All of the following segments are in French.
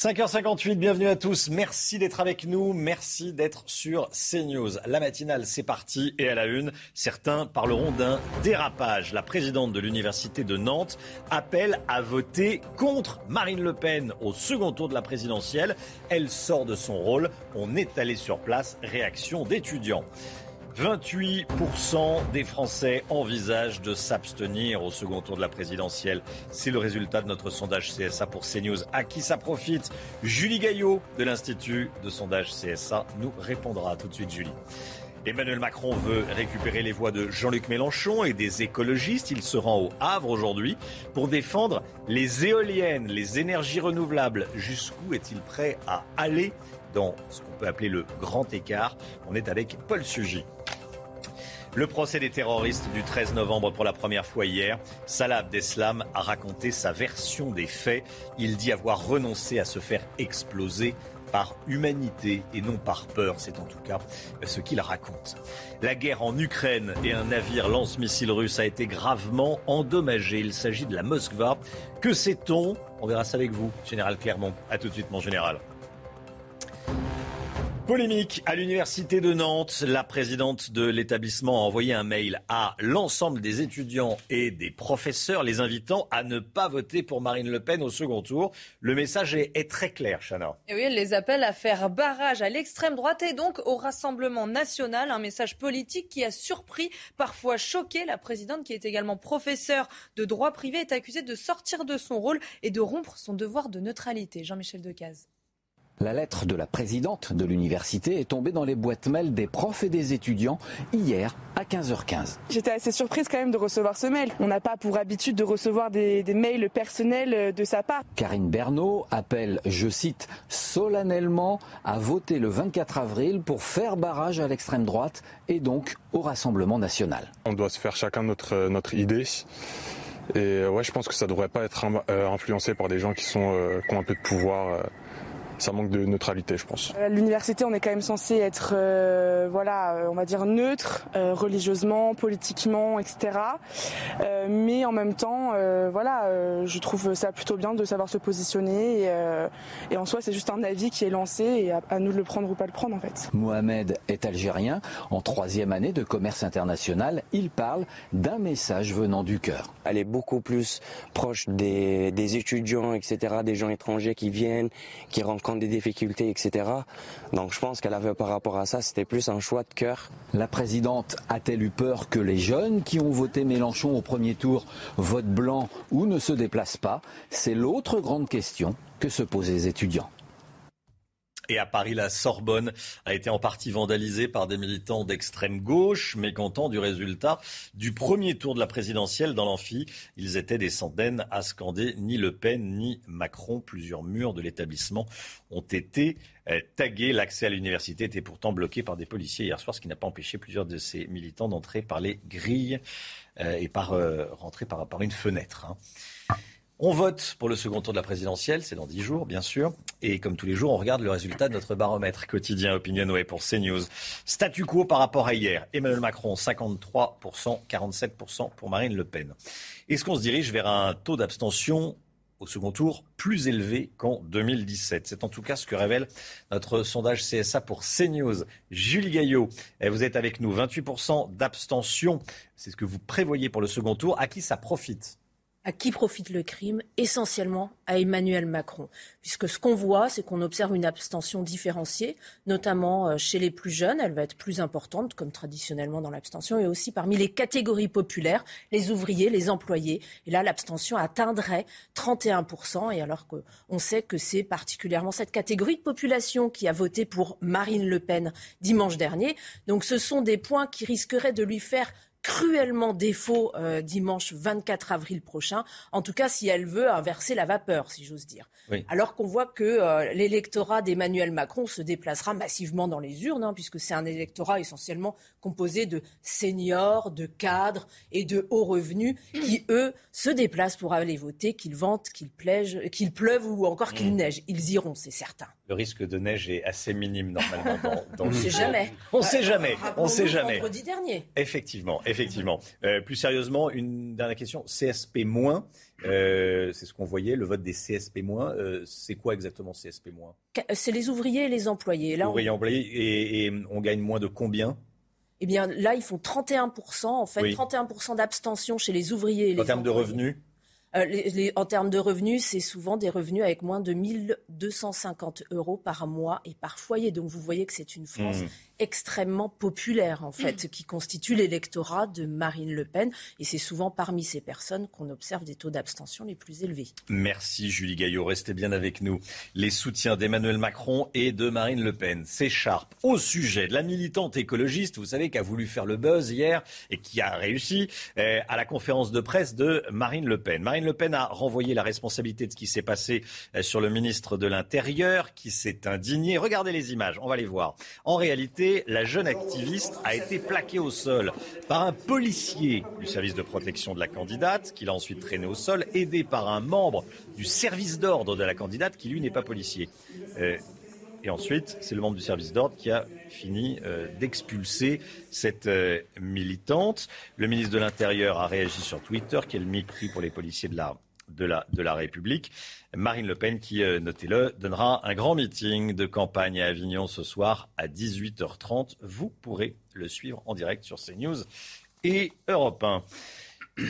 5h58, bienvenue à tous. Merci d'être avec nous. Merci d'être sur CNews. La matinale, c'est parti. Et à la une, certains parleront d'un dérapage. La présidente de l'Université de Nantes appelle à voter contre Marine Le Pen au second tour de la présidentielle. Elle sort de son rôle. On est allé sur place. Réaction d'étudiants. 28% des Français envisagent de s'abstenir au second tour de la présidentielle. C'est le résultat de notre sondage CSA pour CNews. À qui ça profite? Julie Gaillot de l'Institut de sondage CSA nous répondra tout de suite, Julie. Emmanuel Macron veut récupérer les voix de Jean-Luc Mélenchon et des écologistes. Il se rend au Havre aujourd'hui pour défendre les éoliennes, les énergies renouvelables. Jusqu'où est-il prêt à aller? Dans ce qu'on peut appeler le grand écart On est avec Paul Sugy. Le procès des terroristes du 13 novembre pour la première fois hier. Salah Abdeslam a raconté sa version des faits. Il dit avoir renoncé à se faire exploser par humanité et non par peur. C'est en tout cas ce qu'il raconte. La guerre en Ukraine et un navire lance-missile russe a été gravement endommagé. Il s'agit de la Moskva. Que sait-on? On verra ça avec vous, Général Clermont. A tout de suite, mon général. Polémique à l'université de Nantes. La présidente de l'établissement a envoyé un mail à l'ensemble des étudiants et des professeurs les invitant à ne pas voter pour Marine Le Pen au second tour. Le message est, très clair, Chana. Et oui, elle les appelle à faire barrage à l'extrême droite et donc au Rassemblement national. Un message politique qui a surpris, parfois choqué. La présidente, qui est également professeure de droit privé, est accusée de sortir de son rôle et de rompre son devoir de neutralité. Jean-Michel Decaze. La lettre de la présidente de l'université est tombée dans les boîtes mail des profs et des étudiants hier à 15h15. J'étais assez surprise quand même de recevoir ce mail. On n'a pas pour habitude de recevoir des, mails personnels de sa part. Karine Bernot appelle, je cite, solennellement à voter le 24 avril pour faire barrage à l'extrême droite et donc au Rassemblement national. On doit se faire chacun notre, notre idée. Et ouais, je pense que ça ne devrait pas être euh, influencé par des gens qui, sont, euh, qui ont un peu de pouvoir euh, ça manque de neutralité, je pense. À l'université, on est quand même censé être, euh, voilà, euh, on va dire neutre, euh, religieusement, politiquement, etc. mais en même temps, voilà, je trouve ça plutôt bien de savoir se positionner. Et, en soi, c'est juste un avis qui est lancé et à, à, nous de le prendre ou pas le prendre, en fait. Mohamed est algérien. En troisième année de commerce international, il parle d'un message venant du cœur. Elle est beaucoup plus proche des, des étudiants, etc., des gens étrangers qui viennent, qui rencontrent des difficultés, etc. Donc je pense qu'elle avait par rapport à ça, c'était plus un choix de cœur. La présidente a-t-elle eu peur que les jeunes qui ont voté Mélenchon au premier tour votent blanc ou ne se déplacent pas? C'est l'autre grande question que se posent les étudiants. Et à Paris, la Sorbonne a été en partie vandalisée par des militants d'extrême gauche, mécontents du résultat du premier tour de la présidentielle dans l'amphi. Ils étaient des centaines à scander ni Le Pen ni Macron. Plusieurs murs de l'établissement ont été euh, tagués. L'accès à l'université était pourtant bloqué par des policiers hier soir, ce qui n'a pas empêché plusieurs de ces militants d'entrer par les grilles euh, et par euh, rentrer par, une fenêtre. Hein. On vote pour le second tour de la présidentielle, c'est dans dix jours, bien sûr. Et comme tous les jours, on regarde le résultat de notre baromètre quotidien Opinionway pour CNews. Statu quo par rapport à hier. Emmanuel Macron, 53%, 47% pour Marine Le Pen. Est-ce qu'on se dirige vers un taux d'abstention au second tour plus élevé qu'en 2017. C'est en tout cas ce que révèle notre sondage CSA pour CNews. Julie Gaillot, eh, vous êtes avec nous. 28% d'abstention, c'est ce que vous prévoyez pour le second tour. À qui ça profite? À qui profite le crime Essentiellement à Emmanuel Macron. Puisque ce qu'on voit, c'est qu'on observe une abstention différenciée, notamment euh, chez les plus jeunes. Elle va être plus importante, comme traditionnellement dans l'abstention, et aussi parmi les catégories populaires, les ouvriers, les employés. Et là, l'abstention atteindrait 31%. Et alors qu'on sait que c'est particulièrement cette catégorie de population qui a voté pour Marine Le Pen dimanche dernier. Donc ce sont des points qui risqueraient de lui faire cruellement défaut euh, dimanche 24 avril prochain, en tout cas si elle veut inverser la vapeur, si j'ose dire. Alors qu'on voit que euh, l'électorat d'Emmanuel Macron se déplacera massivement dans les urnes, hein, puisque c'est un électorat essentiellement composé de seniors, de cadres et de hauts revenus qui, eux, se déplacent pour aller voter, qu'ils ventent, qu'il qu'il pleuve ou encore qu'il mmh. neige. Ils iront, c'est certain. Le risque de neige est assez minime normalement dans, On ne sait jamais. On ne sait jamais. On ne sait jamais. Vendredi dernier. Effectivement, effectivement. Euh, plus sérieusement, une dernière question. CSP euh, c'est ce qu'on voyait, le vote des CSP euh, c'est quoi exactement CSP C'est les ouvriers et les employés. Là, ouvriers et employés et on gagne moins de combien? Eh bien là, ils font 31%, en fait, 31% d'abstention chez les ouvriers et les En termes de revenus? Euh, en termes de revenus, c'est souvent des revenus avec moins de 1250 euros par mois et par foyer. Donc vous voyez que c'est une France mmh extrêmement populaire, en fait, qui constitue l'électorat de Marine Le Pen. Et c'est souvent parmi ces personnes qu'on observe des taux d'abstention les plus élevés. Merci Julie Gaillot. Restez bien avec nous. Les soutiens d'Emmanuel Macron et de Marine Le Pen s'écharpent au sujet de la militante écologiste, vous savez, qui a voulu faire le buzz hier et qui a réussi euh, à la conférence de presse de Marine Le Pen. Marine Le Pen a renvoyé la responsabilité de ce qui s'est passé euh, sur le ministre de l'Intérieur qui s'est indigné. Regardez les images, on va les voir. En réalité, la jeune activiste a été plaquée au sol par un policier du service de protection de la candidate, qui l'a ensuite traînée au sol, aidé par un membre du service d'ordre de la candidate, qui lui n'est pas policier. Euh, et ensuite, c'est le membre du service d'ordre qui a fini euh, d'expulser cette euh, militante. Le ministre de l'Intérieur a réagi sur Twitter. Quel mépris pour les policiers de la de la, République. Marine Le Pen, qui, euh, notez-le, donnera un grand meeting de campagne à Avignon ce soir à 18h30. Vous pourrez le suivre en direct sur CNews et Europe 1.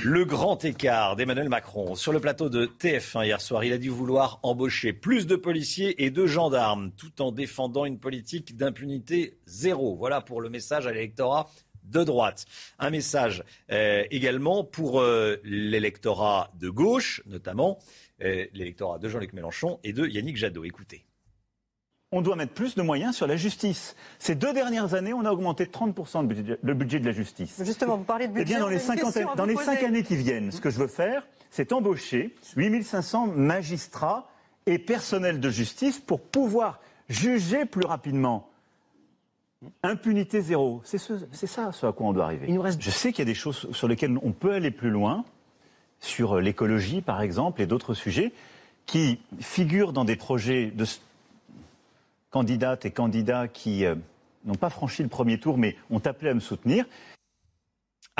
Le grand écart d'Emmanuel Macron sur le plateau de TF1 hier soir, il a dit vouloir embaucher plus de policiers et de gendarmes tout en défendant une politique d'impunité zéro. Voilà pour le message à l'électorat de droite. Un message euh, également pour euh, l'électorat de gauche, notamment euh, l'électorat de Jean-Luc Mélenchon et de Yannick Jadot. Écoutez. On doit mettre plus de moyens sur la justice. Ces deux dernières années, on a augmenté de 30% le budget, de la justice. Justement, vous parlez de budget. Eh bien, dans les, dans les cinq années qui viennent, ce que je veux faire, c'est embaucher 8500 magistrats et personnels de justice pour pouvoir juger plus rapidement Impunité zéro, c'est ça ce à quoi on doit arriver. Je sais qu'il y a des choses sur lesquelles on peut aller plus loin, sur l'écologie par exemple et d'autres sujets, qui figurent dans des projets de candidates et candidats qui euh, n'ont pas franchi le premier tour mais ont appelé à me soutenir.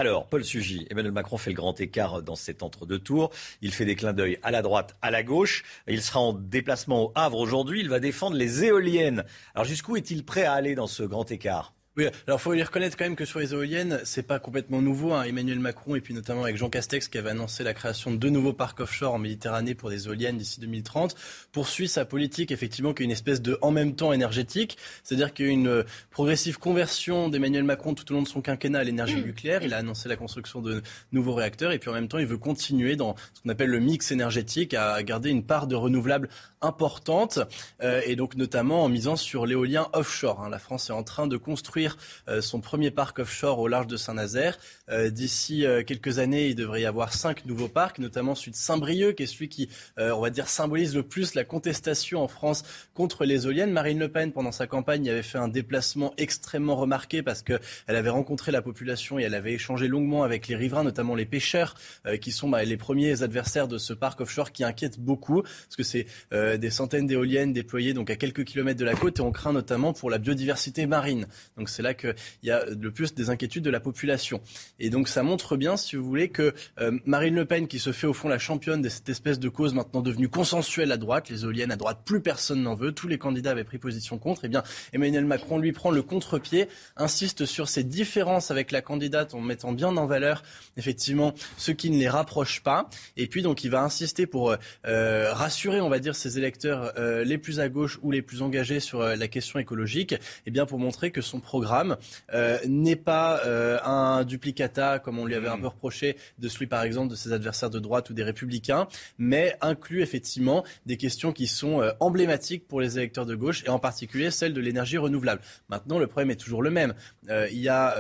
Alors, Paul Sugy, Emmanuel Macron fait le grand écart dans cet entre-deux tours. Il fait des clins d'œil à la droite, à la gauche. Il sera en déplacement au Havre aujourd'hui. Il va défendre les éoliennes. Alors, jusqu'où est-il prêt à aller dans ce grand écart? Oui, alors faut lui reconnaître quand même que sur les éoliennes, c'est pas complètement nouveau. Hein. Emmanuel Macron et puis notamment avec Jean Castex qui avait annoncé la création de deux nouveaux parcs offshore en Méditerranée pour des éoliennes d'ici 2030, poursuit sa politique effectivement qui est une espèce de en même temps énergétique, c'est-à-dire qu'il y a une progressive conversion d'Emmanuel Macron tout au long de son quinquennat à l'énergie nucléaire. Il a annoncé la construction de nouveaux réacteurs et puis en même temps il veut continuer dans ce qu'on appelle le mix énergétique à garder une part de renouvelables importante euh, et donc notamment en misant sur l'éolien offshore. Hein. La France est en train de construire euh, son premier parc offshore au large de Saint-Nazaire. Euh, d'ici quelques années, il devrait y avoir cinq nouveaux parcs, notamment celui de Saint-Brieuc, qui est celui qui, on va dire, symbolise le plus la contestation en France contre les éoliennes. Marine Le Pen, pendant sa campagne, avait fait un déplacement extrêmement remarqué parce qu'elle avait rencontré la population et elle avait échangé longuement avec les riverains, notamment les pêcheurs, qui sont bah, les premiers adversaires de ce parc offshore qui inquiète beaucoup, parce que c'est des centaines d'éoliennes déployées donc à quelques kilomètres de la côte et on craint notamment pour la biodiversité marine. C'est là qu'il y a le plus des inquiétudes de la population. Et donc ça montre bien, si vous voulez, que euh, Marine Le Pen, qui se fait au fond la championne de cette espèce de cause maintenant devenue consensuelle à droite, les éoliennes à droite, plus personne n'en veut, tous les candidats avaient pris position contre, et eh bien Emmanuel Macron lui prend le contre-pied, insiste sur ses différences avec la candidate en mettant bien en valeur effectivement ce qui ne les rapproche pas. Et puis donc il va insister pour euh, rassurer, on va dire, ses électeurs euh, les plus à gauche ou les plus engagés sur euh, la question écologique, et eh bien pour montrer que son programme n'est pas un duplicata comme on lui avait un peu reproché de celui par exemple de ses adversaires de droite ou des républicains, mais inclut effectivement des questions qui sont emblématiques pour les électeurs de gauche et en particulier celle de l'énergie renouvelable. Maintenant, le problème est toujours le même. il y a,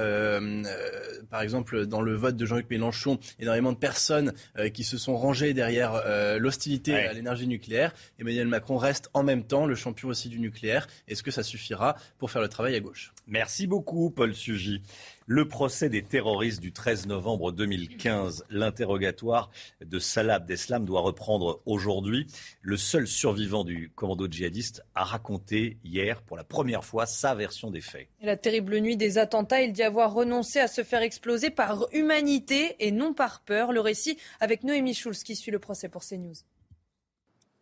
par exemple, dans le vote de Jean-Luc Mélenchon, énormément de personnes qui se sont rangées derrière l'hostilité à l'énergie nucléaire. Emmanuel Macron reste en même temps le champion aussi du nucléaire. Est-ce que ça suffira pour faire le travail à gauche? Merci beaucoup, Paul Sugy. Le procès des terroristes du 13 novembre 2015, l'interrogatoire de Salah Abdeslam doit reprendre aujourd'hui. Le seul survivant du commando djihadiste a raconté hier pour la première fois sa version des faits. la terrible nuit des attentats, il dit avoir renoncé à se faire exploser par humanité et non par peur. Le récit avec Noémie Schulz qui suit le procès pour CNews.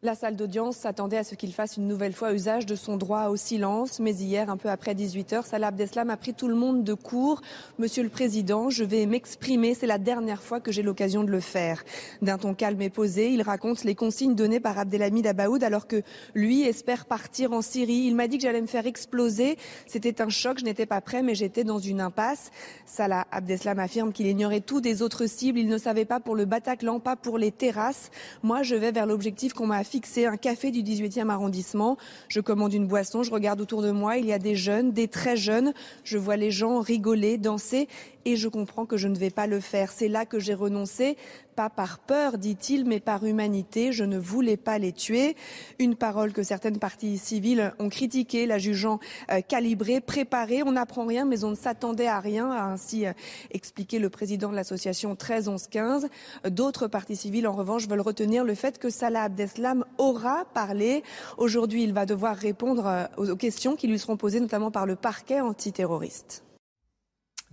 La salle d'audience s'attendait à ce qu'il fasse une nouvelle fois usage de son droit au silence, mais hier, un peu après 18h, Salah Abdeslam a pris tout le monde de court. Monsieur le Président, je vais m'exprimer, c'est la dernière fois que j'ai l'occasion de le faire. D'un ton calme et posé, il raconte les consignes données par Abdelhamid Abaoud alors que lui espère partir en Syrie. Il m'a dit que j'allais me faire exploser. C'était un choc, je n'étais pas prêt, mais j'étais dans une impasse. Salah Abdeslam affirme qu'il ignorait tout des autres cibles. Il ne savait pas pour le Bataclan, pas pour les terrasses. Moi, je vais vers l'objectif qu'on m'a fixé un café du 18e arrondissement. Je commande une boisson, je regarde autour de moi, il y a des jeunes, des très jeunes. Je vois les gens rigoler, danser et je comprends que je ne vais pas le faire. C'est là que j'ai renoncé, pas par peur, dit-il, mais par humanité. Je ne voulais pas les tuer. Une parole que certaines parties civiles ont critiquée, la jugeant euh, calibrée, préparée. On n'apprend rien, mais on ne s'attendait à rien, a ainsi euh, expliqué le président de l'association 13 11 15. D'autres parties civiles, en revanche, veulent retenir le fait que Salah Abdeslam aura parlé. Aujourd'hui, il va devoir répondre euh, aux questions qui lui seront posées, notamment par le parquet antiterroriste.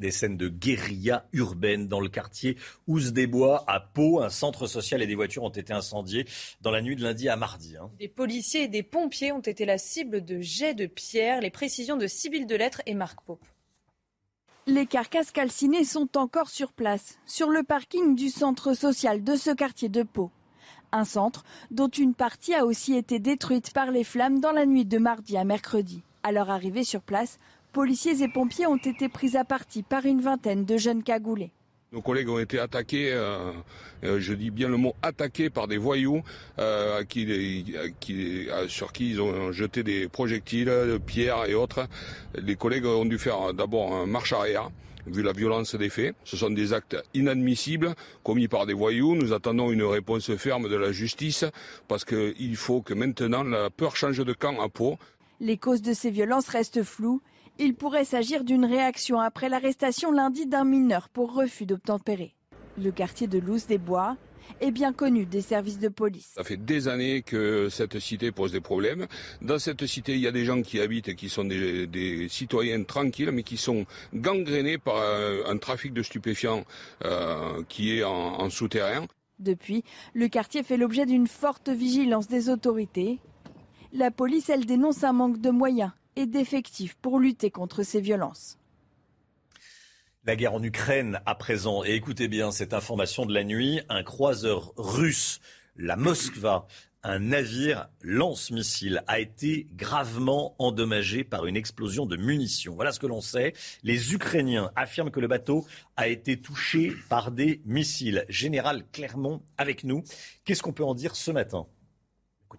Des scènes de guérilla urbaine dans le quartier Ouse des Bois à Pau. Un centre social et des voitures ont été incendiés dans la nuit de lundi à mardi. Hein. Des policiers et des pompiers ont été la cible de jets de pierre. Les précisions de Sybille Delettre et Marc Pope. Les carcasses calcinées sont encore sur place, sur le parking du centre social de ce quartier de Pau. Un centre dont une partie a aussi été détruite par les flammes dans la nuit de mardi à mercredi. À leur arrivée sur place, policiers et pompiers ont été pris à partie par une vingtaine de jeunes cagoulés. Nos collègues ont été attaqués, euh, euh, je dis bien le mot attaqués par des voyous euh, sur qui ils ont jeté des projectiles, de pierres et autres. Les collègues ont dû faire d'abord un marche arrière vu la violence des faits. Ce sont des actes inadmissibles commis par des voyous. Nous attendons une réponse ferme de la justice parce qu'il faut que maintenant la peur change de camp à Pau. Les causes de ces violences restent floues il pourrait s'agir d'une réaction après l'arrestation lundi d'un mineur pour refus d'obtempérer. Le quartier de Louse des Bois est bien connu des services de police. Ça fait des années que cette cité pose des problèmes. Dans cette cité, il y a des gens qui habitent et qui sont des, citoyens tranquilles, mais qui sont gangrénés par un, trafic de stupéfiants euh, qui est en souterrain. Depuis, le quartier fait l'objet d'une forte vigilance des autorités. La police, elle, dénonce un manque de moyens et d'effectifs pour lutter contre ces violences. La guerre en Ukraine à présent. Et écoutez bien cette information de la nuit. Un croiseur russe, la Moskva, un navire lance-missile a été gravement endommagé par une explosion de munitions. Voilà ce que l'on sait. Les Ukrainiens affirment que le bateau a été touché par des missiles. Général Clermont avec nous. Qu'est-ce qu'on peut en dire ce matin?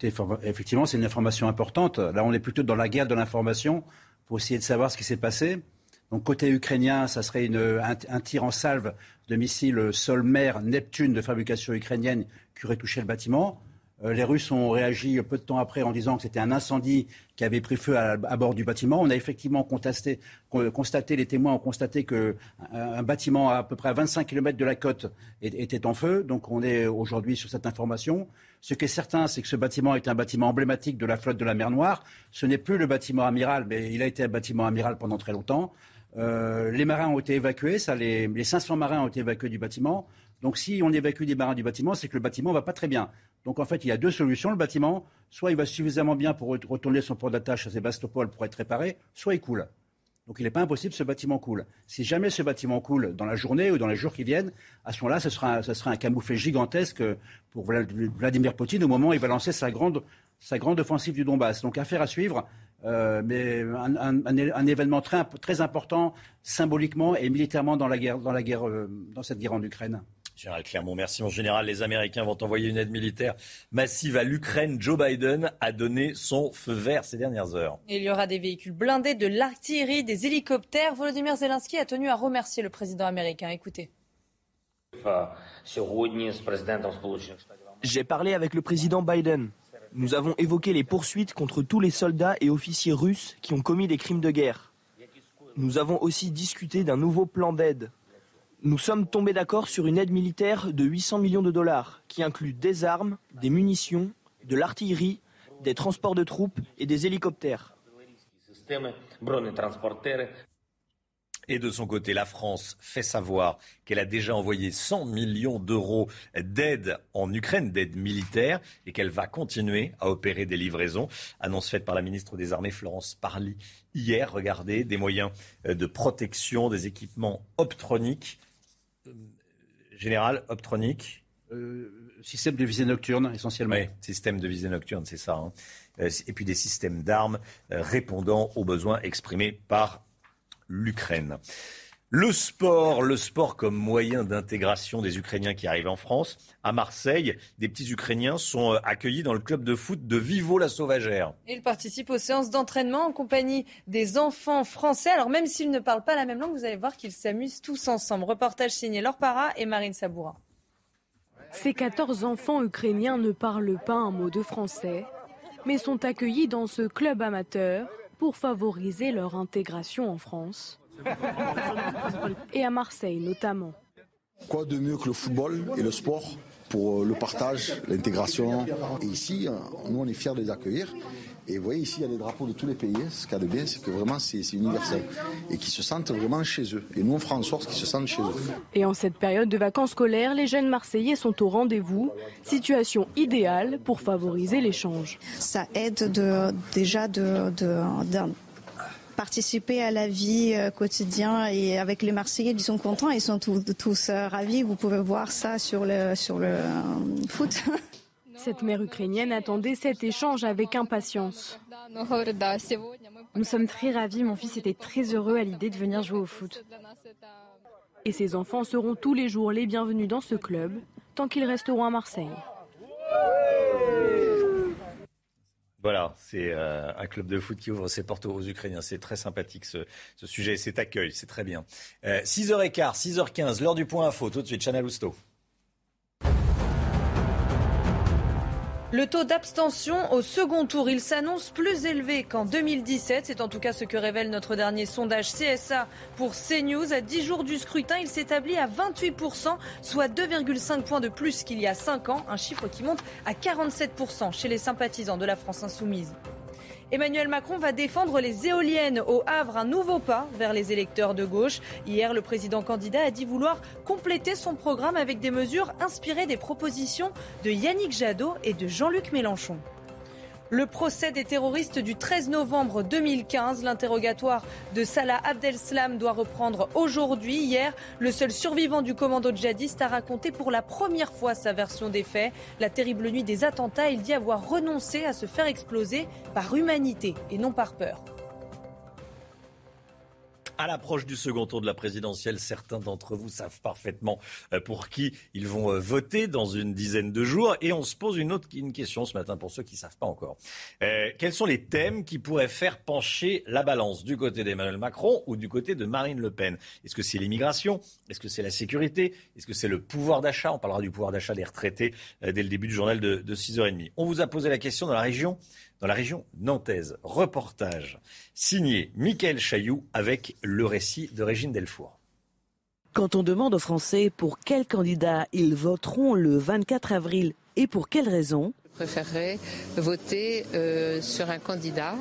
Effectivement, c'est une information importante. Là, on est plutôt dans la guerre de l'information pour essayer de savoir ce qui s'est passé. Donc, côté ukrainien, ça serait un, tir en salve de missiles sol-mer Neptune de fabrication ukrainienne qui aurait touché le bâtiment. Euh, les Russes ont réagi peu de temps après en disant que c'était un incendie qui avait pris feu à, bord du bâtiment. On a effectivement constaté, les témoins ont constaté qu'un un bâtiment à, peu près à 25 km de la côte était en feu. Donc on est aujourd'hui sur cette information. Ce qui est certain, c'est que ce bâtiment est un bâtiment emblématique de la flotte de la mer Noire. Ce n'est plus le bâtiment amiral, mais il a été un bâtiment amiral pendant très longtemps. Euh, les marins ont été évacués, les, les 500 marins ont été évacués du bâtiment. Donc si on évacue des marins du bâtiment, c'est que le bâtiment va pas très bien. Donc en fait, il y a deux solutions. Le bâtiment, soit il va suffisamment bien pour retourner son port d'attache à Sébastopol pour être réparé, soit il coule. Donc il n'est pas impossible que ce bâtiment coule. Si jamais ce bâtiment coule dans la journée ou dans les jours qui viennent, à ce moment-là, ce sera, un camouflet gigantesque pour Vladimir Poutine au moment où il va lancer sa grande, offensive du Donbass. Donc affaire à suivre, euh, mais un, événement très, important symboliquement et militairement dans, la guerre, dans, euh, dans cette guerre en Ukraine. Général Clermont, merci. En général, les Américains vont envoyer une aide militaire massive à l'Ukraine. Joe Biden a donné son feu vert ces dernières heures. Il y aura des véhicules blindés, de l'artillerie, des hélicoptères. Volodymyr Zelensky a tenu à remercier le président américain. Écoutez. J'ai parlé avec le président Biden. Nous avons évoqué les poursuites contre tous les soldats et officiers russes qui ont commis des crimes de guerre. Nous avons aussi discuté d'un nouveau plan d'aide nous sommes tombés d'accord sur une aide militaire de 800 millions de dollars qui inclut des armes, des munitions, de l'artillerie, des transports de troupes et des hélicoptères. Et de son côté, la France fait savoir qu'elle a déjà envoyé 100 millions d'euros d'aide en Ukraine, d'aide militaire, et qu'elle va continuer à opérer des livraisons. Annonce faite par la ministre des Armées, Florence Parly, hier. Regardez, des moyens de protection, des équipements optroniques général, optronique euh, Système de visée nocturne, essentiellement. Oui, système de visée nocturne, c'est ça. Hein. Euh, et puis des systèmes d'armes euh, répondant aux besoins exprimés par l'Ukraine. Le sport, le sport comme moyen d'intégration des Ukrainiens qui arrivent en France. À Marseille, des petits Ukrainiens sont euh, accueillis dans le club de foot de Vivo-la-Sauvagère. Ils participent aux séances d'entraînement en compagnie des enfants français. Alors même s'ils ne parlent pas la même langue, vous allez voir qu'ils s'amusent tous ensemble. Reportage signé Laure Para et Marine Saboura. Ces 14 enfants ukrainiens ne parlent pas un mot de français, mais sont accueillis dans ce club amateur pour favoriser leur intégration en France et à Marseille notamment. Quoi de mieux que le football et le sport pour euh, le partage, l'intégration? Et ici, euh, nous, on est fiers de les accueillir. Et vous voyez, ici, il y a des drapeaux de tous les pays. Ce qu'il y a de bien, c'est que vraiment, c'est universel. Et qu'ils se sentent vraiment chez eux. Et nous, on fera en sorte qu'ils se sentent chez eux. Et en cette période de vacances scolaires, les jeunes Marseillais sont au rendez-vous. Situation idéale pour favoriser l'échange. Ça aide de, déjà de, de, participer à la vie euh, quotidienne et avec les Marseillais, ils sont contents, ils sont tous, euh, ravis. Vous pouvez voir ça sur le, sur le euh, foot. Cette mère ukrainienne attendait cet échange avec impatience. Nous sommes très ravis, mon fils était très heureux à l'idée de venir jouer au foot. Et ses enfants seront tous les jours les bienvenus dans ce club, tant qu'ils resteront à Marseille. Voilà, c'est euh, un club de foot qui ouvre ses portes aux Ukrainiens. C'est très sympathique ce, sujet, cet accueil, c'est très bien. 6h15, euh, 6h15, l'heure du point info. Tout de suite, Chanel Housteau. Le taux d'abstention au second tour, il s'annonce plus élevé qu'en 2017. C'est en tout cas ce que révèle notre dernier sondage CSA pour CNews. À 10 jours du scrutin, il s'établit à 28%, soit 2,5 points de plus qu'il y a 5 ans. Un chiffre qui monte à 47% chez les sympathisants de la France insoumise. Emmanuel Macron va défendre les éoliennes au Havre, un nouveau pas vers les électeurs de gauche. Hier, le président candidat a dit vouloir compléter son programme avec des mesures inspirées des propositions de Yannick Jadot et de Jean-Luc Mélenchon. Le procès des terroristes du 13 novembre 2015, l'interrogatoire de Salah Abdeslam doit reprendre aujourd'hui. Hier, le seul survivant du commando djihadiste a raconté pour la première fois sa version des faits. La terrible nuit des attentats, il dit avoir renoncé à se faire exploser par humanité et non par peur. À l'approche du second tour de la présidentielle, certains d'entre vous savent parfaitement euh, pour qui ils vont euh, voter dans une dizaine de jours. Et on se pose une autre une question ce matin pour ceux qui ne savent pas encore. Euh, quels sont les thèmes qui pourraient faire pencher la balance du côté d'Emmanuel Macron ou du côté de Marine Le Pen? Est-ce que c'est l'immigration? Est-ce que c'est la sécurité? Est-ce que c'est le pouvoir d'achat? On parlera du pouvoir d'achat des retraités dès le début du journal de, de 6h30. On vous a posé la question dans la région dans la région nantaise. Reportage signé Michael Chailloux avec le récit de Régine Delfour. Quand on demande aux Français pour quel candidat ils voteront le 24 avril et pour quelles raisons, préférerais voter euh, sur un candidat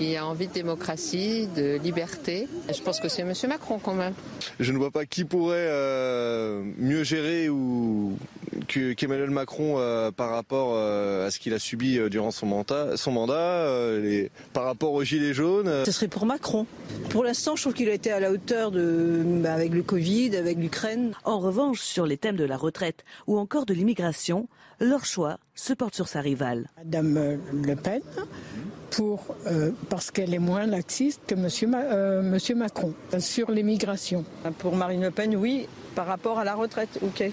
qui a envie de démocratie, de liberté. Je pense que c'est M. Macron quand même. Je ne vois pas qui pourrait euh, mieux gérer ou qu'Emmanuel Macron euh, par rapport euh, à ce qu'il a subi durant son mandat, son mandat les, par rapport aux gilets jaunes. Ce serait pour Macron. Pour l'instant, je trouve qu'il a été à la hauteur de, bah, avec le Covid, avec l'Ukraine. En revanche, sur les thèmes de la retraite ou encore de l'immigration, leur choix se porte sur sa rivale. Madame Le Pen pour, euh, parce qu'elle est moins laxiste que Monsieur, euh, Monsieur Macron sur l'immigration. Pour Marine Le Pen, oui, par rapport à la retraite, ok.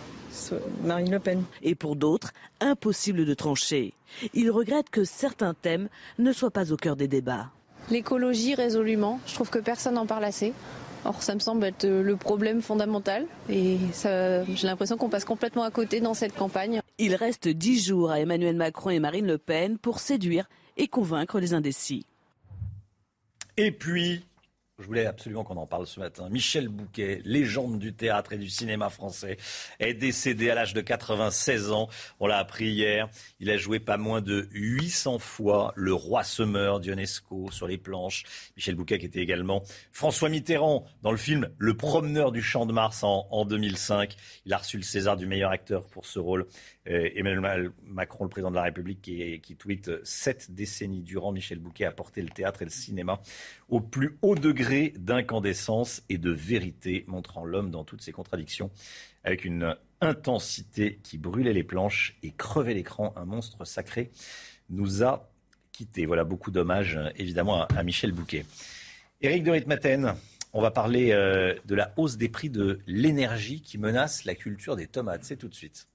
Marine Le Pen. Et pour d'autres, impossible de trancher. Il regrette que certains thèmes ne soient pas au cœur des débats. L'écologie, résolument. Je trouve que personne n'en parle assez. Or, ça me semble être le problème fondamental. Et j'ai l'impression qu'on passe complètement à côté dans cette campagne. Il reste dix jours à Emmanuel Macron et Marine Le Pen pour séduire et convaincre les indécis. Et puis, je voulais absolument qu'on en parle ce matin. Michel Bouquet, légende du théâtre et du cinéma français, est décédé à l'âge de 96 ans. On l'a appris hier. Il a joué pas moins de 800 fois le roi semeur d'Ionesco sur les planches. Michel Bouquet qui était également François Mitterrand dans le film Le promeneur du champ de Mars en, en 2005. Il a reçu le César du meilleur acteur pour ce rôle. Euh, Emmanuel Macron, le président de la République, qui, qui tweet Sept décennies durant, Michel Bouquet a porté le théâtre et le cinéma au plus haut degré d'incandescence et de vérité, montrant l'homme dans toutes ses contradictions, avec une intensité qui brûlait les planches et crevait l'écran. Un monstre sacré nous a quittés. Voilà beaucoup d'hommages, évidemment, à, Michel Bouquet. Éric de Ritmaten, on va parler euh, de la hausse des prix de l'énergie qui menace la culture des tomates. C'est tout de suite.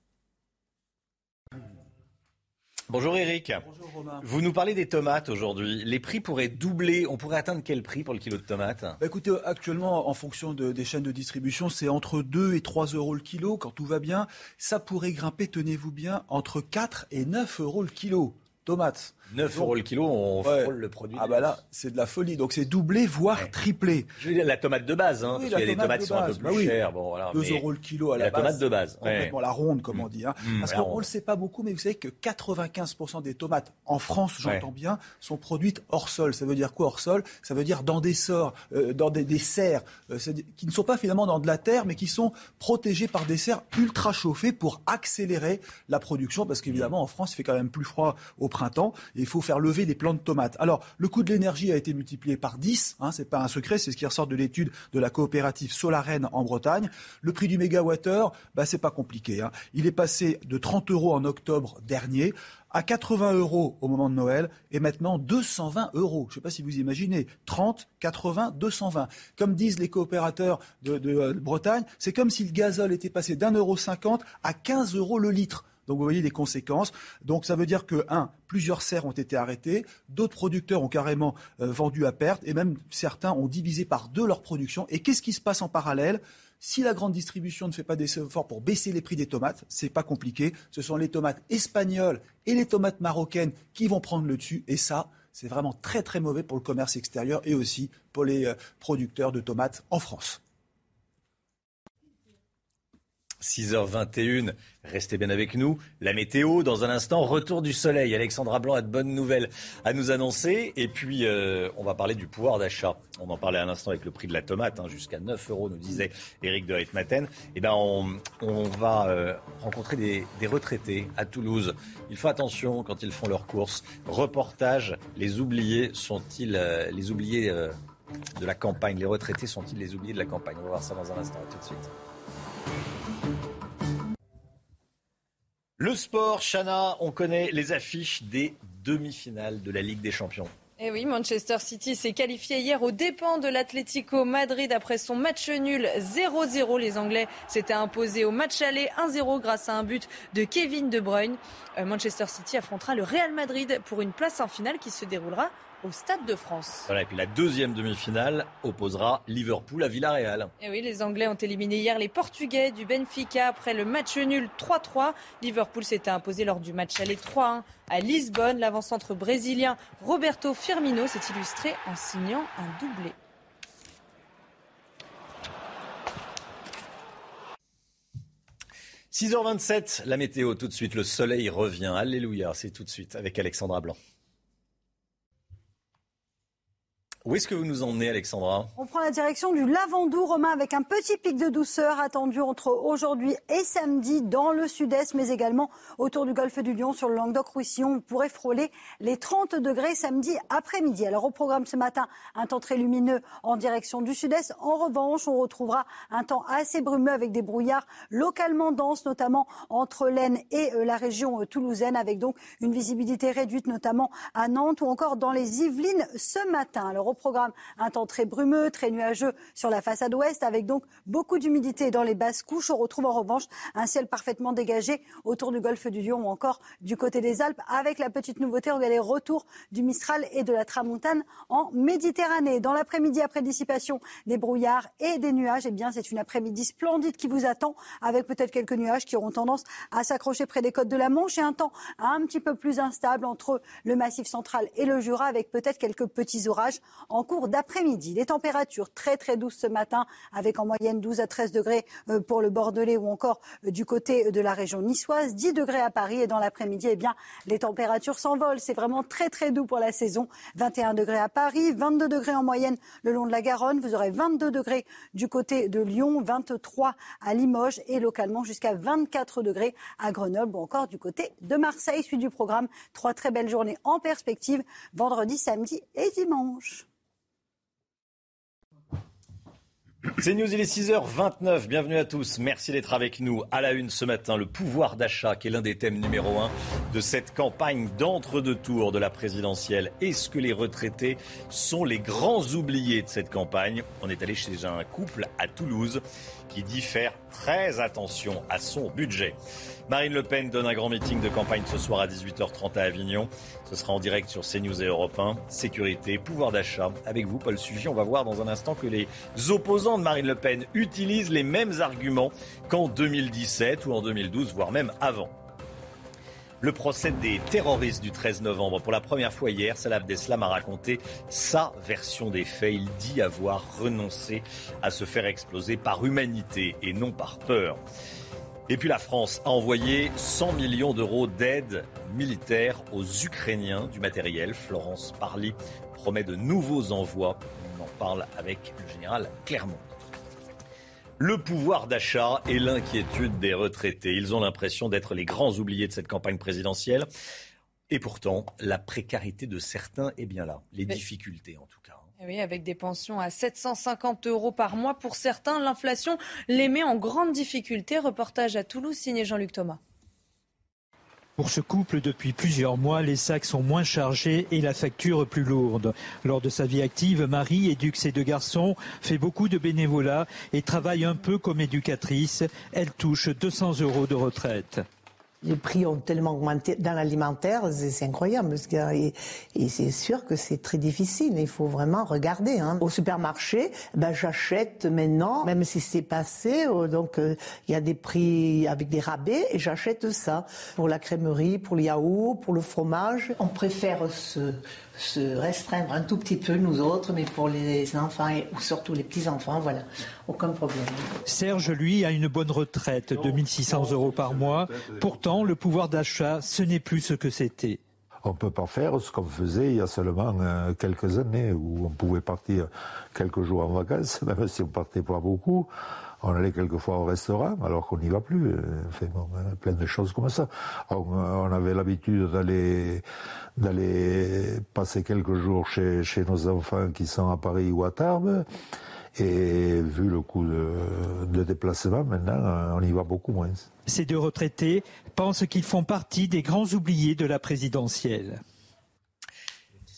Bonjour Eric. Bonjour Romain. Vous nous parlez des tomates aujourd'hui. Les prix pourraient doubler. On pourrait atteindre quel prix pour le kilo de tomates bah Écoutez, actuellement, en fonction des chaînes de distribution, c'est entre 2 et 3 euros le kilo quand tout va bien. Ça pourrait grimper, tenez-vous bien, entre 4 et 9 euros le kilo. Tomates. 9 euros le kilo, on frôle le produit. Ah bah là, c'est de la folie. Donc c'est doublé, voire triplé. Je veux dire la tomate de base, hein, parce qu'il y a des tomates qui sont un peu plus bah chères. Bon, voilà, 2 euros le kilo à la, la base. tomate de base. Complètement la ronde, comme on dit. Hein. Mmh, parce qu'on ne le sait pas beaucoup, mais vous savez que 95% des tomates en France, j'entends bien, sont produites hors sol. Ça veut dire quoi hors sol? Ça veut dire dans des sorts, euh, dans des, des serres, euh, qui ne sont pas finalement dans de la terre, mais qui sont protégées par des serres ultra chauffées pour accélérer la production. Parce qu'évidemment, en France, il fait quand même plus froid au printemps et il faut faire lever les plants de tomates. Alors, le coût de l'énergie a été multiplié par 10, hein, c'est pas un secret, c'est ce qui ressort de l'étude de la coopérative Solarène en Bretagne. Le prix du mégawattheure, bah, c'est pas compliqué. Hein. Il est passé de 30 euros en octobre dernier à 80 euros au moment de Noël et maintenant 220 euros. Je ne sais pas si vous imaginez. 30, 80, 220. Comme disent les coopérateurs de, de, euh, Bretagne, c'est comme si le gazole était passé d'un euro cinquante à 15 euros le litre. Donc vous voyez les conséquences. Donc ça veut dire que, un, plusieurs serres ont été arrêtées, d'autres producteurs ont carrément euh, vendu à perte, et même certains ont divisé par deux leur production. Et qu'est-ce qui se passe en parallèle? Si la grande distribution ne fait pas des efforts pour baisser les prix des tomates, c'est pas compliqué. Ce sont les tomates espagnoles et les tomates marocaines qui vont prendre le dessus. Et ça, c'est vraiment très très mauvais pour le commerce extérieur et aussi pour les euh, producteurs de tomates en France. 6h21, restez bien avec nous. La météo, dans un instant, retour du soleil. Alexandra Blanc a de bonnes nouvelles à nous annoncer. Et puis, euh, on va parler du pouvoir d'achat. On en parlait à l'instant avec le prix de la tomate, hein, jusqu'à 9 euros, nous disait Eric de Ritmaten. Eh ben, on, va euh, rencontrer des, retraités à Toulouse. Il faut attention quand ils font leurs courses. Reportage, les oubliés sont-ils euh, les oubliés de la campagne? Les retraités sont-ils les oubliés de la campagne? On va voir ça dans un instant. tout de suite. Le sport, Chana, on connaît les affiches des demi-finales de la Ligue des Champions. Eh oui, Manchester City s'est qualifié hier aux dépens de l'Atlético Madrid après son match nul 0-0. Les Anglais s'étaient imposés au match aller 1-0 grâce à un but de Kevin De Bruyne. Euh, Manchester City affrontera le Real Madrid pour une place en finale qui se déroulera au Stade de France. Voilà, et puis la deuxième demi-finale opposera Liverpool à Villarreal. Et oui, les Anglais ont éliminé hier les Portugais du Benfica après le match nul 3-3. Liverpool s'était imposé lors du match aller 3-1 à Lisbonne. L'avant-centre brésilien Roberto Firmino s'est illustré en signant un doublé. « 6h27, la météo tout de suite, le soleil revient. Alléluia, c'est tout de suite avec Alexandra Blanc. Où est-ce que vous nous emmenez, Alexandra? On prend la direction du Lavandou, Romain, avec un petit pic de douceur attendu entre aujourd'hui et samedi dans le sud-est, mais également autour du golfe du Lion, sur le Languedoc-Roussillon. On pourrait frôler les 30 degrés samedi après-midi. Alors, au programme ce matin, un temps très lumineux en direction du sud-est. En revanche, on retrouvera un temps assez brumeux avec des brouillards localement denses, notamment entre l'Aisne et euh, la région euh, toulousaine, avec donc une visibilité réduite, notamment à Nantes ou encore dans les Yvelines ce matin. Programme un temps très brumeux, très nuageux sur la façade ouest, avec donc beaucoup d'humidité dans les basses couches. On retrouve en revanche un ciel parfaitement dégagé autour du golfe du Lion ou encore du côté des Alpes, avec la petite nouveauté, les retours du Mistral et de la Tramontane en Méditerranée. Dans l'après-midi, après dissipation des brouillards et des nuages, eh bien, c'est une après-midi splendide qui vous attend, avec peut-être quelques nuages qui auront tendance à s'accrocher près des côtes de la Manche et un temps un petit peu plus instable entre le Massif central et le Jura, avec peut-être quelques petits orages en cours d'après-midi. Les températures très très douces ce matin, avec en moyenne 12 à 13 degrés euh, pour le Bordelais ou encore euh, du côté de la région niçoise, 10 degrés à Paris et dans l'après-midi, eh bien, les températures s'envolent. C'est vraiment très très doux pour la saison. 21 degrés à Paris, 22 degrés en moyenne le long de la Garonne. Vous aurez 22 degrés du côté de Lyon, 23 à Limoges et localement jusqu'à 24 degrés à Grenoble ou encore du côté de Marseille. Suite du programme, trois très belles journées en perspective vendredi, samedi et dimanche. C'est News, il est 6h29. Bienvenue à tous. Merci d'être avec nous. À la une ce matin, le pouvoir d'achat, qui est l'un des thèmes numéro un de cette campagne d'entre-deux tours de la présidentielle. Est-ce que les retraités sont les grands oubliés de cette campagne? On est allé chez un couple à Toulouse qui dit faire très attention à son budget. Marine Le Pen donne un grand meeting de campagne ce soir à 18h30 à Avignon. Ce sera en direct sur CNews et Europe 1. Sécurité, pouvoir d'achat. Avec vous, Paul Sugy, on va voir dans un instant que les opposants de Marine Le Pen utilisent les mêmes arguments qu'en 2017 ou en 2012, voire même avant. Le procès des terroristes du 13 novembre. Pour la première fois hier, Salah Abdeslam a raconté sa version des faits. Il dit avoir renoncé à se faire exploser par humanité et non par peur. Et puis la France a envoyé 100 millions d'euros d'aide militaire aux Ukrainiens du matériel. Florence Parly promet de nouveaux envois. On en parle avec le général Clermont. Le pouvoir d'achat et l'inquiétude des retraités. Ils ont l'impression d'être les grands oubliés de cette campagne présidentielle. Et pourtant, la précarité de certains est bien là. Les difficultés, en tout cas. Eh oui, avec des pensions à 750 euros par mois pour certains, l'inflation les met en grande difficulté. Reportage à Toulouse signé Jean-Luc Thomas. Pour ce couple, depuis plusieurs mois, les sacs sont moins chargés et la facture plus lourde. Lors de sa vie active, Marie éduque ses deux garçons, fait beaucoup de bénévolat et travaille un peu comme éducatrice. Elle touche 200 euros de retraite. Les prix ont tellement augmenté dans l'alimentaire, c'est incroyable. Et, c'est sûr que c'est très difficile. Il faut vraiment regarder. Hein. Au supermarché, ben, j'achète maintenant, même si c'est passé, euh, donc euh, il y a des prix avec des rabais, et j'achète ça pour la crèmerie, pour le yaourt, pour le fromage. On préfère se se restreindre un tout petit peu, nous autres, mais pour les enfants et surtout les petits-enfants, voilà, aucun problème. Serge, lui, a une bonne retraite, 2600 euros par mois. Pourtant, le pouvoir d'achat, ce n'est plus ce que c'était. On ne peut pas faire ce qu'on faisait il y a seulement euh, quelques années, où on pouvait partir quelques jours en vacances, même si on partait pas beaucoup. On allait quelquefois au restaurant, alors qu'on n'y va plus. Enfin, bon, plein de choses comme ça. On, avait l'habitude d'aller d'aller passer quelques jours chez, chez nos enfants qui sont à Paris ou à Tarbes. Et vu le coût de, de, déplacement, maintenant, on y va beaucoup moins. Ces deux retraités pensent qu'ils font partie des grands oubliés de la présidentielle.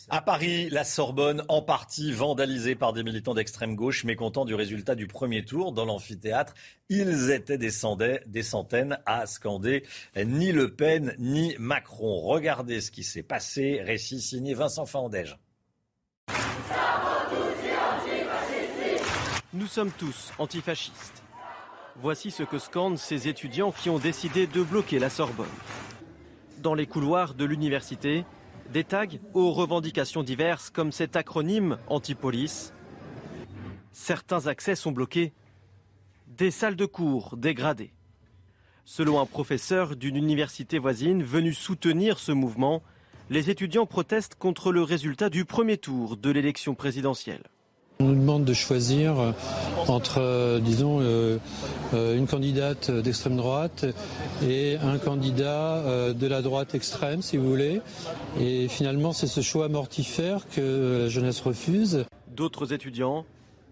À Paris, la Sorbonne, en partie vandalisée par des militants d'extrême gauche, mécontents du résultat du premier tour dans l'amphithéâtre. Ils étaient des centaines à scander ni Le Pen ni Macron. Regardez ce qui s'est passé. Récit signé Vincent Fandège. Nous sommes tous antifascistes. Voici ce que scandent ces étudiants qui ont décidé de bloquer la Sorbonne. Dans les couloirs de l'université, des tags aux revendications diverses comme cet acronyme anti-police. Certains accès sont bloqués. Des salles de cours dégradées. Selon un professeur d'une université voisine venu soutenir ce mouvement, les étudiants protestent contre le résultat du premier tour de l'élection présidentielle. On nous demande de choisir euh, entre, euh, disons, euh, une candidate d'extrême droite et un candidat de la droite extrême, si vous voulez. Et finalement, c'est ce choix mortifère que la jeunesse refuse. D'autres étudiants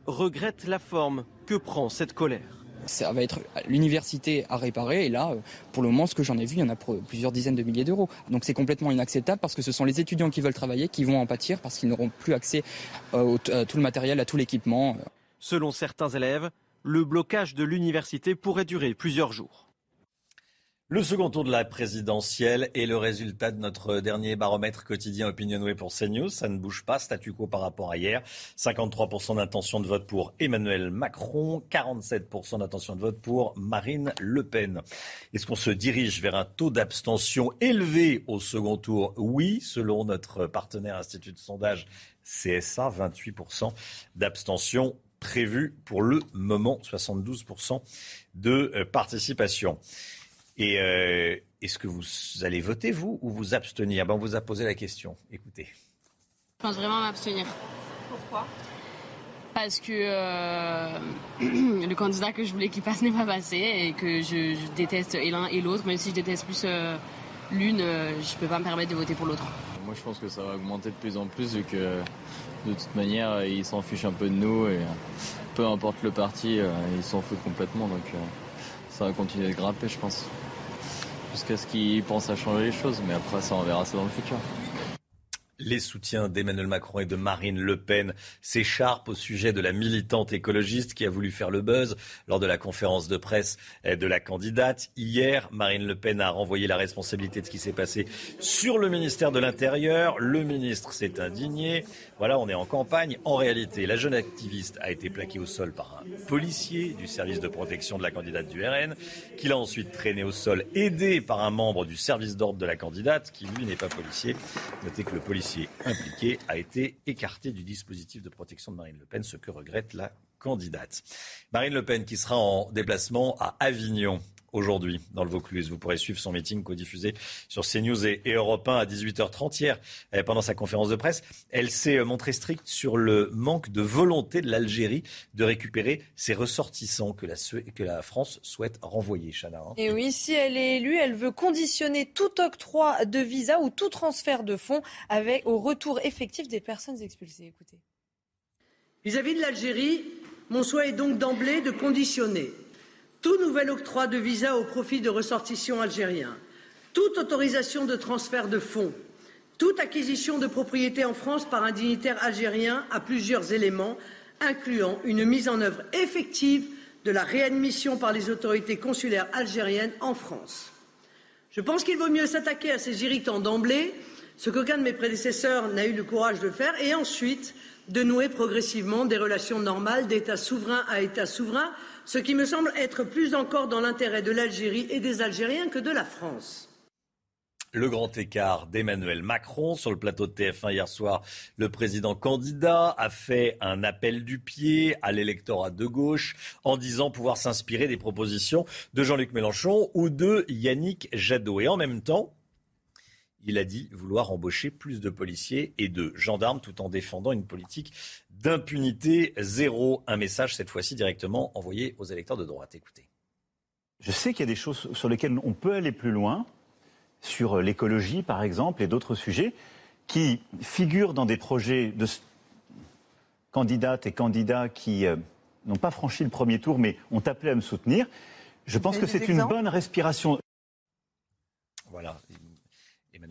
regrettent la forme que prend cette colère ça va être l'université à réparer. Et là, pour le moment, ce que j'en ai vu, il y en a pour plusieurs dizaines de milliers d'euros. Donc c'est complètement inacceptable parce que ce sont les étudiants qui veulent travailler qui vont en pâtir parce qu'ils n'auront plus accès euh, à tout le matériel, à tout l'équipement. Selon certains élèves, le blocage de l'université pourrait durer plusieurs jours. Le second tour de la présidentielle est le résultat de notre dernier baromètre quotidien Opinionway pour CNews. Ça ne bouge pas, statu quo par rapport à hier. 53% d'intention de vote pour Emmanuel Macron, 47% d'intention de vote pour Marine Le Pen. Est-ce qu'on se dirige vers un taux d'abstention élevé au second tour? Oui, selon notre partenaire institut de sondage CSA, 28% d'abstention prévue pour le moment, 72% de euh, participation. Et euh, est-ce que vous allez voter, vous, ou vous abstenir? Ben, On vous a posé la question. Écoutez. Je pense vraiment m'abstenir. Pourquoi? Parce que euh, le candidat que je voulais qu'il passe n'est pas passé et que je, déteste l'un et l'autre. Même si je déteste plus euh, l'une, je ne peux pas me permettre de voter pour l'autre. Moi, je pense que ça va augmenter de plus en plus vu que de toute manière, ils s'en fichent un peu de nous et peu importe le parti, ils s'en foutent complètement. Donc ça va continuer de grimper, je pense jusqu'à ce qu'ils pensent à changer les choses. Mais après, ça, on verra ça dans le futur. Les soutiens d'Emmanuel Macron et de Marine Le Pen s'écharpent au sujet de la militante écologiste qui a voulu faire le buzz lors de la conférence de presse de la candidate. Hier, Marine Le Pen a renvoyé la responsabilité de ce qui s'est passé sur le ministère de l'Intérieur. Le ministre s'est indigné. Voilà, on est en campagne. En réalité, la jeune activiste a été plaquée au sol par un policier du service de protection de la candidate du RN, qui l'a ensuite traînée au sol, aidé par un membre du service d'ordre de la candidate, qui lui n'est pas policier. Notez que le policier impliqué a été écarté du dispositif de protection de Marine Le Pen, ce que regrette la candidate. Marine Le Pen qui sera en déplacement à Avignon aujourd'hui dans le Vaucluse. Vous pourrez suivre son meeting co-diffusé sur CNews et, Europe 1 à 18h30 hier euh, pendant sa conférence de presse. Elle s'est euh, montrée stricte sur le manque de volonté de l'Algérie de récupérer ses ressortissants que la, que la France souhaite renvoyer, Chana. Hein. Et oui, si elle est élue, elle veut conditionner tout octroi de visa ou tout transfert de fonds avec, au retour effectif des personnes expulsées. Écoutez. Vis-à-vis -vis de l'Algérie, mon souhait est donc d'emblée de conditionner tout nouvel octroi de visa au profit de ressortissants algériens, toute autorisation de transfert de fonds, toute acquisition de propriété en France par un dignitaire algérien à plusieurs éléments, incluant une mise en œuvre effective de la réadmission par les autorités consulaires algériennes en France. Je pense qu'il vaut mieux s'attaquer à ces irritants d'emblée, ce qu'aucun de mes prédécesseurs n'a eu le courage de faire, et ensuite de nouer progressivement des relations normales d'État souverain à État souverain ce qui me semble être plus encore dans l'intérêt de l'Algérie et des Algériens que de la France. Le grand écart d'Emmanuel Macron sur le plateau de TF1 hier soir. Le président candidat a fait un appel du pied à l'électorat de gauche en disant pouvoir s'inspirer des propositions de Jean-Luc Mélenchon ou de Yannick Jadot. Et en même temps, il a dit vouloir embaucher plus de policiers et de gendarmes tout en défendant une politique d'impunité zéro. Un message cette fois-ci directement envoyé aux électeurs de droite. Écoutez. Je sais qu'il y a des choses sur lesquelles on peut aller plus loin, sur l'écologie par exemple et d'autres sujets qui figurent dans des projets de candidates et candidats qui euh, n'ont pas franchi le premier tour mais ont appelé à me soutenir. Je pense que c'est une bonne respiration. Voilà,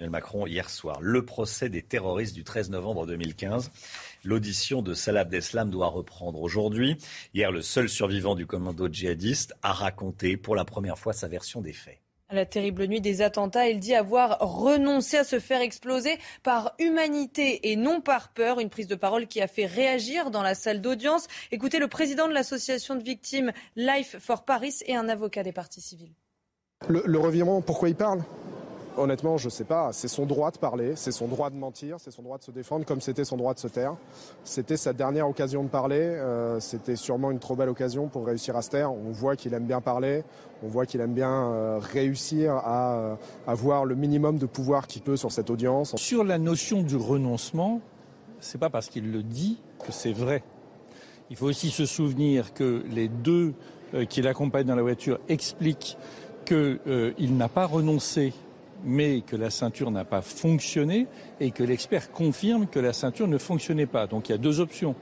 Emmanuel Macron hier soir. Le procès des terroristes du 13 novembre 2015. L'audition de Salah Abdeslam doit reprendre aujourd'hui. Hier, le seul survivant du commando djihadiste a raconté pour la première fois sa version des faits. À la terrible nuit des attentats, il dit avoir renoncé à se faire exploser par humanité et non par peur. Une prise de parole qui a fait réagir dans la salle d'audience. Écoutez le président de l'association de victimes Life for Paris et un avocat des partis civils. Le, le revirement, pourquoi il parle? Honnêtement, je ne sais pas. C'est son droit de parler, c'est son droit de mentir, c'est son droit de se défendre, comme c'était son droit de se taire. C'était sa dernière occasion de parler. Euh, c'était sûrement une trop belle occasion pour réussir à se taire. On voit qu'il aime bien parler, on voit qu'il aime bien euh, réussir à euh, avoir le minimum de pouvoir qu'il peut sur cette audience. Sur la notion du renoncement, c'est pas parce qu'il le dit que c'est vrai. Il faut aussi se souvenir que les deux qui l'accompagnent dans la voiture expliquent qu'il n'a pas renoncé mais que la ceinture n'a pas fonctionné et que l'expert confirme que la ceinture ne fonctionnait pas. Donc il y a deux options.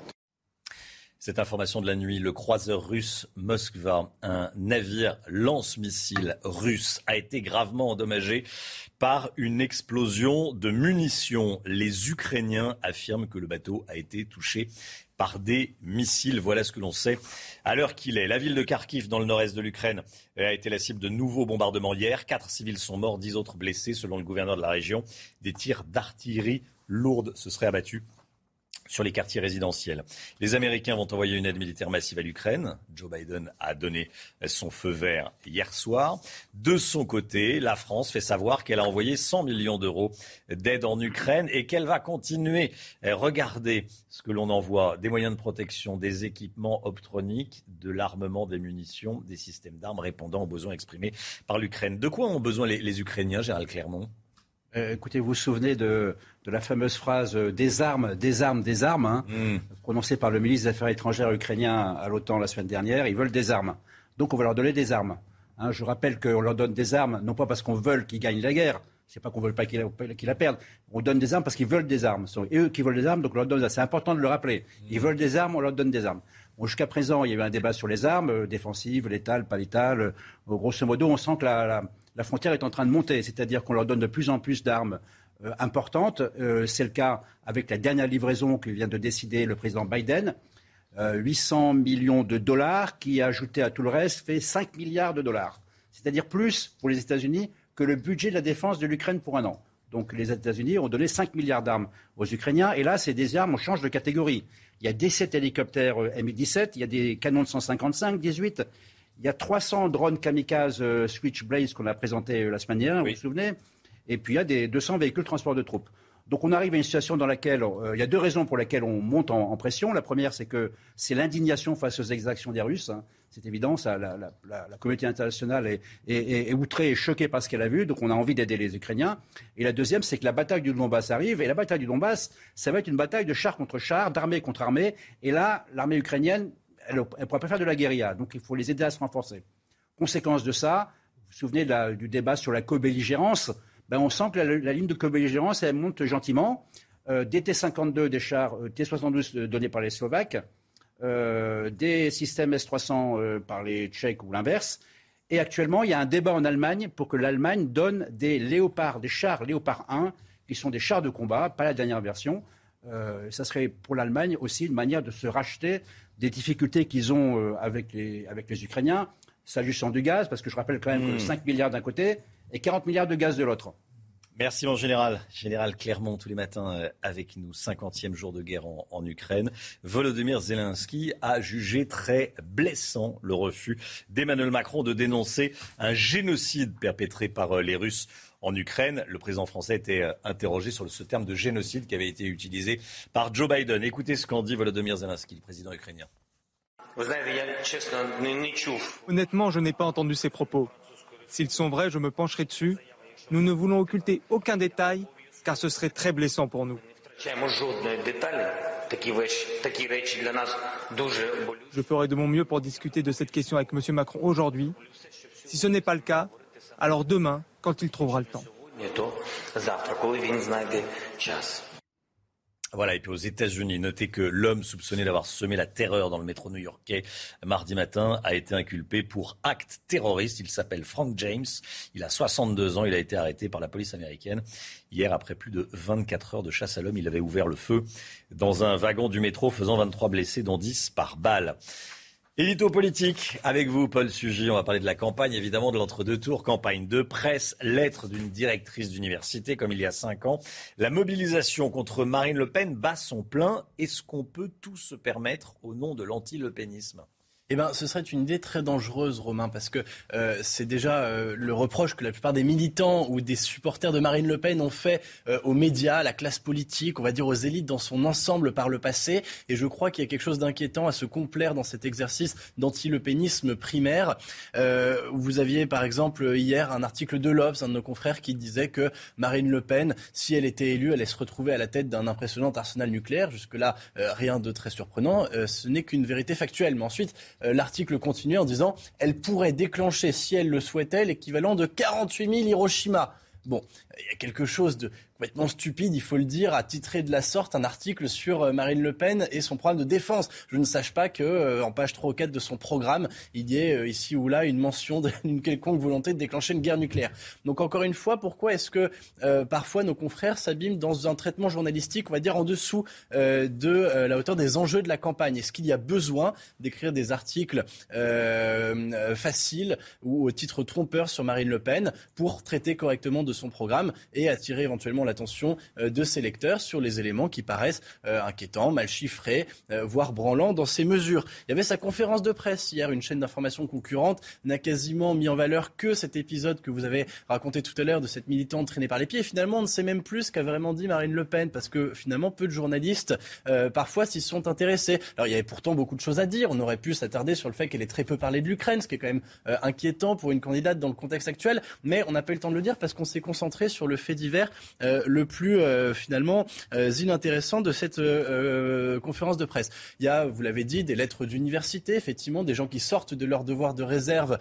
Cette information de la nuit, le croiseur russe Moskva, un navire lance-missile russe, a été gravement endommagé par une explosion de munitions. Les Ukrainiens affirment que le bateau a été touché par des missiles. Voilà ce que l'on sait à l'heure qu'il est. La ville de Kharkiv, dans le nord-est de l'Ukraine, a été la cible de nouveaux bombardements hier. Quatre civils sont morts, dix autres blessés, selon le gouverneur de la région. Des tirs d'artillerie lourde se seraient abattus sur les quartiers résidentiels. Les Américains vont envoyer une aide militaire massive à l'Ukraine. Joe Biden a donné son feu vert hier soir. De son côté, la France fait savoir qu'elle a envoyé 100 millions d'euros d'aide en Ukraine et qu'elle va continuer. à Regarder ce que l'on envoie, des moyens de protection, des équipements optroniques, de l'armement, des munitions, des systèmes d'armes répondant aux besoins exprimés par l'Ukraine. De quoi ont besoin les, les Ukrainiens, Gérald Clermont? Euh, écoutez, vous vous souvenez de, de la fameuse phrase euh, des armes, des armes, des armes, hein, Hmm. prononcée par le ministre des Affaires étrangères ukrainien à l'OTAN la semaine dernière. Ils veulent des armes. Donc on va leur donner des armes. Hein, je rappelle qu'on leur donne des armes, non pas parce qu'on veut qu'ils gagnent la guerre, c'est pas qu'on veut pas qu'ils la, perdent. On donne des armes parce qu'ils veulent des armes. Ce sont eux qui veulent des armes, donc on leur donne. C'est important de le rappeler. Ils veulent des armes, on leur donne des armes. Bon, Jusqu'à présent, il y a eu un débat sur les armes, euh, défensives, létales, pas létales. Grosso modo, on sent que la, la, la frontière est en train de monter, c'est-à-dire qu'on leur donne de plus en plus d'armes euh, importantes. Euh, c'est le cas avec la dernière livraison que vient de décider le président Biden. Euh, 800 millions de dollars qui, ajouté à tout le reste, fait 5 milliards de dollars. C'est-à-dire plus pour les États-Unis que le budget de la défense de l'Ukraine pour un an. Donc les États-Unis ont donné 5 milliards d'armes aux Ukrainiens. Et là, c'est des armes, on change de catégorie. Il y a 17 hélicoptères euh, Mi-17, il y a des canons de 155, 18. Il y a 300 drones kamikazes euh, Switchblade qu'on a présenté euh, la semaine dernière, vous vous souvenez? Et puis il y a des 200 véhicules de transport de troupes. Donc on arrive à une situation dans laquelle euh, il y a deux raisons pour lesquelles on monte en, en pression. La première, c'est que c'est l'indignation face aux exactions des Russes. hein. C'est évident, ça, la, la- la- la communauté internationale est, est- est- est outrée et choquée par ce qu'elle a vu, donc on a envie d'aider les Ukrainiens. Et la deuxième, c'est que la bataille du Donbass arrive, et la bataille du Donbass, ça va être une bataille de char contre char, d'armée contre armée. Et là, l'armée ukrainienne, elle ne pourra pas faire de la guérilla, donc il faut les aider à se renforcer. Conséquence de ça, vous vous souvenez du débat sur la co-belligérance ben, On sent que la, ligne de co-belligérance, elle monte gentiment. Euh, des T-52, des chars euh, T-72 euh, donnés par les Slovaques, euh, des systèmes S-300 euh, par les Tchèques ou l'inverse. Et actuellement, il y a un débat en Allemagne pour que l'Allemagne donne des léopards, des chars Léopard 1, qui sont des chars de combat, pas la dernière version. Ça serait pour l'Allemagne aussi une manière de se racheter des difficultés qu'ils ont euh, avec, les, avec les Ukrainiens, s'agissant du gaz, parce que je rappelle quand même Hmm. que 5 milliards d'un côté et 40 milliards de gaz de l'autre. Merci mon général. Général Clermont tous les matins euh, avec nous. 50e jour de guerre en, en Ukraine. Volodymyr Zelensky a jugé très blessant le refus d'Emmanuel Macron de dénoncer un génocide perpétré par euh, les Russes en Ukraine. Le président français était euh, interrogé sur ce terme de génocide qui avait été utilisé par Joe Biden. Écoutez ce qu'en dit Volodymyr Zelensky, le président ukrainien. Honnêtement, je n'ai pas entendu ces propos. S'ils sont vrais, je me pencherai dessus. Nous ne voulons occulter aucun détail, car ce serait très blessant pour nous. Je ferai de mon mieux pour discuter de cette question avec M. Macron aujourd'hui. Si ce n'est pas le cas, alors demain, quand il trouvera le temps. Voilà, et puis aux États-Unis, notez que l'homme soupçonné d'avoir semé la terreur dans le métro new-yorkais mardi matin a été inculpé pour acte terroriste. Il s'appelle Frank James. Il a 62 ans. Il a été arrêté par la police américaine. Hier, après plus de 24 heures de chasse à l'homme, il avait ouvert le feu dans un wagon du métro, faisant 23 blessés, dont 10 par balle. Édito politique avec vous, Paul Sugy. On va parler de la campagne, évidemment, de l'entre-deux tours. Campagne de presse, lettre d'une directrice d'université, comme il y a cinq ans. La mobilisation contre Marine Le Pen bat son plein. Est-ce qu'on peut tout se permettre au nom de l'anti-lepénisme? Eh ben, ce serait une idée très dangereuse, Romain, parce que euh, c'est déjà euh, le reproche que la plupart des militants ou des supporters de Marine Le Pen ont fait euh, aux médias, à la classe politique, on va dire aux élites dans son ensemble par le passé. Et je crois qu'il y a quelque chose d'inquiétant à se complaire dans cet exercice d'anti-lepénisme primaire. vous aviez, par exemple, hier un article de l'Obs, un de nos confrères, qui disait que Marine Le Pen, si elle était élue, allait se retrouver à la tête d'un impressionnant arsenal nucléaire. Jusque-là, rien de très surprenant. ce n'est qu'une vérité factuelle. Mais ensuite, l'article continue en disant elle pourrait déclencher, si elle le souhaitait, l'équivalent de 48 000 Hiroshima. Bon, il y a quelque chose de complètement stupide, il faut le dire, à titrer de la sorte un article sur euh, Marine Le Pen et son programme de défense. Je ne sache pas que euh, en page 3 ou 4 de son programme, il y ait euh, ici ou là une mention d'une quelconque volonté de déclencher une guerre nucléaire. Donc encore une fois, pourquoi est-ce que parfois nos confrères s'abîment dans un traitement journalistique, on va dire en dessous de la hauteur des enjeux de la campagne? Est-ce qu'il y a besoin d'écrire des articles faciles ou au titre trompeur sur Marine Le Pen pour traiter correctement de son programme? Et attirer éventuellement l'attention euh, de ses lecteurs sur les éléments qui paraissent euh, inquiétants, mal chiffrés, euh, voire branlants dans ces mesures. Il y avait sa conférence de presse hier, une chaîne d'information concurrente n'a quasiment mis en valeur que cet épisode que vous avez raconté tout à l'heure de cette militante traînée par les pieds. Et finalement, on ne sait même plus ce qu'a vraiment dit Marine Le Pen, parce que finalement, peu de journalistes parfois s'y sont intéressés. Alors il y avait pourtant beaucoup de choses à dire. On aurait pu s'attarder sur le fait qu'elle ait très peu parlé de l'Ukraine, ce qui est quand même inquiétant pour une candidate dans le contexte actuel. Mais on n'a pas eu le temps de le dire parce qu'on s'est concentré sur le fait divers le plus euh, finalement euh, inintéressant de cette euh, conférence de presse. Il y a, vous l'avez dit, des lettres d'université, effectivement, des gens qui sortent de leur devoir de réserve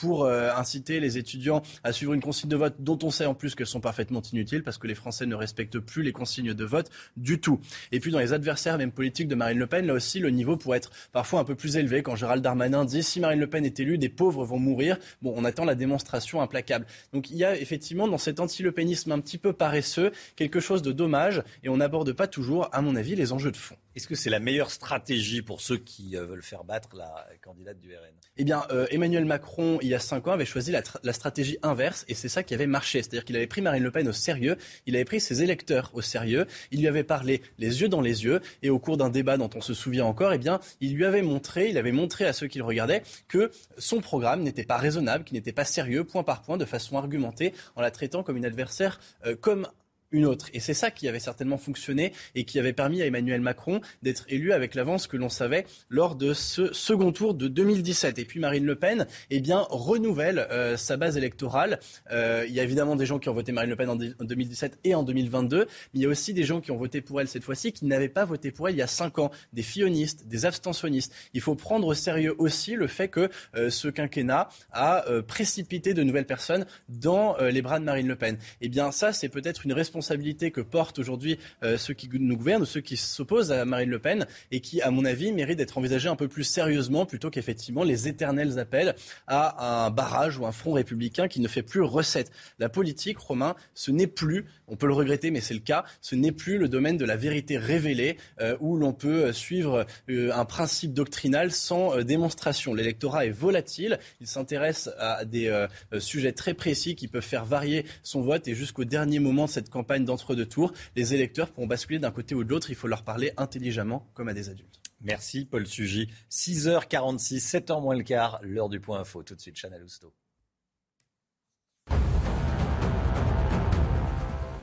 pour inciter les étudiants à suivre une consigne de vote dont on sait en plus qu'elles sont parfaitement inutiles parce que les Français ne respectent plus les consignes de vote du tout. Et puis dans les adversaires même politiques de Marine Le Pen, là aussi le niveau pourrait être parfois un peu plus élevé quand Gérald Darmanin dit si Marine Le Pen est élue, des pauvres vont mourir. Bon, on attend la démonstration implacable. Donc il y a effectivement dans cet anti-lepénisme un petit peu paresseux, quelque chose de dommage et on n'aborde pas toujours, à mon avis, les enjeux de fond. Est-ce que c'est la meilleure stratégie pour ceux qui euh, veulent faire battre la candidate du RN Eh bien, euh, Emmanuel Macron, il y a cinq ans, avait choisi la, stratégie inverse et c'est ça qui avait marché. C'est-à-dire qu'il avait pris Marine Le Pen au sérieux, il avait pris ses électeurs au sérieux, il lui avait parlé les yeux dans les yeux et au cours d'un débat dont on se souvient encore, eh bien, il lui avait montré, il avait montré à ceux qui le regardaient que son programme n'était pas raisonnable, qu'il n'était pas sérieux, point par point, de façon argumentée, en la traitant comme une adversaire, euh, comme une autre. Et c'est ça qui avait certainement fonctionné et qui avait permis à Emmanuel Macron d'être élu avec l'avance que l'on savait lors de ce second tour de 2017. Et puis Marine Le Pen, eh bien, renouvelle euh, sa base électorale. Euh, il y a évidemment des gens qui ont voté Marine Le Pen en, 2017 et en 2022, mais il y a aussi des gens qui ont voté pour elle cette fois-ci qui n'avaient pas voté pour elle il y a cinq ans, des fillonistes, des abstentionnistes. Il faut prendre au sérieux aussi le fait que euh, ce quinquennat a précipité de nouvelles personnes dans les bras de Marine Le Pen. Eh bien, ça, c'est peut-être une responsabilité responsabilité que portent aujourd'hui euh, ceux qui nous gouvernent, ceux qui s'opposent à Marine Le Pen, et qui, à mon avis, méritent d'être envisagés un peu plus sérieusement plutôt qu'effectivement les éternels appels à un barrage ou un front républicain qui ne fait plus recette. La politique, Romain, ce n'est plus, on peut le regretter, mais c'est le cas, ce n'est plus le domaine de la vérité révélée euh, où l'on peut euh, suivre un principe doctrinal sans démonstration. L'électorat est volatile, il s'intéresse à des sujets très précis qui peuvent faire varier son vote et jusqu'au dernier moment de cette campagne d'entre-deux tours, les électeurs pourront basculer d'un côté ou de l'autre. Il faut leur parler intelligemment comme à des adultes. Merci Paul Sugy. 6h46, 7h moins le quart, l'heure du point info. Tout de suite, Chanel Housteau.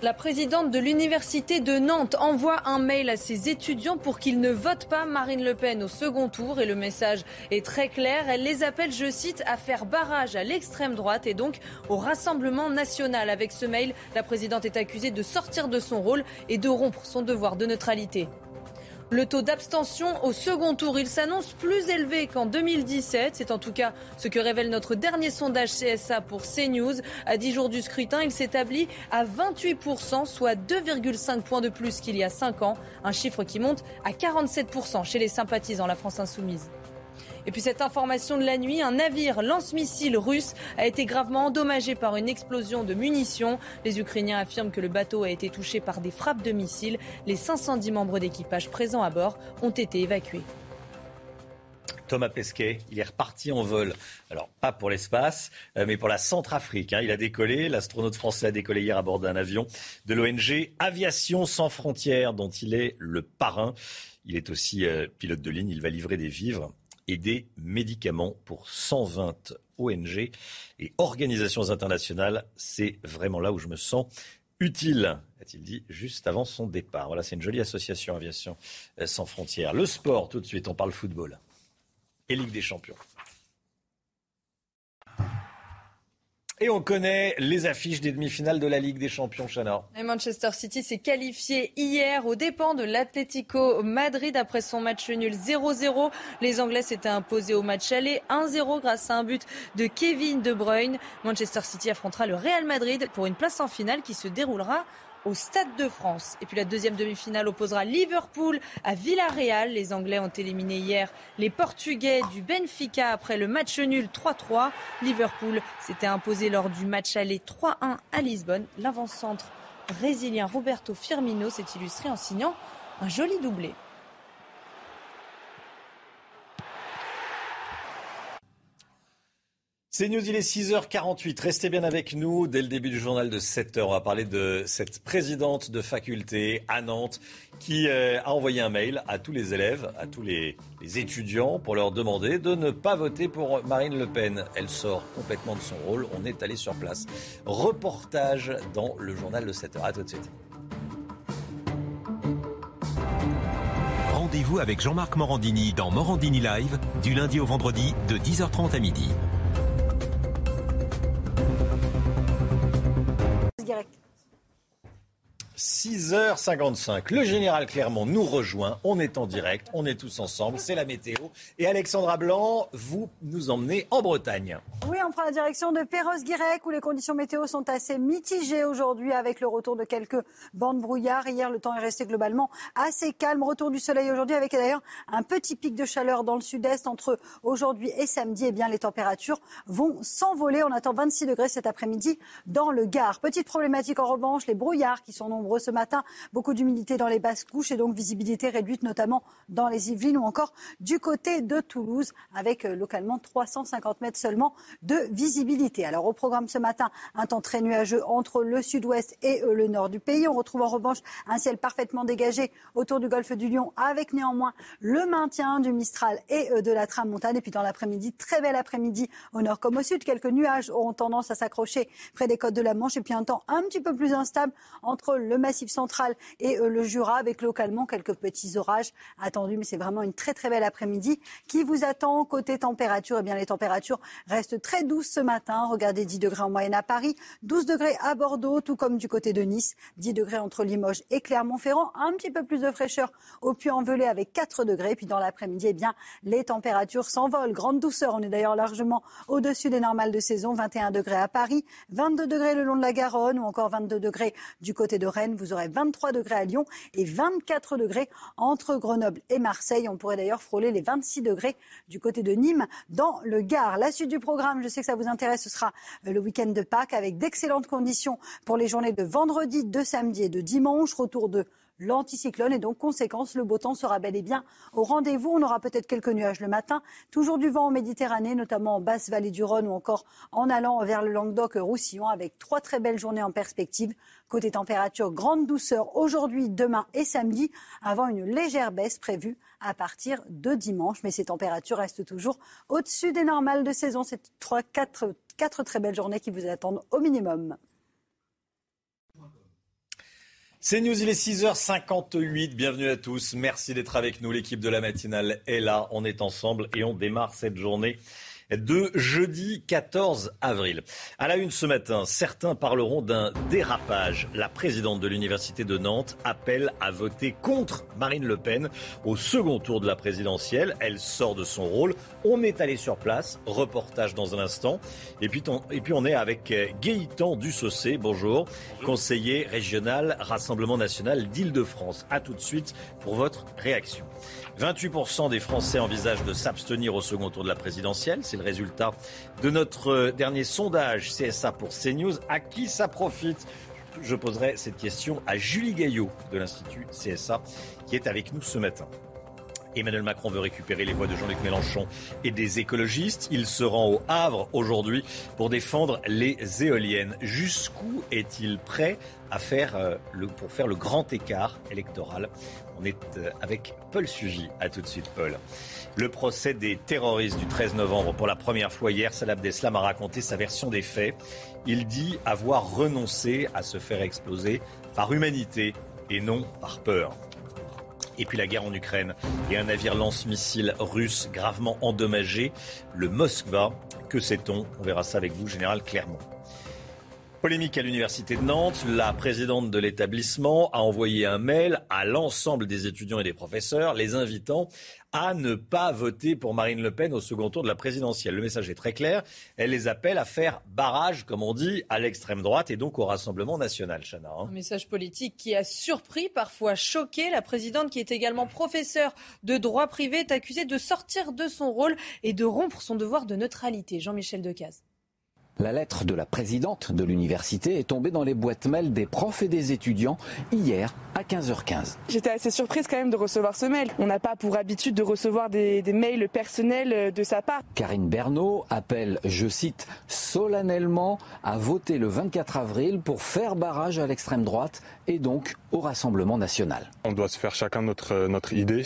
La présidente de l'université de Nantes envoie un mail à ses étudiants pour qu'ils ne votent pas Marine Le Pen au second tour et le message est très clair. Elle les appelle, je cite, à faire barrage à l'extrême droite et donc au Rassemblement national. Avec ce mail, la présidente est accusée de sortir de son rôle et de rompre son devoir de neutralité. Le taux d'abstention au second tour, il s'annonce plus élevé qu'en 2017. C'est en tout cas ce que révèle notre dernier sondage CSA pour CNews. À 10 jours du scrutin, il s'établit à 28%, soit 2,5 points de plus qu'il y a 5 ans. Un chiffre qui monte à 47% chez les sympathisants La France Insoumise. Et puis cette information de la nuit, un navire lance-missile russe a été gravement endommagé par une explosion de munitions. Les Ukrainiens affirment que le bateau a été touché par des frappes de missiles. Les 510 membres d'équipage présents à bord ont été évacués. Thomas Pesquet, il est reparti en vol. Alors, pas pour l'espace, euh, mais pour la Centrafrique. Hein. Il a décollé, l'astronaute français a décollé hier à bord d'un avion de l'ONG Aviation sans frontières, dont il est le parrain. Il est aussi euh, pilote de ligne, il va livrer des vivres et des médicaments pour 120 ONG et organisations internationales. C'est vraiment là où je me sens utile, a-t-il dit juste avant son départ. Voilà, c'est une jolie association Aviation sans frontières. Le sport, tout de suite, on parle football et Ligue des Champions. Et on connaît les affiches des demi-finales de la Ligue des Champions, Chana. Manchester City s'est qualifié hier aux dépens de l'Atlético Madrid après son match nul 0-0. Les Anglais s'étaient imposés au match aller 1-0 grâce à un but de Kevin De Bruyne. Manchester City affrontera le Real Madrid pour une place en finale qui se déroulera au Stade de France. Et puis la deuxième demi-finale opposera Liverpool à Villarreal. Les Anglais ont éliminé hier les Portugais du Benfica après le match nul 3-3. Liverpool s'était imposé lors du match aller 3-1 à Lisbonne. L'avant-centre brésilien Roberto Firmino s'est illustré en signant un joli doublé. C'est News, il est 6h48. Restez bien avec nous. Dès le début du journal de 7h, on va parler de cette présidente de faculté à Nantes qui euh, a envoyé un mail à tous les élèves, à tous les, étudiants pour leur demander de ne pas voter pour Marine Le Pen. Elle sort complètement de son rôle. On est allé sur place. Reportage dans le journal de 7h. À tout de suite. Rendez-vous avec Jean-Marc Morandini dans Morandini Live du lundi au vendredi de 10h30 à midi. 6h55. Le général Clermont nous rejoint. On est en direct. On est tous ensemble. C'est la météo. Et Alexandra Blanc, vous nous emmenez en Bretagne. Oui, on prend la direction de Perros-Guirec où les conditions météo sont assez mitigées aujourd'hui avec le retour de quelques bandes brouillard. Hier, le temps est resté globalement assez calme. Retour du soleil aujourd'hui avec d'ailleurs un petit pic de chaleur dans le sud-est entre aujourd'hui et samedi. Eh bien, les températures vont s'envoler. On attend 26 degrés cet après-midi dans le Gard. Petite problématique en revanche, les brouillards qui sont nombreux ce matin. Beaucoup d'humidité dans les basses couches et donc visibilité réduite notamment dans les Yvelines ou encore du côté de Toulouse avec euh, localement 350 mètres seulement de visibilité. Alors au programme ce matin, un temps très nuageux entre le sud-ouest et euh, le nord du pays. On retrouve en revanche un ciel parfaitement dégagé autour du golfe du Lion avec néanmoins le maintien du Mistral et euh, de la tramontane. Et puis dans l'après-midi, très bel après-midi au nord comme au sud. Quelques nuages auront tendance à s'accrocher près des côtes de la Manche et puis un temps un petit peu plus instable entre le massif central et euh, le Jura avec localement quelques petits orages attendus. Mais c'est vraiment une très très belle après-midi qui vous attend. Côté température, eh bien les températures restent très douces ce matin. Regardez 10 degrés en moyenne à Paris, 12 degrés à Bordeaux, tout comme du côté de Nice, 10 degrés entre Limoges et Clermont-Ferrand. Un petit peu plus de fraîcheur au Puy-en-Velay avec 4 degrés. Puis dans l'après-midi, eh bien les températures s'envolent. Grande douceur. On est d'ailleurs largement au-dessus des normales de saison. 21 degrés à Paris, 22 degrés le long de la Garonne ou encore 22 degrés du côté de Rennes. Vous aurez 23 degrés à Lyon et 24 degrés entre Grenoble et Marseille. On pourrait d'ailleurs frôler les 26 degrés du côté de Nîmes dans le Gard. La suite du programme, je sais que ça vous intéresse, ce sera euh, le week-end de Pâques avec d'excellentes conditions pour les journées de vendredi, de samedi et de dimanche. Retour de l'anticyclone et donc conséquence, le beau temps sera bel et bien au rendez-vous. On aura peut-être quelques nuages le matin, toujours du vent en Méditerranée, notamment en basse vallée du Rhône ou encore en allant vers le Languedoc-Roussillon avec trois très belles journées en perspective. Côté température, grande douceur aujourd'hui, demain et samedi, avant une légère baisse prévue à partir de dimanche. Mais ces températures restent toujours au-dessus des normales de saison. C'est trois, quatre, quatre très belles journées qui vous attendent au minimum. C'est News, il est 6h58. Bienvenue à tous. Merci d'être avec nous. L'équipe de la matinale est là. On est ensemble et on démarre cette journée de jeudi 14 avril. À la une ce matin, certains parleront d'un dérapage. La présidente de l'Université de Nantes appelle à voter contre Marine Le Pen au second tour de la présidentielle. Elle sort de son rôle. On est allé sur place. Reportage dans un instant. Et puis, on, et puis on est avec Gaëtan Dussaucé. Bonjour. Conseiller régional Rassemblement national d'Île-de-France. À tout de suite pour votre réaction. 28% des Français envisagent de s'abstenir au second tour de la présidentielle. C'est le résultat de notre dernier sondage CSA pour CNews. À qui ça profite? Je poserai cette question à Julie Gaillot de l'Institut CSA qui est avec nous ce matin. Emmanuel Macron veut récupérer les voix de Jean-Luc Mélenchon et des écologistes. Il se rend au Havre aujourd'hui pour défendre les éoliennes. Jusqu'où est-il prêt à faire euh, le, pour faire le grand écart électoral? On est euh, avec Paul Sugy. À tout de suite, Paul. Le procès des terroristes du 13 novembre. Pour la première fois hier, Salah Abdeslam a raconté sa version des faits. Il dit avoir renoncé à se faire exploser par humanité et non par peur. Et puis la guerre en Ukraine et un navire lance-missile russe gravement endommagé, le Moskva. Que sait-on? On verra ça avec vous, Général Clermont. Polémique à l'Université de Nantes. La présidente de l'établissement a envoyé un mail à l'ensemble des étudiants et des professeurs les invitant à ne pas voter pour Marine Le Pen au second tour de la présidentielle. Le message est très clair. Elle les appelle à faire barrage, comme on dit, à l'extrême droite et donc au Rassemblement national, Chana. Un message politique qui a surpris, parfois choqué. La présidente, qui est également professeure de droit privé, est accusée de sortir de son rôle et de rompre son devoir de neutralité. Jean-Michel Decaze. La lettre de la présidente de l'université est tombée dans les boîtes mail des profs et des étudiants hier à 15h15. J'étais assez surprise quand même de recevoir ce mail. On n'a pas pour habitude de recevoir des, des, mails personnels de sa part. Karine Bernot appelle, je cite, solennellement à voter le 24 avril pour faire barrage à l'extrême droite et donc au Rassemblement national. On doit se faire chacun notre, notre idée.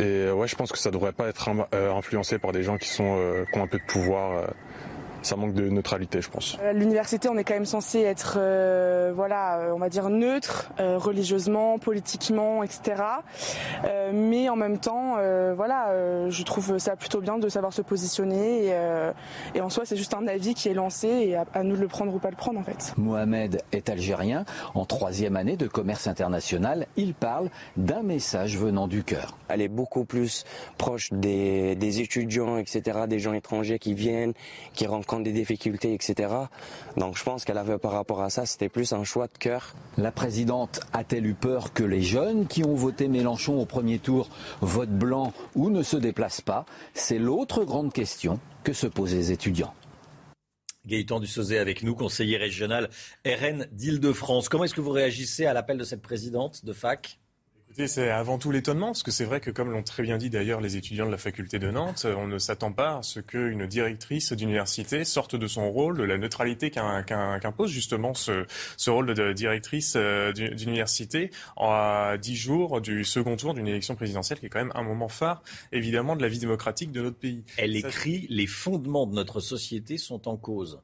Et ouais, je pense que ça ne devrait pas être influencé par des gens qui, sont, qui ont un peu de pouvoir ça manque de neutralité, je pense. À l'université, on est quand même censé être, euh, voilà, on va dire neutre, euh, religieusement, politiquement, etc. Euh, mais en même temps, voilà, je trouve ça plutôt bien de savoir se positionner. Et, et en soi, c'est juste un avis qui est lancé et à, à, nous de le prendre ou pas le prendre, en fait. Mohamed est algérien, en troisième année de commerce international. Il parle d'un message venant du cœur. Elle est beaucoup plus proche des, des étudiants, etc., des gens étrangers qui viennent, qui rencontrent des difficultés, etc. Donc je pense qu'elle avait par rapport à ça, c'était plus un choix de cœur. La présidente a-t-elle eu peur que les jeunes qui ont voté Mélenchon au premier tour votent blanc ou ne se déplacent pas? C'est l'autre grande question que se posent les étudiants. Gaëtan Dussaudet avec nous, conseiller régional RN d'Île-de-France. Comment est-ce que vous réagissez à l'appel de cette présidente de fac? C'est avant tout l'étonnement, parce que c'est vrai que, comme l'ont très bien dit d'ailleurs les étudiants de la faculté de Nantes, on ne s'attend pas à ce qu'une directrice d'université sorte de son rôle, de la neutralité qu'impose justement ce, ce, rôle de directrice d'université à dix jours du second tour d'une élection présidentielle, qui est quand même un moment phare, évidemment, de la vie démocratique de notre pays. Elle écrit Les fondements de notre société sont en cause.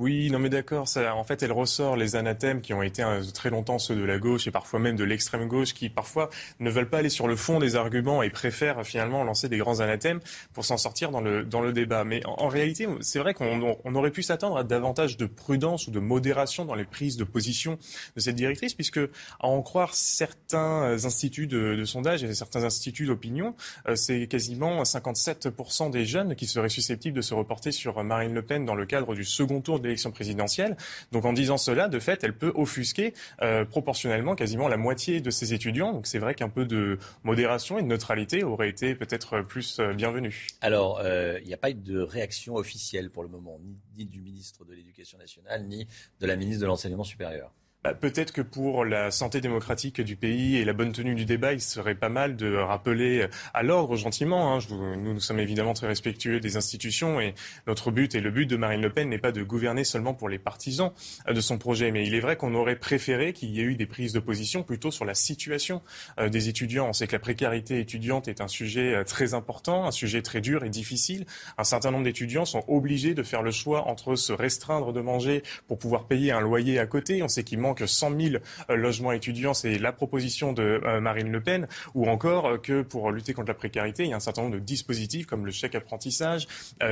Oui, non mais d'accord. En fait, elle ressort les anathèmes qui ont été euh, très longtemps ceux de la gauche et parfois même de l'extrême gauche, qui parfois ne veulent pas aller sur le fond des arguments et préfèrent finalement lancer des grands anathèmes pour s'en sortir dans le dans le débat. Mais en, réalité, c'est vrai qu'on on aurait pu s'attendre à davantage de prudence ou de modération dans les prises de position de cette directrice, puisque à en croire certains instituts de, sondage et certains instituts d'opinion, euh, c'est quasiment 57% des jeunes qui seraient susceptibles de se reporter sur Marine Le Pen dans le cadre du second tour de l'élection présidentielle. Donc en disant cela, de fait, elle peut offusquer euh, proportionnellement quasiment la moitié de ses étudiants. Donc c'est vrai qu'un peu de modération et de neutralité aurait été peut-être plus euh, bienvenue. Alors, il euh, n'y a pas eu de réaction officielle pour le moment, ni du ministre de l'Éducation nationale, ni de la ministre de l'Enseignement supérieur. Bah, Peut-être que pour la santé démocratique du pays et la bonne tenue du débat, il serait pas mal de rappeler à l'ordre gentiment. Hein. Nous, nous sommes évidemment très respectueux des institutions et notre but et le but de Marine Le Pen n'est pas de gouverner seulement pour les partisans de son projet. Mais il est vrai qu'on aurait préféré qu'il y ait eu des prises de position plutôt sur la situation des étudiants. On sait que la précarité étudiante est un sujet très important, un sujet très dur et difficile. Un certain nombre d'étudiants sont obligés de faire le choix entre se restreindre de manger pour pouvoir payer un loyer à côté. On sait qu'ils manque 100 000 logements étudiants, c'est la proposition de Marine Le Pen, ou encore que pour lutter contre la précarité, il y a un certain nombre de dispositifs comme le chèque apprentissage,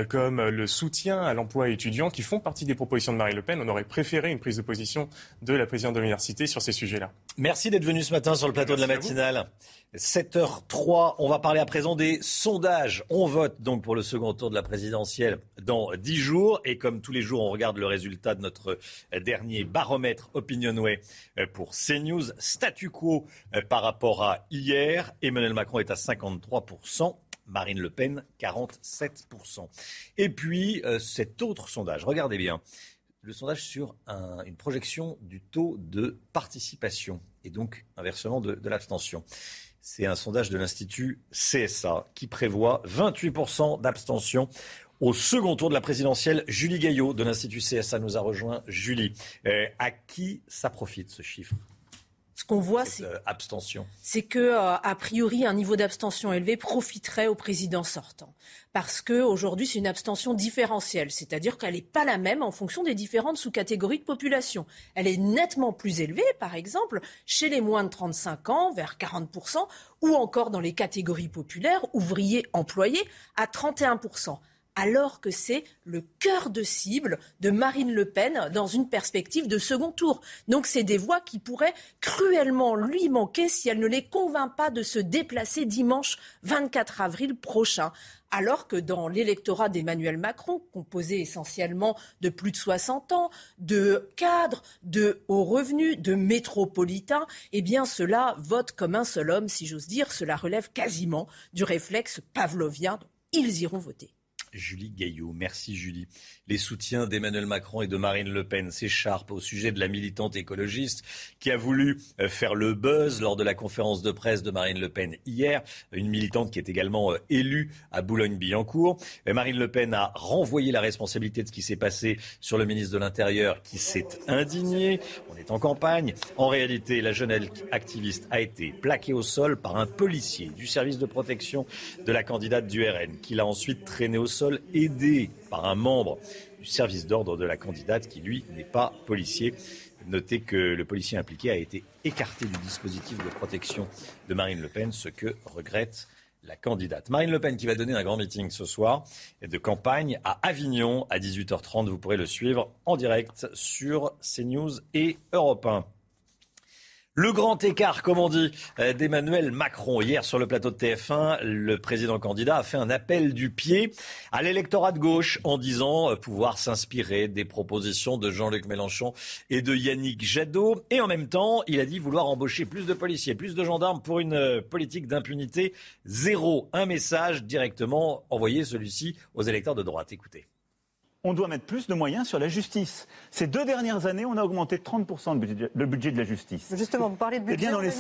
comme le soutien à l'emploi étudiant, qui font partie des propositions de Marine Le Pen. On aurait préféré une prise de position de la présidente de l'université sur ces sujets-là. Merci d'être venu ce matin sur le plateau de la matinale. 7h03, on va parler à présent des sondages. On vote donc pour le second tour de la présidentielle dans 10 jours. Et comme tous les jours, on regarde le résultat de notre dernier baromètre Opinionway pour CNews. Statu quo par rapport à hier. Emmanuel Macron est à 53%. Marine Le Pen, 47%. Et puis, euh, cet autre sondage, regardez bien, le sondage sur une projection du taux de participation et donc inversement de l'abstention. C'est un sondage de l'Institut CSA qui prévoit 28% d'abstention au second tour de la présidentielle. Julie Gaillot de l'Institut CSA nous a rejoint. Julie, euh, à qui ça profite ce chiffre? Ce qu'on voit, c'est euh, abstention. C'est que, euh, a priori, un niveau d'abstention élevé profiterait au président sortant, parce que aujourd'hui, c'est une abstention différentielle, c'est-à-dire qu'elle n'est pas la même en fonction des différentes sous-catégories de population. Elle est nettement plus élevée, par exemple, chez les moins de 35 ans, vers 40 ou encore dans les catégories populaires, ouvriers, employés, à 31 alors que c'est le cœur de cible de Marine Le Pen dans une perspective de second tour. Donc c'est des voix qui pourraient cruellement lui manquer si elle ne les convainc pas de se déplacer dimanche 24 avril prochain alors que dans l'électorat d'Emmanuel Macron, composé essentiellement de plus de 60 ans, de cadres, de hauts revenus, de métropolitains, eh bien cela vote comme un seul homme, si j'ose dire. Cela relève quasiment du réflexe pavlovien. Ils iront voter. Julie Gaillot. Merci Julie. Les soutiens d'Emmanuel Macron et de Marine Le Pen s'écharpent au sujet de la militante écologiste qui a voulu euh, faire le buzz lors de la conférence de presse de Marine Le Pen hier. Une militante qui est également euh, élue à Boulogne-Billancourt. Marine Le Pen a renvoyé la responsabilité de ce qui s'est passé sur le ministre de l'Intérieur qui s'est indigné. On est en campagne. En réalité, la jeune activiste a été plaquée au sol par un policier du service de protection de la candidate du RN qui l'a ensuite traînée au sol aidé par un membre du service d'ordre de la candidate qui, lui, n'est pas policier. Notez que le policier impliqué a été écarté du dispositif de protection de Marine Le Pen, ce que regrette la candidate. Marine Le Pen qui va donner un grand meeting ce soir de campagne à Avignon à 18h30. Vous pourrez le suivre en direct sur CNews et Europe 1. Le grand écart, comme on dit, euh, d'Emmanuel Macron. Hier, sur le plateau de TF1, le président candidat a fait un appel du pied à l'électorat de gauche en disant euh, pouvoir s'inspirer des propositions de Jean-Luc Mélenchon et de Yannick Jadot. Et en même temps, il a dit vouloir embaucher plus de policiers, plus de gendarmes pour une euh, politique d'impunité zéro. Un message directement envoyé, celui-ci, aux électeurs de droite. Écoutez on doit mettre plus de moyens sur la justice. Ces deux dernières années, on a augmenté de 30% le budget, de la justice. Justement, vous parlez de budget. Eh bien, dans les,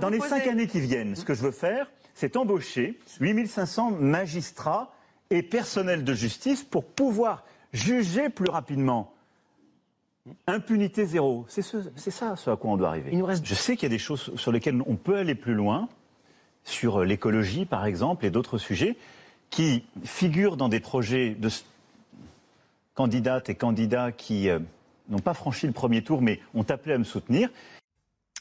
dans les cinq années qui viennent, ce que je veux faire, c'est embaucher 8500 magistrats et personnels de justice pour pouvoir juger plus rapidement. Impunité zéro. C'est ça ce à quoi on doit arriver. Je sais qu'il y a des choses sur lesquelles on peut aller plus loin, sur l'écologie par exemple et d'autres sujets, qui figurent dans des projets de candidates et candidats qui euh, n'ont pas franchi le premier tour, mais ont appelé à me soutenir.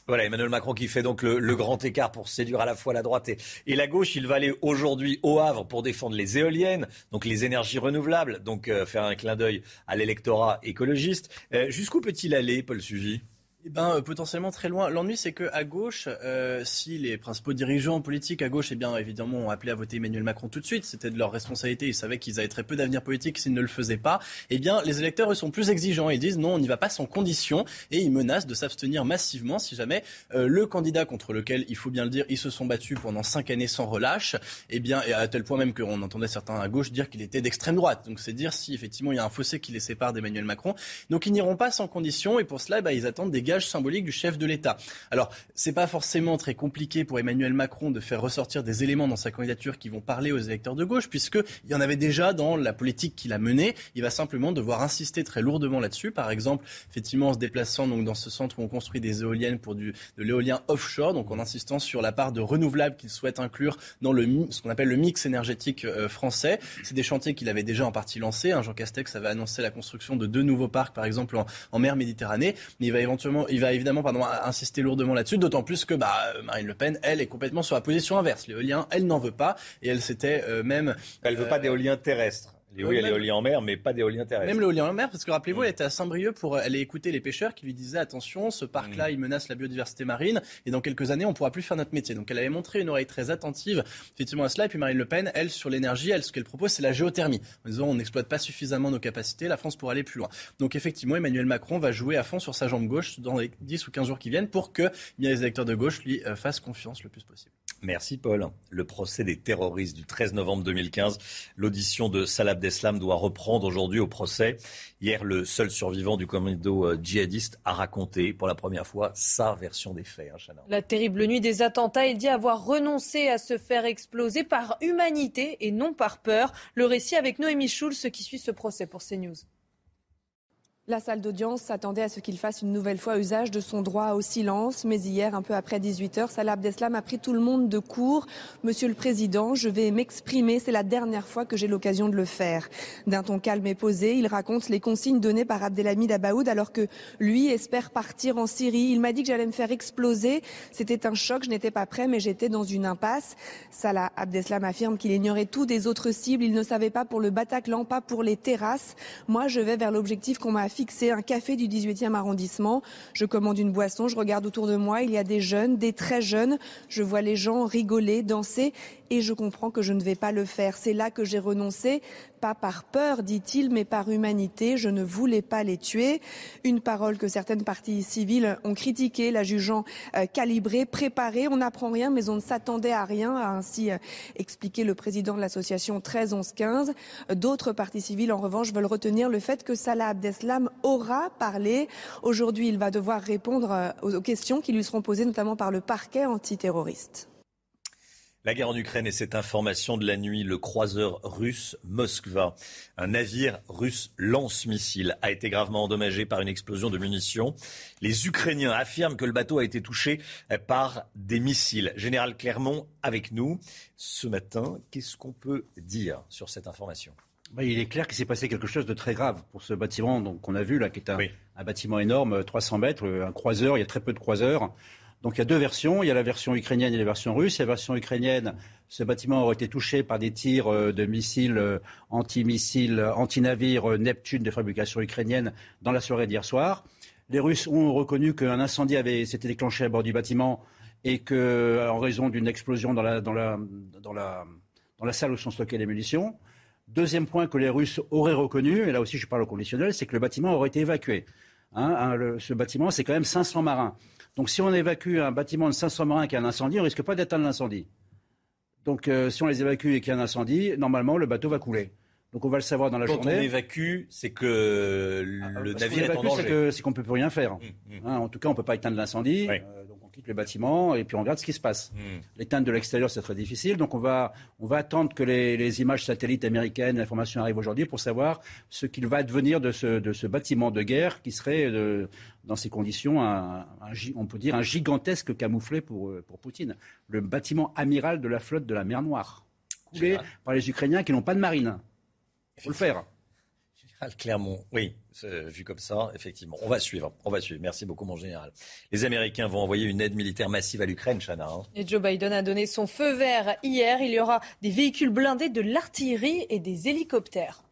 Voilà, Emmanuel Macron qui fait donc le, grand écart pour séduire à la fois la droite et, la gauche. Il va aller aujourd'hui au Havre pour défendre les éoliennes, donc les énergies renouvelables, donc euh, faire un clin d'œil à l'électorat écologiste. Euh, jusqu'où peut-il aller, Paul Sugy eh ben, euh, potentiellement très loin. L'ennui, c'est que à gauche, euh, si les principaux dirigeants politiques à gauche, eh bien, évidemment, ont appelé à voter Emmanuel Macron tout de suite, c'était de leur responsabilité. Ils savaient qu'ils avaient très peu d'avenir politique s'ils ne le faisaient pas. Eh bien, les électeurs, eux, sont plus exigeants. Ils disent non, on n'y va pas sans condition, et ils menacent de s'abstenir massivement si jamais euh, le candidat contre lequel, il faut bien le dire, ils se sont battus pendant cinq années sans relâche. Eh bien, et à tel point même qu'on entendait certains à gauche dire qu'il était d'extrême droite. Donc, c'est dire si effectivement il y a un fossé qui les sépare d'Emmanuel Macron. Donc, ils n'iront pas sans condition, et pour cela, bah, ils attendent des symbolique du chef de l'État. Alors, c'est pas forcément très compliqué pour Emmanuel Macron de faire ressortir des éléments dans sa candidature qui vont parler aux électeurs de gauche, puisqu'il y en avait déjà dans la politique qu'il a menée. Il va simplement devoir insister très lourdement là-dessus. Par exemple, effectivement, en se déplaçant donc, dans ce centre où on construit des éoliennes pour du, de l'éolien offshore, donc en insistant sur la part de renouvelables qu'il souhaite inclure dans le, ce qu'on appelle le mix énergétique euh, français. C'est des chantiers qu'il avait déjà en partie lancés. Jean Castex avait annoncé la construction de deux nouveaux parcs, par exemple, en mer Méditerranée. Mais il va éventuellement évidemment, il va évidemment pardon, insister lourdement là-dessus, d'autant plus que bah, Marine Le Pen, elle, est complètement sur la position inverse. L'éolien, elle n'en veut pas, et elle s'était euh, même... Elle veut pas d'éolien terrestre. Et oui, a l'éolien en mer, mais pas d'éolien terrestre. Même l'éolien en mer, parce que rappelez-vous, elle était à Saint-Brieuc pour aller écouter les pêcheurs qui lui disaient attention, ce parc-là, Mm. il menace la biodiversité marine, et dans quelques années, on pourra plus faire notre métier. Donc elle avait montré une oreille très attentive, effectivement, à cela. Et puis Marine Le Pen, elle, sur l'énergie, elle, ce qu'elle propose, c'est la géothermie. En disant, on n'exploite pas suffisamment nos capacités, la France pourra aller plus loin. Donc effectivement, Emmanuel Macron va jouer à fond sur sa jambe gauche dans les 10 ou 15 jours qui viennent pour que eh bien, les électeurs de gauche lui euh, fassent confiance le plus possible. Merci Paul. Le procès des terroristes du 13 novembre 2015. L'audition de Salah Abdeslam doit reprendre aujourd'hui au procès. Hier, le seul survivant du commando euh, djihadiste a raconté pour la première fois sa version des faits. hein. La terrible nuit des attentats, il dit avoir renoncé à se faire exploser par humanité et non par peur. Le récit avec Noémie Schulz qui suit ce procès pour CNews. La salle d'audience s'attendait à ce qu'il fasse une nouvelle fois usage de son droit au silence, mais hier, un peu après 18h, Salah Abdeslam a pris tout le monde de court. Monsieur le Président, je vais m'exprimer, c'est la dernière fois que j'ai l'occasion de le faire. D'un ton calme et posé, il raconte les consignes données par Abdelhamid Abaoud alors que lui espère partir en Syrie. Il m'a dit que j'allais me faire exploser. C'était un choc, je n'étais pas prêt, mais j'étais dans une impasse. Salah Abdeslam affirme qu'il ignorait tout des autres cibles. Il ne savait pas pour le Bataclan, pas pour les terrasses. Moi, je vais vers l'objectif qu'on m'a fixé, un café du 18e arrondissement. Je commande une boisson, je regarde autour de moi, il y a des jeunes, des très jeunes. Je vois les gens rigoler, danser et je comprends que je ne vais pas le faire. C'est là que j'ai renoncé, pas par peur, dit-il, mais par humanité. Je ne voulais pas les tuer. Une parole que certaines parties civiles ont critiquée, la jugeant euh, calibrée, préparée. On n'apprend rien, mais on ne s'attendait à rien, a ainsi euh, expliqué le président de l'association 13 11 15. D'autres parties civiles, en revanche, veulent retenir le fait que Salah Abdeslam aura parlé. Aujourd'hui, il va devoir répondre euh, aux aux questions qui lui seront posées, notamment par le parquet antiterroriste. La guerre en Ukraine et cette information de la nuit, le croiseur russe Moskva, un navire russe lance-missile, a été gravement endommagé par une explosion de munitions. Les Ukrainiens affirment que le bateau a été touché par des missiles. Général Clermont, avec nous ce matin, qu'est-ce qu'on peut dire sur cette information? Bah, il est clair qu'il s'est passé quelque chose de très grave pour ce bâtiment qu'on a vu là, qui est un, un bâtiment énorme, 300 mètres, euh, un croiseur, il y a très peu de croiseurs. Donc il y a deux versions, il y a la version ukrainienne et la version russe. La version ukrainienne, ce bâtiment aurait été touché par des tirs euh, de missiles euh, anti-missiles, euh, anti-navires Neptune de fabrication ukrainienne dans la soirée d'hier soir. Les Russes ont reconnu qu'un incendie avait s'était déclenché à bord du bâtiment et que, en raison d'une explosion dans la, salle où sont stockées les munitions. Deuxième point que les Russes auraient reconnu, et là aussi je parle au conditionnel, c'est que le bâtiment aurait été évacué. Hein, hein, ce bâtiment, c'est quand même 500 marins. Donc si on évacue un bâtiment de 500 marins qui a un incendie, on ne risque pas d'éteindre l'incendie. Donc euh, si on les évacue et qu'il y a un incendie, normalement le bateau va couler. Donc on va le savoir dans la Quand journée. on évacue, c'est que le Parce qu'on navire est en évacue, c'est danger. C'est qu'on ne peut plus rien faire. Mm, Hein, en tout cas, on ne peut pas éteindre l'incendie. Euh, on quitte le bâtiment et puis on regarde ce qui se passe. Mm. L'éteindre de l'extérieur, c'est très difficile. Donc on va, on va attendre que les, les images satellites américaines, l'information arrive aujourd'hui pour savoir ce qu'il va advenir de ce, de ce bâtiment de guerre qui serait, euh, dans ces conditions, un, on peut dire un gigantesque camouflet pour, euh, pour Poutine. Le bâtiment amiral de la flotte de la mer Noire, coulé par les Ukrainiens qui n'ont pas de marine. Il faut le faire. Clermont, oui, vu comme ça, effectivement. On va suivre, on va suivre. Merci beaucoup, mon général. Les Américains vont envoyer une aide militaire massive à l'Ukraine, Chana. hein. Et Joe Biden a donné son feu vert hier. Il y aura des véhicules blindés, de l'artillerie et des hélicoptères.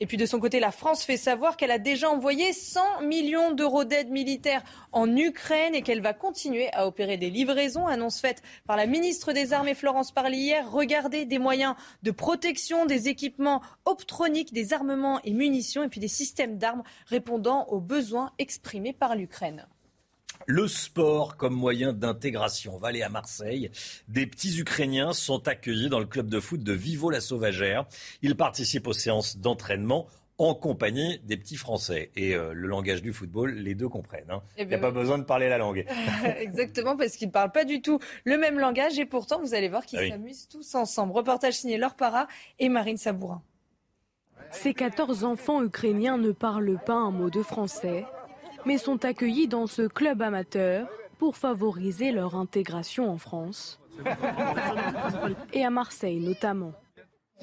Et puis de son côté, la France fait savoir qu'elle a déjà envoyé 100 millions d'euros d'aide militaire en Ukraine et qu'elle va continuer à opérer des livraisons. Annonce faite par la ministre des Armées Florence Parly hier. Regardez des moyens de protection, des équipements optroniques, des armements et munitions et puis des systèmes d'armes répondant aux besoins exprimés par l'Ukraine. Le sport comme moyen d'intégration. On va aller à Marseille. Des petits Ukrainiens sont accueillis dans le club de foot de Vivo-la-Sauvageère. Ils participent aux séances d'entraînement en compagnie des petits Français. Et euh, le langage du football, les deux comprennent. hein. Eh Il n'y a ben pas oui. besoin de parler la langue. Exactement, parce qu'ils ne parlent pas du tout le même langage et pourtant, vous allez voir qu'ils Ah oui. s'amusent tous ensemble. Reportage signé Laure Para et Marine Sabourin. Ces 14 enfants ukrainiens ne parlent pas un mot de français, mais sont accueillis dans ce club amateur pour favoriser leur intégration en France et à Marseille notamment.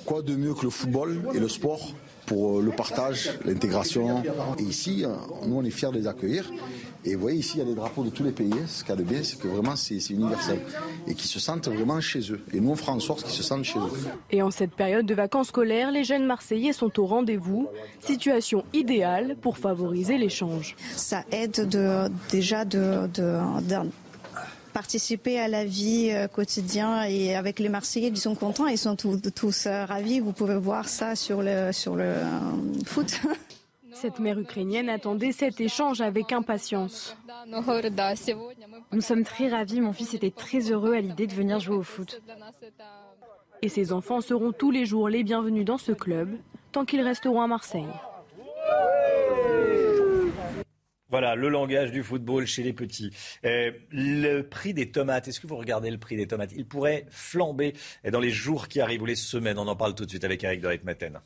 Quoi de mieux que le football et le sport pour euh, le partage, l'intégration? Et ici, euh, nous, on est fiers de les accueillir Et vous voyez ici, il y a des drapeaux de tous les pays. Ce qu'il y a de bien, c'est que vraiment, c'est universel. Et qui se sentent vraiment chez eux. Et nous, on fera en sorte qu'ils se sentent chez eux. Et en cette période de vacances scolaires, les jeunes Marseillais sont au rendez-vous. Situation idéale pour favoriser l'échange. Ça aide de, déjà de, de, participer à la vie euh, quotidienne et avec les Marseillais, ils sont contents, ils sont tous, tous euh, ravis. Vous pouvez voir ça sur le, sur le euh, foot. Cette mère ukrainienne attendait cet échange avec impatience. Nous sommes très ravis, mon fils était très heureux à l'idée de venir jouer au foot. Et ses enfants seront tous les jours les bienvenus dans ce club, tant qu'ils resteront à Marseille. Voilà, le langage du football chez les petits. Euh, le prix des tomates, est-ce que vous regardez le prix des tomates? Il pourrait flamber dans les jours qui arrivent ou les semaines. On en parle tout de suite avec Eric de Maten.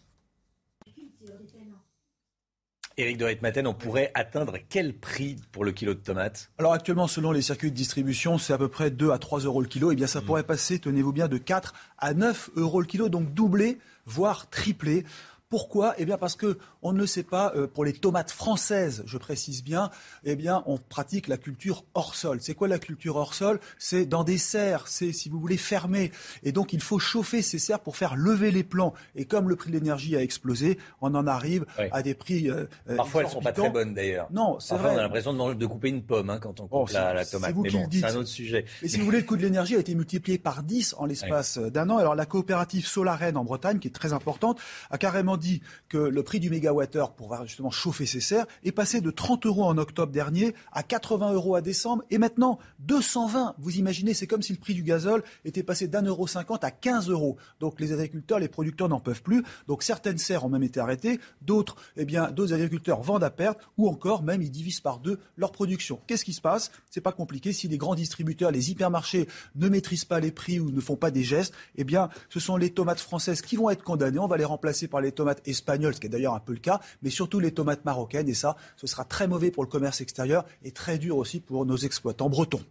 Éric de Ritmaten, on pourrait atteindre quel prix pour le kilo de tomates? Alors actuellement, selon les circuits de distribution, c'est à peu près 2 à 3 euros le kilo. Et eh bien ça mmh. pourrait passer, tenez-vous bien, de 4 à 9 euros le kilo, donc doubler, voire tripler. Pourquoi? Eh bien parce que on ne sait pas euh, pour les tomates françaises, je précise bien, eh bien on pratique la culture hors sol. C'est quoi la culture hors sol? C'est dans des serres, c'est si vous voulez fermé. Et donc il faut chauffer ces serres pour faire lever les plants. Et comme le prix de l'énergie a explosé, on en arrive à des prix. Euh, euh, Parfois elles sont pas très bonnes d'ailleurs. Non, c'est vrai. On a l'impression de, de, couper une pomme hein, quand on coupe oh, la, tomate. Mais bon, c'est un autre sujet. Et si vous voulez, le coût de l'énergie a été multiplié par 10 en l'espace d'un an. Alors la coopérative Solarène en Bretagne, qui est très importante, a carrément dit que le prix du mégawattheure pour justement chauffer ses serres est passé de 30 euros en octobre dernier à 80 euros à décembre et maintenant 220. Vous imaginez, c'est comme si le prix du gazole était passé d'un euro cinquante à 15 euros. Donc les agriculteurs, les producteurs n'en peuvent plus. Donc certaines serres ont même été arrêtées, d'autres, eh bien, d'autres agriculteurs vendent à perte ou encore même ils divisent par deux leur production. Qu'est-ce qui se passe? C'est pas compliqué. Si les grands distributeurs, les hypermarchés ne maîtrisent pas les prix ou ne font pas des gestes, eh bien, ce sont les tomates françaises qui vont être condamnées. On va les remplacer par les tomates espagnoles ce qui est d'ailleurs un peu le cas, mais surtout les tomates marocaines. Et ça, ce sera très mauvais pour le commerce extérieur et très dur aussi pour nos exploitants bretons,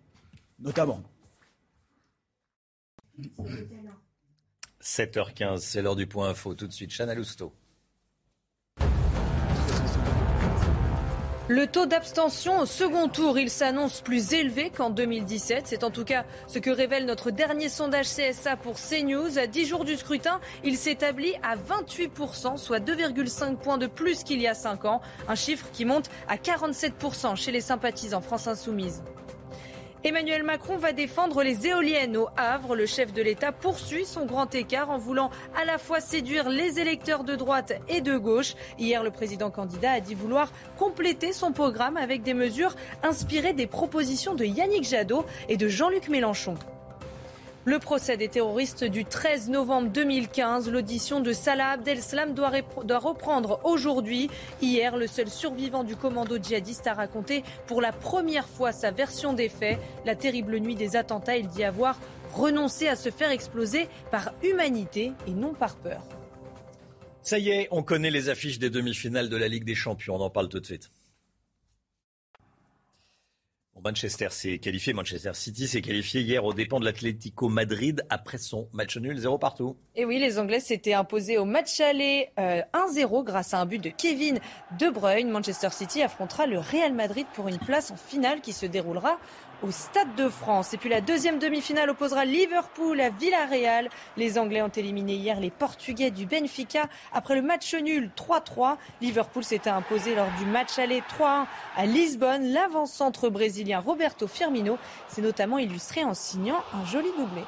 notamment. 7h15, c'est l'heure du point info. Tout de suite, Chana Lousteau. Le taux d'abstention au second tour, il s'annonce plus élevé qu'en 2017. C'est en tout cas ce que révèle notre dernier sondage CSA pour CNews. À 10 jours du scrutin, il s'établit à 28%, soit 2,5 points de plus qu'il y a 5 ans. Un chiffre qui monte à 47% chez les sympathisants France Insoumise. Emmanuel Macron va défendre les éoliennes au Havre. Le chef de l'État poursuit son grand écart en voulant à la fois séduire les électeurs de droite et de gauche. Hier, le président candidat a dit vouloir compléter son programme avec des mesures inspirées des propositions de Yannick Jadot et de Jean-Luc Mélenchon. Le procès des terroristes du 13 novembre 2015, l'audition de Salah Abdeslam doit, doit reprendre aujourd'hui. Hier, le seul survivant du commando djihadiste a raconté pour la première fois sa version des faits. La terrible nuit des attentats, il dit avoir renoncé à se faire exploser par humanité et non par peur. Ça y est, on connaît les affiches des demi-finales de la Ligue des Champions. On en parle tout de suite. Manchester s'est qualifié, Manchester City s'est qualifié hier aux dépens de l'Atlético Madrid après son match nul 0 partout. Et oui, les Anglais s'étaient imposés au match aller 1-0 euh, grâce à un but de Kevin De Bruyne. Manchester City affrontera le Real Madrid pour une place en finale qui se déroulera au Stade de France. Et puis la deuxième demi-finale opposera Liverpool à Villarreal. Les Anglais ont éliminé hier les Portugais du Benfica après le match nul 3-3. Liverpool s'était imposé lors du match aller 3-1 à Lisbonne. L'avant-centre brésilien Roberto Firmino s'est notamment illustré en signant un joli doublé.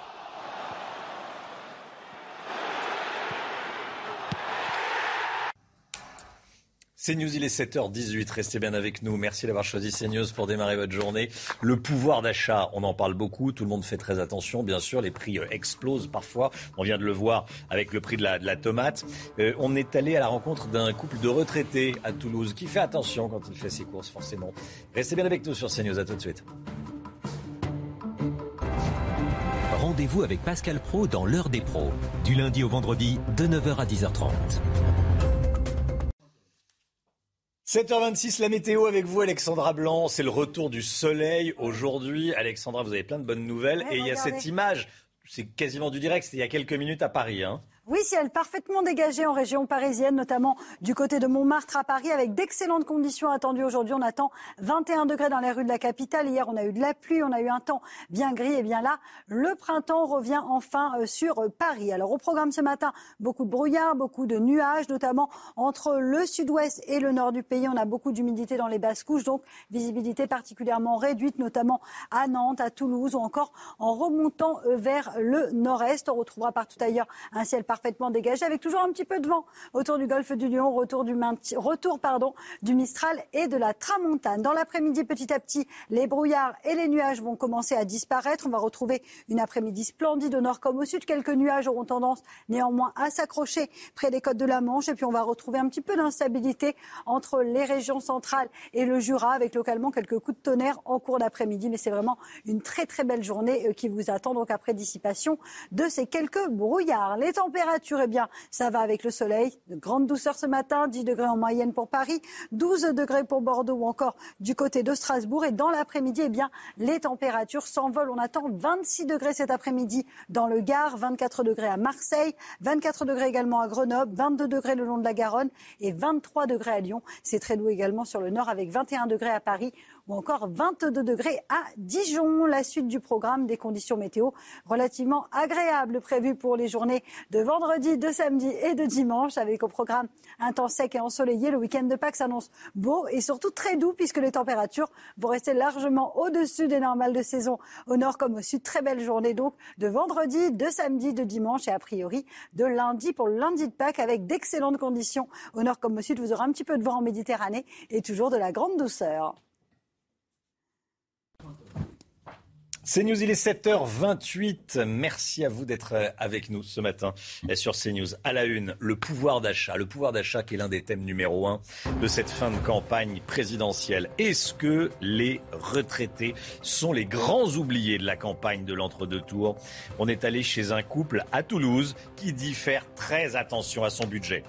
CNews, il est 7h18. Restez bien avec nous. Merci d'avoir choisi CNews pour démarrer votre journée. Le pouvoir d'achat, on en parle beaucoup. Tout le monde fait très attention. Bien sûr, les prix euh, explosent parfois. On vient de le voir avec le prix de la, tomate. Euh, on est allé à la rencontre d'un couple de retraités à Toulouse qui fait attention quand il fait ses courses, forcément. Restez bien avec nous sur CNews. À tout de suite. Rendez-vous avec Pascal Pro dans l'heure des pros, du lundi au vendredi de 9h à 10h30. 7h26, la météo avec vous, Alexandra Blanc. C'est le retour du soleil aujourd'hui. Alexandra, vous avez plein de bonnes nouvelles. et il y a cette image, c'est quasiment du direct, c'était il y a quelques minutes à Paris. Hein. Oui, ciel parfaitement dégagé en région parisienne, notamment du côté de Montmartre à Paris, avec d'excellentes conditions attendues aujourd'hui. On attend 21 degrés dans les rues de la capitale. Hier, on a eu de la pluie, on a eu un temps bien gris. Et bien là, le printemps revient enfin euh, sur euh, Paris. Alors au programme ce matin, beaucoup de brouillard, beaucoup de nuages, notamment entre le sud-ouest et le nord du pays. On a beaucoup d'humidité dans les basses couches, donc visibilité particulièrement réduite, notamment à Nantes, à Toulouse ou encore en remontant euh, vers le nord-est. On retrouvera partout ailleurs un ciel dégagé, avec toujours un petit peu de vent autour du golfe du Lion, retour du Mistral et de la Tramontane. Dans l'après-midi, petit à petit, les brouillards et les nuages vont commencer à disparaître. On va retrouver une après-midi splendide au nord comme au sud. Quelques nuages auront tendance néanmoins à s'accrocher près des côtes de la Manche. Et puis on va retrouver un petit peu d'instabilité entre les régions centrales et le Jura, avec localement quelques coups de tonnerre en cours d'après-midi. Mais c'est vraiment une très très belle journée euh, qui vous attend donc après dissipation de ces quelques brouillards. Les températures température, eh bien, ça va avec le soleil. De grande douceur ce matin, 10 degrés en moyenne pour Paris, 12 degrés pour Bordeaux ou encore du côté de Strasbourg. Et dans l'après-midi, eh bien, les températures s'envolent. On attend 26 degrés cet après-midi dans le Gard, 24 degrés à Marseille, 24 degrés également à Grenoble, 22 degrés le long de la Garonne et 23 degrés à Lyon. C'est très doux également sur le nord avec 21 degrés à Paris ou encore 22 degrés à Dijon. La suite du programme des conditions météo relativement agréables prévues pour les journées de vendredi, de samedi et de dimanche avec au programme un temps sec et ensoleillé. Le week-end de Pâques s'annonce beau et surtout très doux puisque les températures vont rester largement au-dessus des normales de saison au nord comme au sud. Très belle journée donc de vendredi, de samedi, de dimanche et a priori de lundi pour le lundi de Pâques avec d'excellentes conditions au nord comme au sud. Vous aurez un petit peu de vent en Méditerranée et toujours de la grande douceur. CNews, il est 7h28. Merci à vous d'être euh, avec nous ce matin sur CNews. À la une, le pouvoir d'achat. Le pouvoir d'achat qui est l'un des thèmes numéro un de cette fin de campagne présidentielle. Est-ce que les retraités sont les grands oubliés de la campagne de l'entre-deux tours On est allé chez un couple à Toulouse qui dit faire très attention à son budget.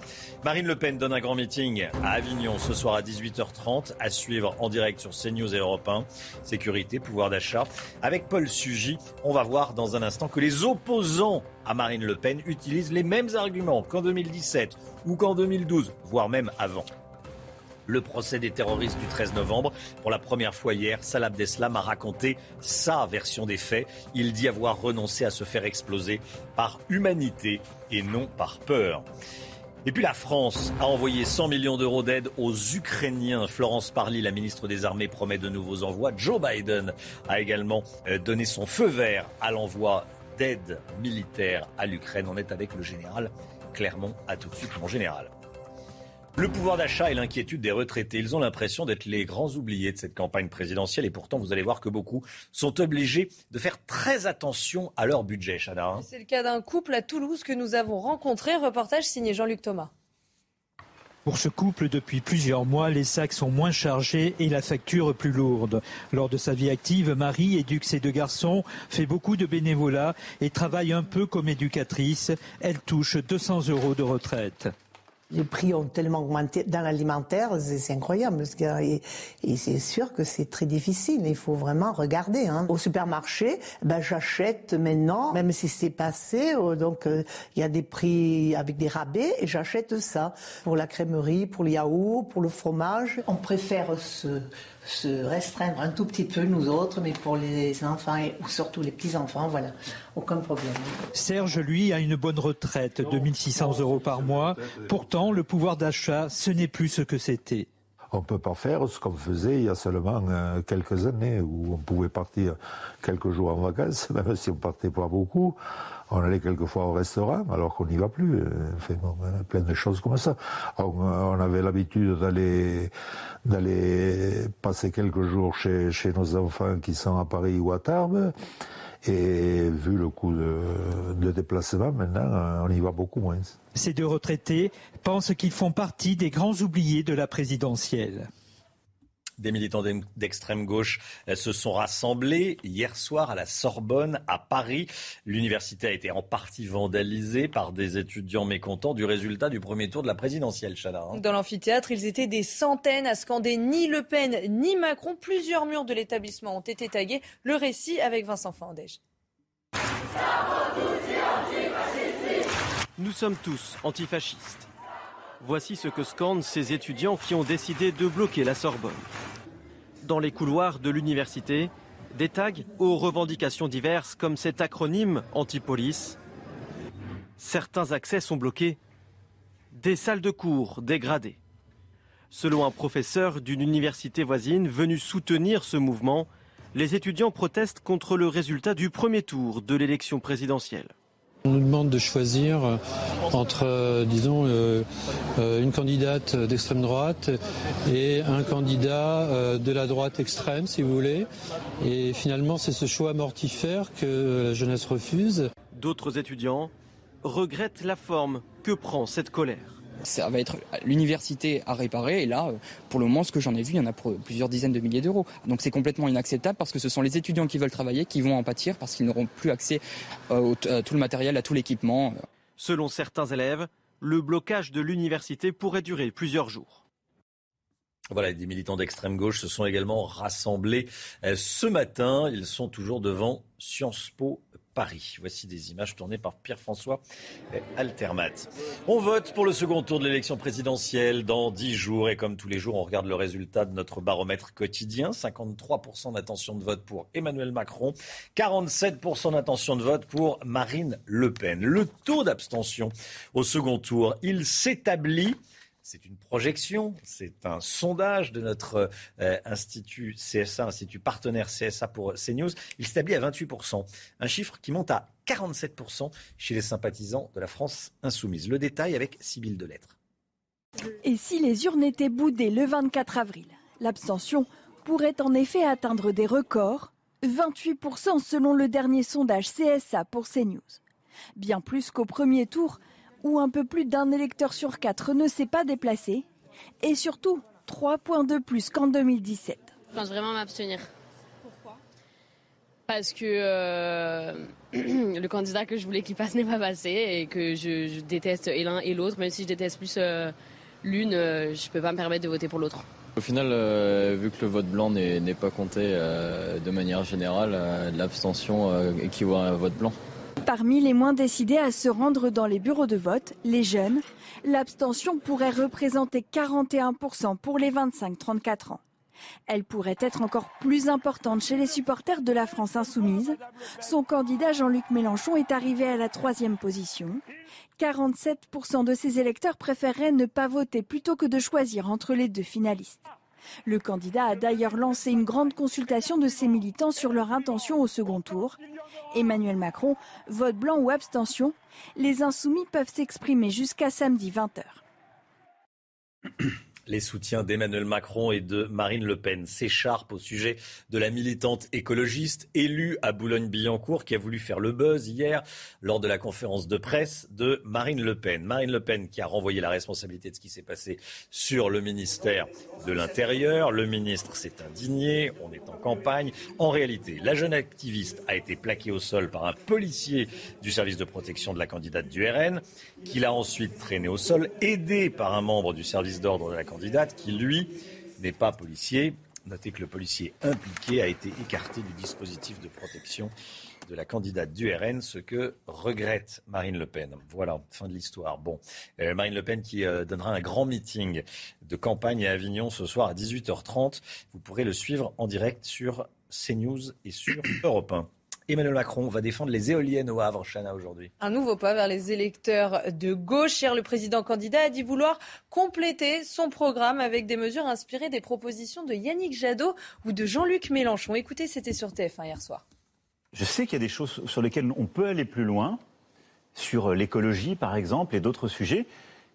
Marine Le Pen donne un grand meeting à Avignon ce soir à 18h30 à suivre en direct sur CNews et Europe 1. Sécurité, pouvoir d'achat. Avec Paul Sugy. On va voir dans un instant que les opposants à Marine Le Pen utilisent les mêmes arguments qu'en 2017 ou qu'en 2012, voire même avant. Le procès des terroristes du 13 novembre. Pour la première fois hier, Salah Abdeslam a raconté sa version des faits. Il dit avoir renoncé à se faire exploser par humanité et non par peur. Et puis la France a envoyé 100 millions d'euros d'aide aux Ukrainiens. Florence Parly, la ministre des Armées, promet de nouveaux envois. Joe Biden a également euh, donné son feu vert à l'envoi d'aide militaire à l'Ukraine. On est avec le général Clermont. À tout de suite, mon général. Le pouvoir d'achat et l'inquiétude des retraités, ils ont l'impression d'être les grands oubliés de cette campagne présidentielle et pourtant vous allez voir que beaucoup sont obligés de faire très attention à leur budget, Chana. Hein. C'est le cas d'un couple à Toulouse que nous avons rencontré, reportage signé Jean-Luc Thomas. Pour ce couple, depuis plusieurs mois, les sacs sont moins chargés et la facture plus lourde. Lors de sa vie active, Marie éduque ses deux garçons, fait beaucoup de bénévolat et travaille un peu comme éducatrice. Elle touche 200 euros de retraite. Les prix ont tellement augmenté dans l'alimentaire, c'est incroyable. Et, c'est sûr que c'est très difficile. Il faut vraiment regarder. Hein. Au supermarché, ben, j'achète maintenant, même si c'est passé, euh, donc euh, il y a des prix avec des rabais, et j'achète ça pour la crèmerie, pour le yaourt, pour le fromage. On préfère ce se restreindre un tout petit peu, nous autres, mais pour les enfants et surtout les petits-enfants, voilà, aucun problème. Serge, lui, a une bonne retraite de 1600 euros par mois. Pourtant, le pouvoir d'achat, ce n'est plus ce que c'était. On ne peut pas faire ce qu'on faisait il y a seulement euh, quelques années, où on pouvait partir quelques jours en vacances, même si on partait pas beaucoup. On allait quelquefois au restaurant, alors qu'on n'y va plus. Enfin, bon, plein de choses comme ça. On, avait l'habitude d'aller d'aller passer quelques jours chez, chez nos enfants qui sont à Paris ou à Tarbes. Et vu le coût de, de, déplacement, maintenant, on y va beaucoup moins. Ces deux retraités pensent qu'ils font partie des grands oubliés de la présidentielle. Des militants d'extrême gauche euh, se sont rassemblés hier soir à la Sorbonne, à Paris. L'université a été en partie vandalisée par des étudiants mécontents du résultat du premier tour de la présidentielle, Chana. Hein. Dans l'amphithéâtre, ils étaient des centaines à scander ni Le Pen ni Macron. Plusieurs murs de l'établissement ont été tagués. Le récit avec Vincent Fandège. Nous sommes tous antifascistes. Voici ce que scandent ces étudiants qui ont décidé de bloquer la Sorbonne. Dans les couloirs de l'université, des tags aux revendications diverses comme cet acronyme anti-police. Certains accès sont bloqués. Des salles de cours dégradées. Selon un professeur d'une université voisine venu soutenir ce mouvement, les étudiants protestent contre le résultat du premier tour de l'élection présidentielle. On nous demande de choisir euh, entre, euh, disons, euh, une candidate d'extrême droite et un candidat de la droite extrême, si vous voulez. Et finalement, c'est ce choix mortifère que la jeunesse refuse. D'autres étudiants regrettent la forme que prend cette colère? Ça va être l'université à réparer. Et là, pour le moment, ce que j'en ai vu, il y en a pour plusieurs dizaines de milliers d'euros. Donc c'est complètement inacceptable parce que ce sont les étudiants qui veulent travailler qui vont en pâtir parce qu'ils n'auront plus accès euh, à tout le matériel, à tout l'équipement. Selon certains élèves, le blocage de l'université pourrait durer plusieurs jours. Voilà, des militants d'extrême gauche se sont également rassemblés euh, ce matin. Ils sont toujours devant Sciences Po Paris. Voici des images tournées par Pierre-François Altermat. On vote pour le second tour de l'élection présidentielle dans dix jours et comme tous les jours, on regarde le résultat de notre baromètre quotidien. 53% d'intention de vote pour Emmanuel Macron, 47% d'intention de vote pour Marine Le Pen. Le taux d'abstention au second tour, il s'établit c'est une projection, c'est un sondage de notre euh, institut CSA, institut partenaire CSA pour CNews. Il s'établit à 28%, un chiffre qui monte à 47% chez les sympathisants de la France insoumise. Le détail avec Sybille Delettre. Et si les urnes étaient boudées le 24 avril, l'abstention pourrait en effet atteindre des records, 28% selon le dernier sondage CSA pour CNews. Bien plus qu'au premier tour, où un peu plus d'un électeur sur quatre ne s'est pas déplacé, et surtout trois points de plus qu'en 2017. Je pense vraiment m'abstenir. Pourquoi? Parce que euh, le candidat que je voulais qu'il passe n'est pas passé et que je, déteste et l'un et l'autre, même si je déteste plus euh, l'une, euh, je ne peux pas me permettre de voter pour l'autre. Au final, vu que le vote blanc n'est pas compté de manière générale, l'abstention équivaut à un vote blanc. Parmi les moins décidés à se rendre dans les bureaux de vote, les jeunes, l'abstention pourrait représenter 41% pour les 25-34 ans. Elle pourrait être encore plus importante chez les supporters de la France insoumise. Son candidat Jean-Luc Mélenchon est arrivé à la troisième position. 47% de ses électeurs préféreraient ne pas voter plutôt que de choisir entre les deux finalistes. Le candidat a d'ailleurs lancé une grande consultation de ses militants sur leur intention au second tour. Emmanuel Macron, vote blanc ou abstention, les insoumis peuvent s'exprimer jusqu'à samedi 20h. Les soutiens d'Emmanuel Macron et de Marine Le Pen s'écharpent au sujet de la militante écologiste élue à Boulogne-Billancourt qui a voulu faire le buzz hier lors de la conférence de presse de Marine Le Pen. Marine Le Pen qui a renvoyé la responsabilité de ce qui s'est passé sur le ministère de l'Intérieur. Le ministre s'est indigné, on est en campagne. En réalité, la jeune activiste a été plaquée au sol par un policier du service de protection de la candidate du RN, qui l'a ensuite traînée au sol, aidé par un membre du service d'ordre de la candidate candidate qui, lui, n'est pas policier. Notez que le policier impliqué a été écarté du dispositif de protection de la candidate du RN, ce que regrette Marine Le Pen. Voilà, fin de l'histoire. Bon, euh, Marine Le Pen qui euh, donnera un grand meeting de campagne à Avignon ce soir à 18h30. Vous pourrez le suivre en direct sur CNews et sur Europe 1. Emmanuel Macron va défendre les éoliennes au Havre, Chana, aujourd'hui. Un nouveau pas vers les électeurs de gauche. Hier, le président candidat a dit vouloir compléter son programme avec des mesures inspirées des propositions de Yannick Jadot ou de Jean-Luc Mélenchon. Écoutez, c'était sur TF1 hier soir. Je sais qu'il y a des choses sur lesquelles on peut aller plus loin, sur l'écologie par exemple et d'autres sujets,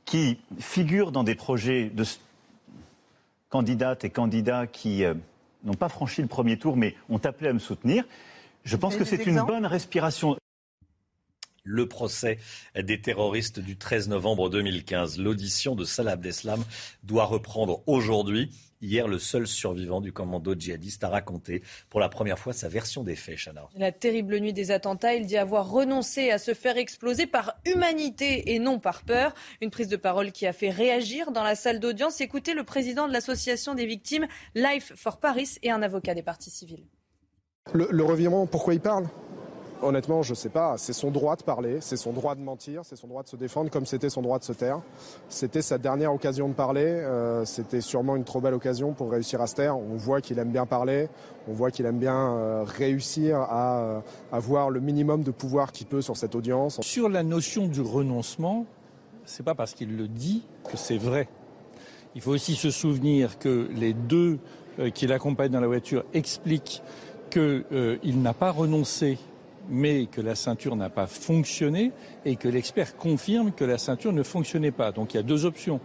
qui figurent dans des projets de candidates et candidats qui euh, n'ont pas franchi le premier tour mais ont appelé à me soutenir. Je pense que c'est une bonne respiration. Le procès des terroristes du 13 novembre 2015. L'audition de Salah Abdeslam doit reprendre aujourd'hui. Hier, le seul survivant du commando djihadiste a raconté pour la première fois sa version des faits, Chana. La terrible nuit des attentats, il dit avoir renoncé à se faire exploser par humanité et non par peur. Une prise de parole qui a fait réagir dans la salle d'audience. Écoutez le président de l'association des victimes Life for Paris et un avocat des partis civils. Le, revirement, pourquoi il parle? Honnêtement, je ne sais pas. C'est son droit de parler, c'est son droit de mentir, c'est son droit de se défendre comme c'était son droit de se taire. C'était sa dernière occasion de parler. Euh, c'était sûrement une trop belle occasion pour réussir à se taire. On voit qu'il aime bien parler, on voit qu'il aime bien euh, réussir à euh, avoir le minimum de pouvoir qu'il peut sur cette audience. Sur la notion du renoncement, c'est pas parce qu'il le dit que c'est vrai. Il faut aussi se souvenir que les deux qui l'accompagnent dans la voiture expliquent qu'il n'a pas renoncé mais que la ceinture n'a pas fonctionné et que l'expert confirme que la ceinture ne fonctionnait pas. Donc il y a deux options.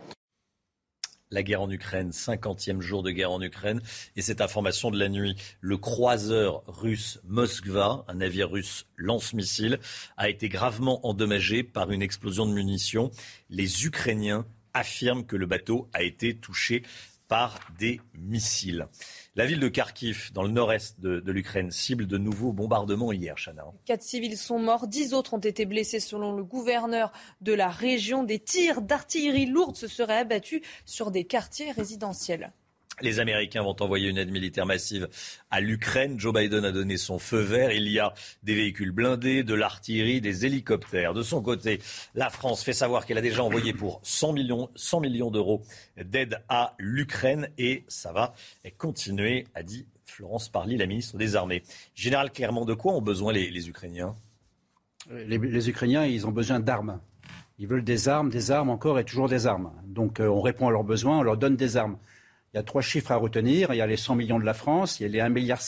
La guerre en Ukraine, 50e jour de guerre en Ukraine. Et cette information de la nuit, le croiseur russe Moskva, un navire russe lance-missile, a été gravement endommagé par une explosion de munitions. Les Ukrainiens affirment que le bateau a été touché par des missiles. La ville de Kharkiv, dans le nord-est de, l'Ukraine, cible de nouveaux bombardements hier, Chana. Quatre civils sont morts, dix autres ont été blessés selon le gouverneur de la région. Des tirs d'artillerie lourde se seraient abattus sur des quartiers résidentiels. Les Américains vont envoyer une aide militaire massive à l'Ukraine. Joe Biden a donné son feu vert. Il y a des véhicules blindés, de l'artillerie, des hélicoptères. De son côté, la France fait savoir qu'elle a déjà envoyé pour 100 millions, 100 millions d'euros d'aide à l'Ukraine et ça va continuer, a dit Florence Parly, la ministre des Armées. Général, clairement, de quoi ont besoin les, Ukrainiens? Les, Ukrainiens, ils ont besoin d'armes. Ils veulent des armes, des armes encore et toujours des armes. Donc euh, on répond à leurs besoins, on leur donne des armes. Il y a trois chiffres à retenir. Il y a les 100 millions de la France, il y a les 1,5 milliard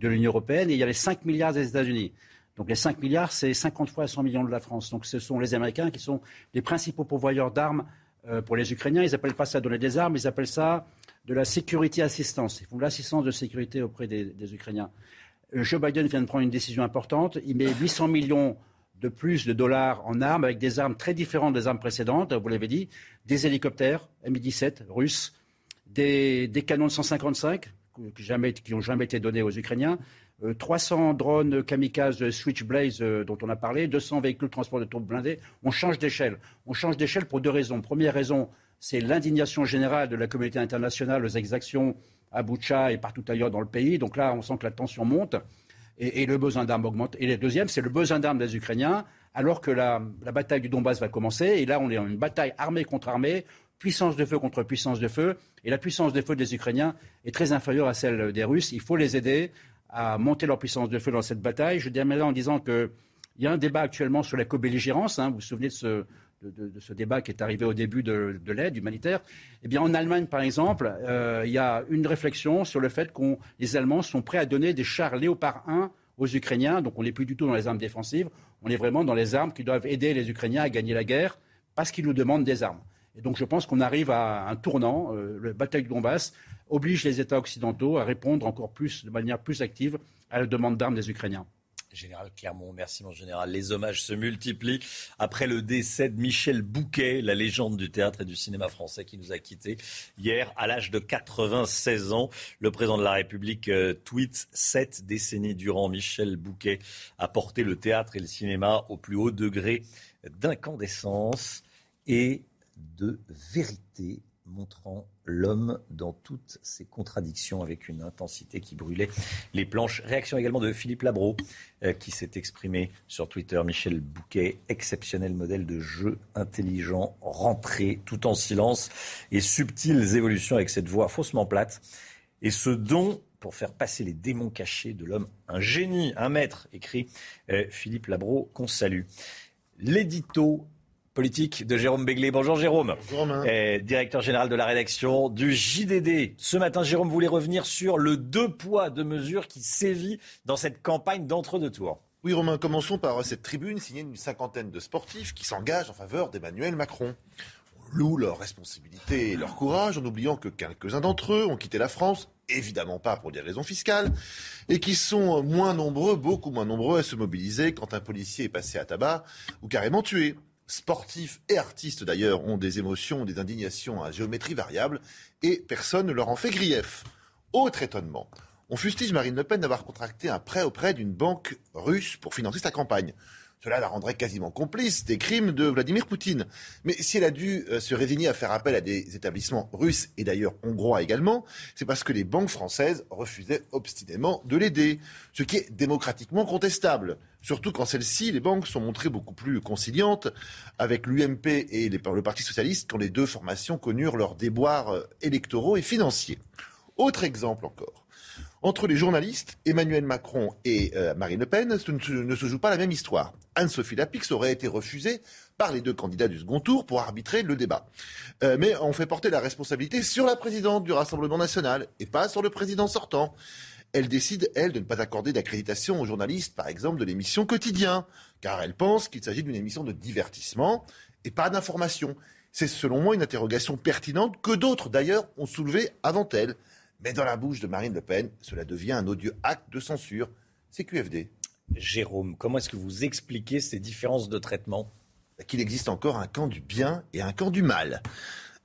de l'Union européenne et il y a les 5 milliards des États-Unis. Donc les 5 milliards, c'est 50 fois 100 millions de la France. Donc ce sont les Américains qui sont les principaux pourvoyeurs d'armes euh, pour les Ukrainiens. Ils n'appellent pas ça donner des armes, ils appellent ça de la sécurité assistance. Ils font l'assistance de sécurité auprès des, Ukrainiens. Euh, Joe Biden vient de prendre une décision importante. Il met 800 millions de plus de dollars en armes avec des armes très différentes des armes précédentes, vous l'avez dit, des hélicoptères Mi-17 russes, des, canons de 155 qui n'ont jamais été donnés aux Ukrainiens, 300 euh, drones kamikazes Switchblade euh, dont on a parlé, 200 véhicules de transport de troupes blindées. On change d'échelle. On change d'échelle pour deux raisons. Première raison, c'est l'indignation générale de la communauté internationale aux exactions à Boucha et partout ailleurs dans le pays. Donc là, on sent que la tension monte et, le besoin d'armes augmente. Et le deuxième, c'est le besoin d'armes des Ukrainiens, alors que la, la, bataille du Donbass va commencer. Et là, on est en une bataille armée contre armée puissance de feu contre puissance de feu. Et la puissance de feu des Ukrainiens est très inférieure à celle des Russes. Il faut les aider à monter leur puissance de feu dans cette bataille. Je termine là en disant qu'il y a un débat actuellement sur la co-belligérance. Hein. Vous vous souvenez de ce, de, ce, débat qui est arrivé au début de, l'aide humanitaire? Eh bien, en Allemagne, par exemple, euh, il y a une réflexion sur le fait que les Allemands sont prêts à donner des chars Léopard 1 aux Ukrainiens. Donc, on n'est plus du tout dans les armes défensives. On est vraiment dans les armes qui doivent aider les Ukrainiens à gagner la guerre parce qu'ils nous demandent des armes. Et donc je pense qu'on arrive à un tournant. Euh, la bataille de Donbass oblige les États occidentaux à répondre encore plus, de manière plus active, à la demande d'armes des Ukrainiens. Général Clermont, merci mon général. Les hommages se multiplient après le décès de Michel Bouquet, la légende du théâtre et du cinéma français qui nous a quittés hier à l'âge de 96 ans. Le président de la République euh, tweet sept décennies durant. Michel Bouquet a porté le théâtre et le cinéma au plus haut degré d'incandescence et de vérité montrant l'homme dans toutes ses contradictions avec une intensité qui brûlait les planches. Réaction également de Philippe Labro euh, qui s'est exprimé sur Twitter. Michel Bouquet, exceptionnel modèle de jeu intelligent, rentré tout en silence et subtiles évolutions avec cette voix faussement plate. Et ce don pour faire passer les démons cachés de l'homme, un génie, un maître, écrit euh, Philippe Labro, qu'on salue. L'édito politique de Jérôme Béglé. Bonjour Jérôme, eh, directeur général de la rédaction du JDD. Ce matin, Jérôme voulait revenir sur le deux poids, deux mesures qui sévit dans cette campagne d'entre-deux tours. Oui, Romain, commençons par cette tribune signée d'une cinquantaine de sportifs qui s'engagent en faveur d'Emmanuel Macron. On loue leur responsabilité et leur courage en oubliant que quelques-uns d'entre eux ont quitté la France, évidemment pas pour des raisons fiscales, et qui sont moins nombreux, beaucoup moins nombreux à se mobiliser quand un policier est passé à tabac ou carrément tué sportifs et artistes d'ailleurs ont des émotions, des indignations à géométrie variable et personne ne leur en fait grief. Autre étonnement, on fustige Marine Le Pen d'avoir contracté un prêt auprès d'une banque russe pour financer sa campagne. Cela la rendrait quasiment complice des crimes de Vladimir Poutine. Mais si elle a dû euh, se résigner à faire appel à des établissements russes et d'ailleurs hongrois également, c'est parce que les banques françaises refusaient obstinément de l'aider, ce qui est démocratiquement contestable. Surtout quand celles-ci, les banques, sont montrées beaucoup plus conciliantes avec l'UMP et le Parti socialiste, quand les deux formations connurent leurs déboires euh, électoraux et financiers. Autre exemple encore. Entre les journalistes, Emmanuel Macron et euh, Marine Le Pen, ne se joue pas la même histoire. Anne-Sophie Lapix aurait été refusée par les deux candidats du second tour pour arbitrer le débat. Euh, mais on fait porter la responsabilité sur la présidente du Rassemblement national et pas sur le président sortant. Elle décide, elle, de ne pas accorder d'accréditation aux journalistes, par exemple, de l'émission Quotidien, car elle pense qu'il s'agit d'une émission de divertissement et pas d'information. C'est selon moi une interrogation pertinente que d'autres, d'ailleurs, ont soulevée avant elle. Mais dans la bouche de Marine Le Pen, cela devient un odieux acte de censure. C'est QFD. Jérôme, comment est-ce que vous expliquez ces différences de traitement? Qu'il existe encore un camp du bien et un camp du mal.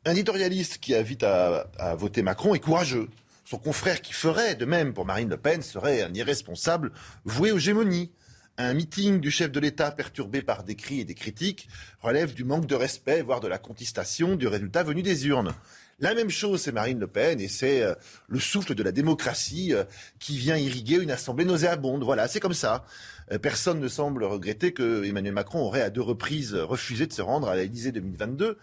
Un éditorialiste qui invite à, à voter Macron est courageux. Son confrère qui ferait de même pour Marine Le Pen serait un irresponsable voué aux gémonies. Un meeting du chef de l'État perturbé par des cris et des critiques relève du manque de respect, voire de la contestation du résultat venu des urnes. La même chose, c'est Marine Le Pen, et c'est euh, le souffle de la démocratie euh, qui vient irriguer une assemblée nauséabonde. Voilà, c'est comme ça. Euh, personne ne semble regretter que Emmanuel Macron aurait à deux reprises refusé de se rendre à l'Élysée 2022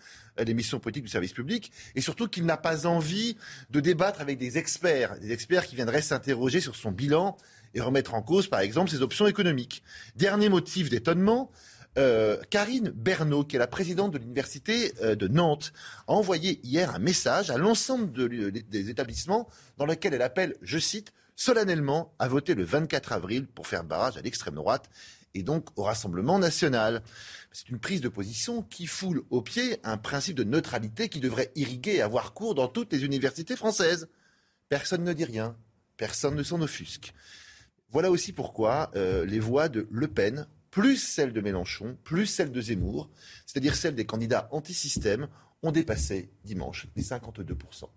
l'émission politique du service public, et surtout qu'il n'a pas envie de débattre avec des experts, des experts qui viendraient s'interroger sur son bilan et remettre en cause, par exemple, ses options économiques. Dernier motif d'étonnement, euh, Karine Bernot, qui est la présidente de l'université euh, de Nantes, a envoyé hier un message à l'ensemble des établissements dans lequel elle appelle, je cite, solennellement à voter le 24 avril pour faire barrage à l'extrême droite et donc au Rassemblement national. C'est une prise de position qui foule au pied un principe de neutralité qui devrait irriguer et avoir cours dans toutes les universités françaises. Personne ne dit rien, personne ne s'en offusque. Voilà aussi pourquoi euh, les voix de Le Pen plus celle de Mélenchon, plus celle de Zemmour, c'est-à-dire celle des candidats anti-système, ont dépassé dimanche les 52%.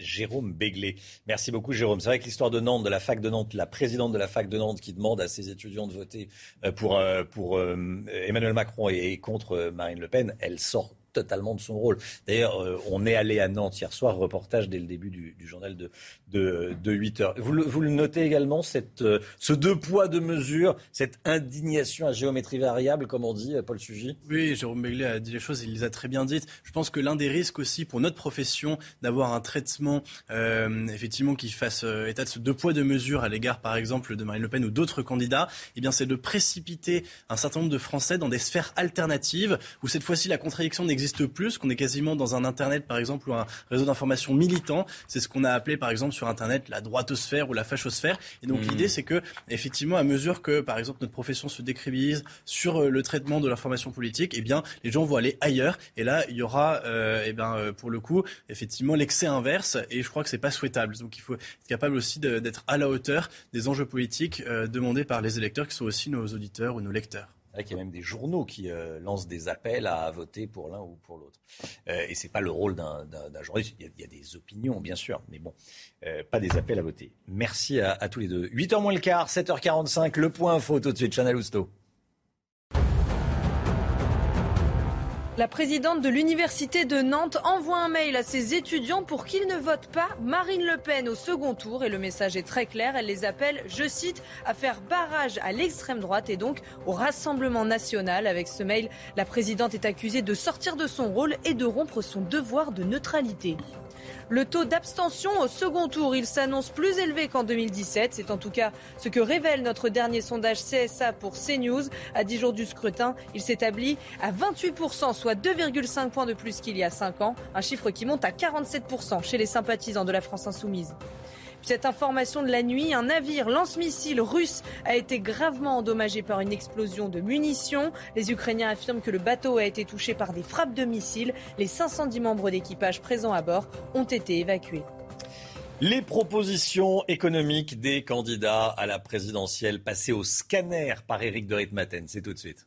Jérôme Béglé. Merci beaucoup Jérôme. C'est vrai que l'histoire de Nantes, de la fac de Nantes, la présidente de la fac de Nantes qui demande à ses étudiants de voter euh, pour, euh, euh, Emmanuel Macron et contre Marine Le Pen, elle sort totalement de son rôle. D'ailleurs, euh, on est allé à Nantes hier soir, reportage dès le début du, journal de, de, 8 heures. Vous le, notez également, cette, euh, ce deux poids, deux mesures, cette indignation à géométrie variable, comme on dit, Paul Sugy? Oui, Jérôme Begley a dit les choses, il les a très bien dites. Je pense que l'un des risques aussi pour notre profession d'avoir un traitement euh, effectivement qui fasse état de ce deux poids, deux mesures à l'égard, par exemple, de Marine Le Pen ou d'autres candidats, eh c'est de précipiter un certain nombre de Français dans des sphères alternatives où cette fois-ci la contradiction n'existe n'existe plus, qu'on est quasiment dans un Internet, par exemple, ou un réseau d'information militant. C'est ce qu'on a appelé, par exemple, sur Internet, la droitosphère ou la fachosphère. Et donc, mmh. l'idée, c'est que, effectivement, à mesure que, par exemple, notre profession se décribilise sur euh, le traitement de l'information politique, eh bien, les gens vont aller ailleurs. Et là, il y aura, euh, eh bien, euh, pour le coup, effectivement, l'excès inverse. Et je crois que c'est pas souhaitable. Donc, il faut être capable aussi d'être à la hauteur des enjeux politiques demandés par les électeurs, qui sont aussi nos auditeurs ou nos lecteurs. Il y a même des journaux qui euh, lancent des appels à voter pour l'un ou pour l'autre. Euh, et ce n'est pas le rôle d'un journaliste. Il y, a, des opinions, bien sûr, mais bon, euh, pas des appels à voter. Merci à, tous les deux. 8h moins le quart, 7h45, le point info tout de suite, Chanel Housteau. La présidente de l'université de Nantes envoie un mail à ses étudiants pour qu'ils ne votent pas Marine Le Pen au second tour. Et le message est très clair. Elle les appelle, je cite, à faire barrage à l'extrême droite et donc au Rassemblement national. Avec ce mail, la présidente est accusée de sortir de son rôle et de rompre son devoir de neutralité. Le taux d'abstention au second tour, il s'annonce plus élevé qu'en 2017. C'est en tout cas ce que révèle notre dernier sondage CSA pour CNews. À 10 jours du scrutin, il s'établit à 28%, soit 2,5 points de plus qu'il y a 5 ans. Un chiffre qui monte à 47% chez les sympathisants de la France insoumise. Cette information de la nuit, un navire lance-missile russe a été gravement endommagé par une explosion de munitions. Les Ukrainiens affirment que le bateau a été touché par des frappes de missiles. Les 510 membres d'équipage présents à bord ont été évacués. Les propositions économiques des candidats à la présidentielle passées au scanner par Éric de Ritmaten. C'est tout de suite.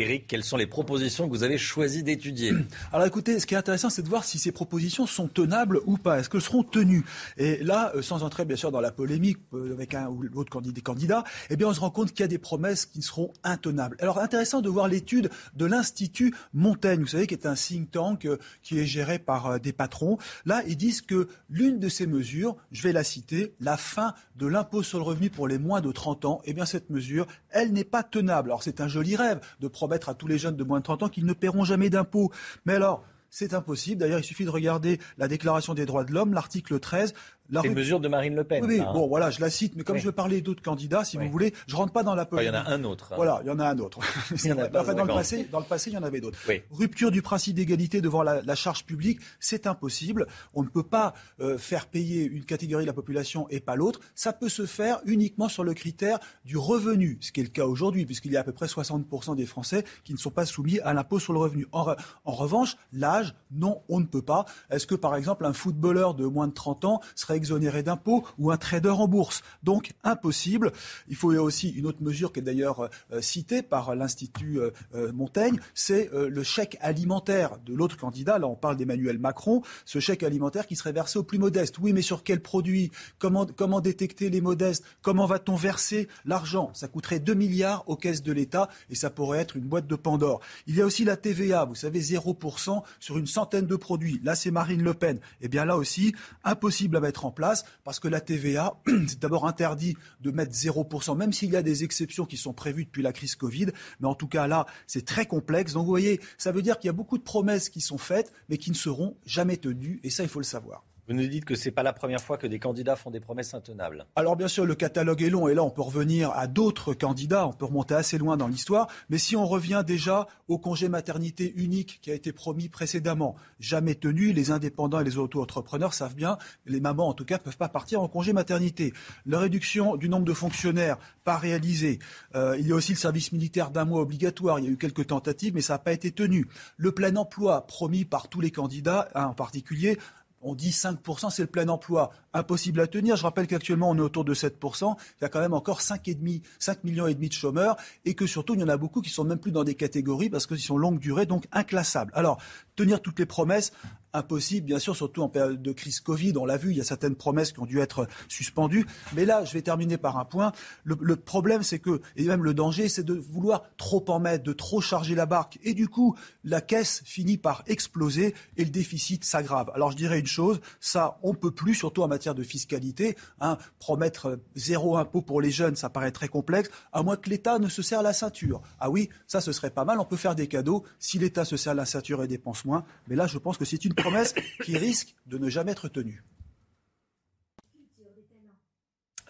Eric, quelles sont les propositions que vous avez choisi d'étudier Alors écoutez, ce qui est intéressant, c'est de voir si ces propositions sont tenables ou pas. Est-ce qu'elles seront tenues? Et là, euh, sans entrer bien sûr dans la polémique euh, avec un ou l'autre candidat, eh bien on se rend compte qu'il y a des promesses qui seront intenables. Alors intéressant de voir l'étude de l'Institut Montaigne, vous savez, qui est un think tank euh, qui est géré par des patrons. Là, ils disent que l'une de ces mesures, je vais la citer, la fin de l'impôt sur le revenu pour les moins de 30 ans, eh bien cette mesure, elle n'est pas tenable. Alors c'est un joli rêve de promettre à tous les jeunes de moins de 30 ans qu'ils ne paieront jamais d'impôts. Mais alors, c'est impossible. D'ailleurs, il suffit de regarder la Déclaration des droits de l'homme, l'article 13. La une mesure de Marine Le Pen. Oui, hein. bon, voilà, je la cite, mais comme je veux parler d'autres candidats, si vous voulez, je rentre pas dans la polémique. il y en a un autre. Hein. Voilà, il y en a un autre. Il y en a pas, dans, le passé, dans le passé, il y en avait d'autres. Rupture du principe d'égalité devant la, charge publique, c'est impossible. On ne peut pas euh, faire payer une catégorie de la population et pas l'autre. Ça peut se faire uniquement sur le critère du revenu, ce qui est le cas aujourd'hui, puisqu'il y a à peu près 60% des Français qui ne sont pas soumis à l'impôt sur le revenu. En, en revanche, l'âge, non, on ne peut pas. Est-ce que, par exemple, un footballeur de moins de 30 ans serait exonéré d'impôts ou un trader en bourse. Donc impossible. Il faut aussi une autre mesure qui est d'ailleurs euh, citée par l'Institut euh, euh, Montaigne, c'est le chèque alimentaire de l'autre candidat. Là, on parle d'Emmanuel Macron. Ce chèque alimentaire qui serait versé aux plus modestes. Oui, mais sur quel produit? Comment, détecter les modestes? Comment va-t-on verser l'argent? Ça coûterait 2 milliards aux caisses de l'État et ça pourrait être une boîte de Pandore. Il y a aussi la TVA, vous savez, 0% sur une centaine de produits. Là, c'est Marine Le Pen. Eh bien là aussi, impossible à mettre en place parce que la TVA, c'est d'abord interdit de mettre 0%, même s'il y a des exceptions qui sont prévues depuis la crise Covid. Mais en tout cas, là, c'est très complexe. Donc, vous voyez, ça veut dire qu'il y a beaucoup de promesses qui sont faites, mais qui ne seront jamais tenues. Et ça, il faut le savoir. Vous nous dites que ce n'est pas la première fois que des candidats font des promesses intenables. Alors bien sûr, le catalogue est long et là on peut revenir à d'autres candidats, on peut remonter assez loin dans l'histoire, mais si on revient déjà au congé maternité unique qui a été promis précédemment, jamais tenu, les indépendants et les auto-entrepreneurs savent bien, les mamans en tout cas ne peuvent pas partir en congé maternité. La réduction du nombre de fonctionnaires, pas réalisée. Euh, il y a aussi le service militaire d'un mois obligatoire, il y a eu quelques tentatives mais ça n'a pas été tenu. Le plein emploi promis par tous les candidats, hein, en particulier, on dit 5%, c'est le plein emploi. Impossible à tenir. Je rappelle qu'actuellement, on est autour de 7%. Il y a quand même encore 5,5, 5 millions et demi de chômeurs et que surtout, il y en a beaucoup qui sont même plus dans des catégories parce qu'ils sont longue durée, donc inclassables. Alors, tenir toutes les promesses, impossible, bien sûr, surtout en période de crise Covid. On l'a vu, il y a certaines promesses qui ont dû être suspendues. Mais là, je vais terminer par un point. Le, problème, c'est que, et même le danger, c'est de vouloir trop en mettre, de trop charger la barque. Et du coup, la caisse finit par exploser et le déficit s'aggrave. Alors, je dirais une chose, ça, on peut plus, surtout en matière de fiscalité. Hein, promettre zéro impôt pour les jeunes, ça paraît très complexe, à moins que l'État ne se serre la ceinture. Ah oui, ça, ce serait pas mal. On peut faire des cadeaux si l'État se serre la ceinture et dépense moins. Mais là, je pense que c'est une promesse qui risque de ne jamais être tenue.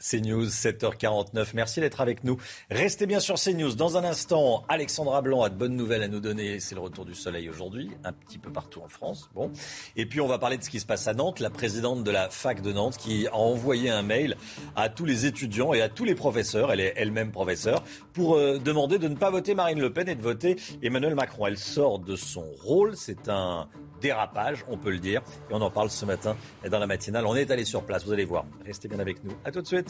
CNews, 7h49. Merci d'être avec nous. Restez bien sur CNews. Dans un instant, Alexandra Blanc a de bonnes nouvelles à nous donner. C'est le retour du soleil aujourd'hui, un petit peu partout en France. Bon. Et puis, on va parler de ce qui se passe à Nantes. La présidente de la fac de Nantes qui a envoyé un mail à tous les étudiants et à tous les professeurs. Elle est elle-même professeure pour euh, demander de ne pas voter Marine Le Pen et de voter Emmanuel Macron. Elle sort de son rôle. C'est un dérapage, on peut le dire. Et on en parle ce matin dans la matinale. On est allé sur place, vous allez voir. Restez bien avec nous. À tout de suite.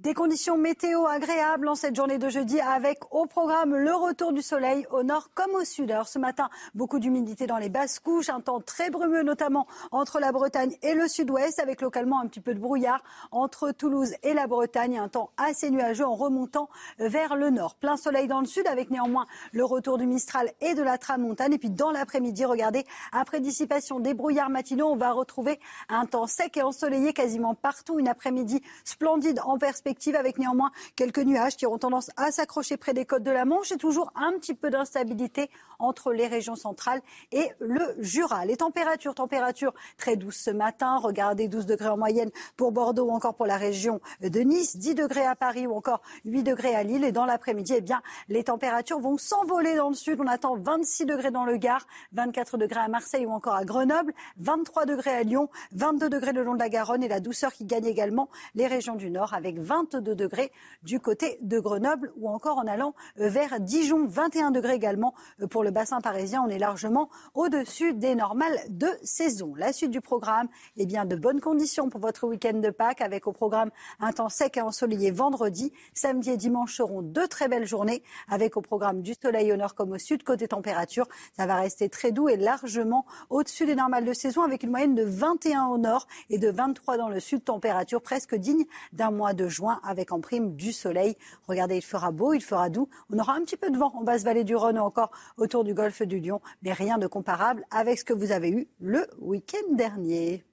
Des conditions météo agréables en cette journée de jeudi avec au programme le retour du soleil au nord comme au sud. Alors ce matin, beaucoup d'humidité dans les basses couches, un temps très brumeux notamment entre la Bretagne et le sud-ouest avec localement un petit peu de brouillard entre Toulouse et la Bretagne, un temps assez nuageux en remontant vers le nord. Plein soleil dans le sud avec néanmoins le retour du Mistral et de la Tramontane et puis dans l'après-midi, regardez, après dissipation des brouillards matinaux, on va retrouver un temps sec et ensoleillé quasiment partout, une après-midi splendide en perspective avec néanmoins quelques nuages qui auront tendance à s'accrocher près des côtes de la Manche et toujours un petit peu d'instabilité entre les régions centrales et le Jura. Les températures, températures très douces ce matin. Regardez 12 degrés en moyenne pour Bordeaux ou encore pour la région de Nice, 10 degrés à Paris ou encore 8 degrés à Lille. Et dans l'après-midi, eh bien, les températures vont s'envoler dans le sud. On attend 26 degrés dans le Gard, 24 degrés à Marseille ou encore à Grenoble, 23 degrés à Lyon, 22 degrés le long de la Garonne et la douceur qui gagne également les régions du Nord avec 20 22 degrés du côté de Grenoble ou encore en allant vers Dijon. 21 degrés également pour le bassin parisien. On est largement au-dessus des normales de saison. La suite du programme, eh bien, de bonnes conditions pour votre week-end de Pâques avec au programme un temps sec et ensoleillé vendredi. Samedi et dimanche seront deux très belles journées avec au programme du soleil au nord comme au sud. Côté température, ça va rester très doux et largement au-dessus des normales de saison avec une moyenne de 21 au nord et de 23 dans le sud. Température presque digne d'un mois de juin avec en prime du soleil. Regardez, il fera beau, il fera doux. On aura un petit peu de vent en basse vallée du Rhône ou encore autour du golfe du Lion, mais rien de comparable avec ce que vous avez eu le week-end dernier.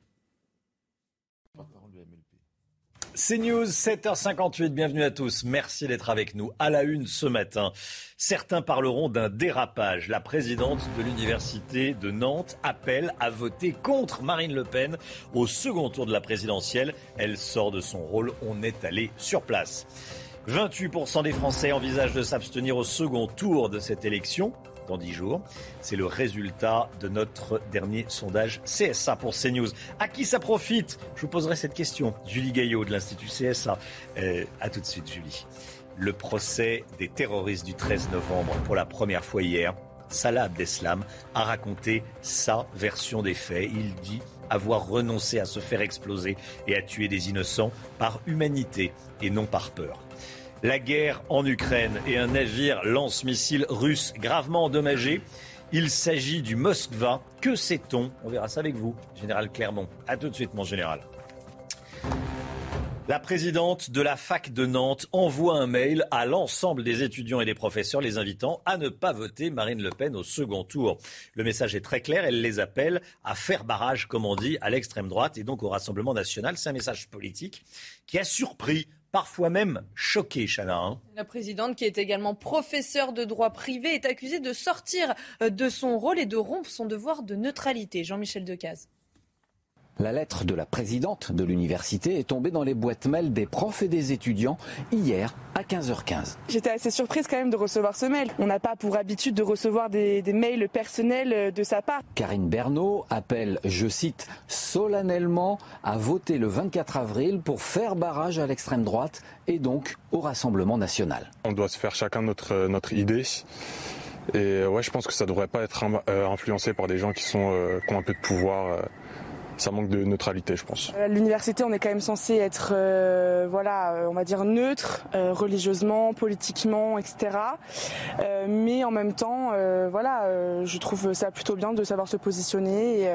C'est News, 7h58, bienvenue à tous. Merci d'être avec nous. À la une ce matin, certains parleront d'un dérapage. La présidente de l'Université de Nantes appelle à voter contre Marine Le Pen au second tour de la présidentielle. Elle sort de son rôle, on est allé sur place. 28% des Français envisagent de s'abstenir au second tour de cette élection dans 10 jours. C'est le résultat de notre dernier sondage CSA pour CNews. À qui ça profite? Je vous poserai cette question. Julie Gaillot de l'Institut CSA. Euh, à tout de suite, Julie. Le procès des terroristes du 13 novembre, pour la première fois hier, Salah Abdeslam a raconté sa version des faits. Il dit avoir renoncé à se faire exploser et à tuer des innocents par humanité et non par peur. La guerre en Ukraine et un navire lance-missile russe gravement endommagé. Il s'agit du Moskva. Que sait-on? On verra ça avec vous, Général Clermont. A tout de suite, mon général. La présidente de la fac de Nantes envoie un mail à l'ensemble des étudiants et des professeurs les invitant à ne pas voter Marine Le Pen au second tour. Le message est très clair, elle les appelle à faire barrage, comme on dit, à l'extrême droite et donc au Rassemblement national. C'est un message politique qui a surpris parfois même choqué, Chana. Hein. La présidente, qui est également professeure de droit privé, est accusée de sortir euh, de son rôle et de rompre son devoir de neutralité. Jean-Michel Decaze. La lettre de la présidente de l'université est tombée dans les boîtes mail des profs et des étudiants hier à 15h15. J'étais assez surprise quand même de recevoir ce mail. On n'a pas pour habitude de recevoir des, mails personnels de sa part. Karine Bernot appelle, je cite, solennellement à voter le 24 avril pour faire barrage à l'extrême droite et donc au Rassemblement national. On doit se faire chacun notre, notre idée. Et ouais, je pense que ça ne devrait pas être euh, influencé par des gens qui, sont, euh, qui ont un peu de pouvoir. Euh, ça manque de neutralité, je pense. À l'université, on est quand même censé être, euh, voilà, euh, on va dire neutre, euh, religieusement, politiquement, etc. mais en même temps, voilà, je trouve ça plutôt bien de savoir se positionner.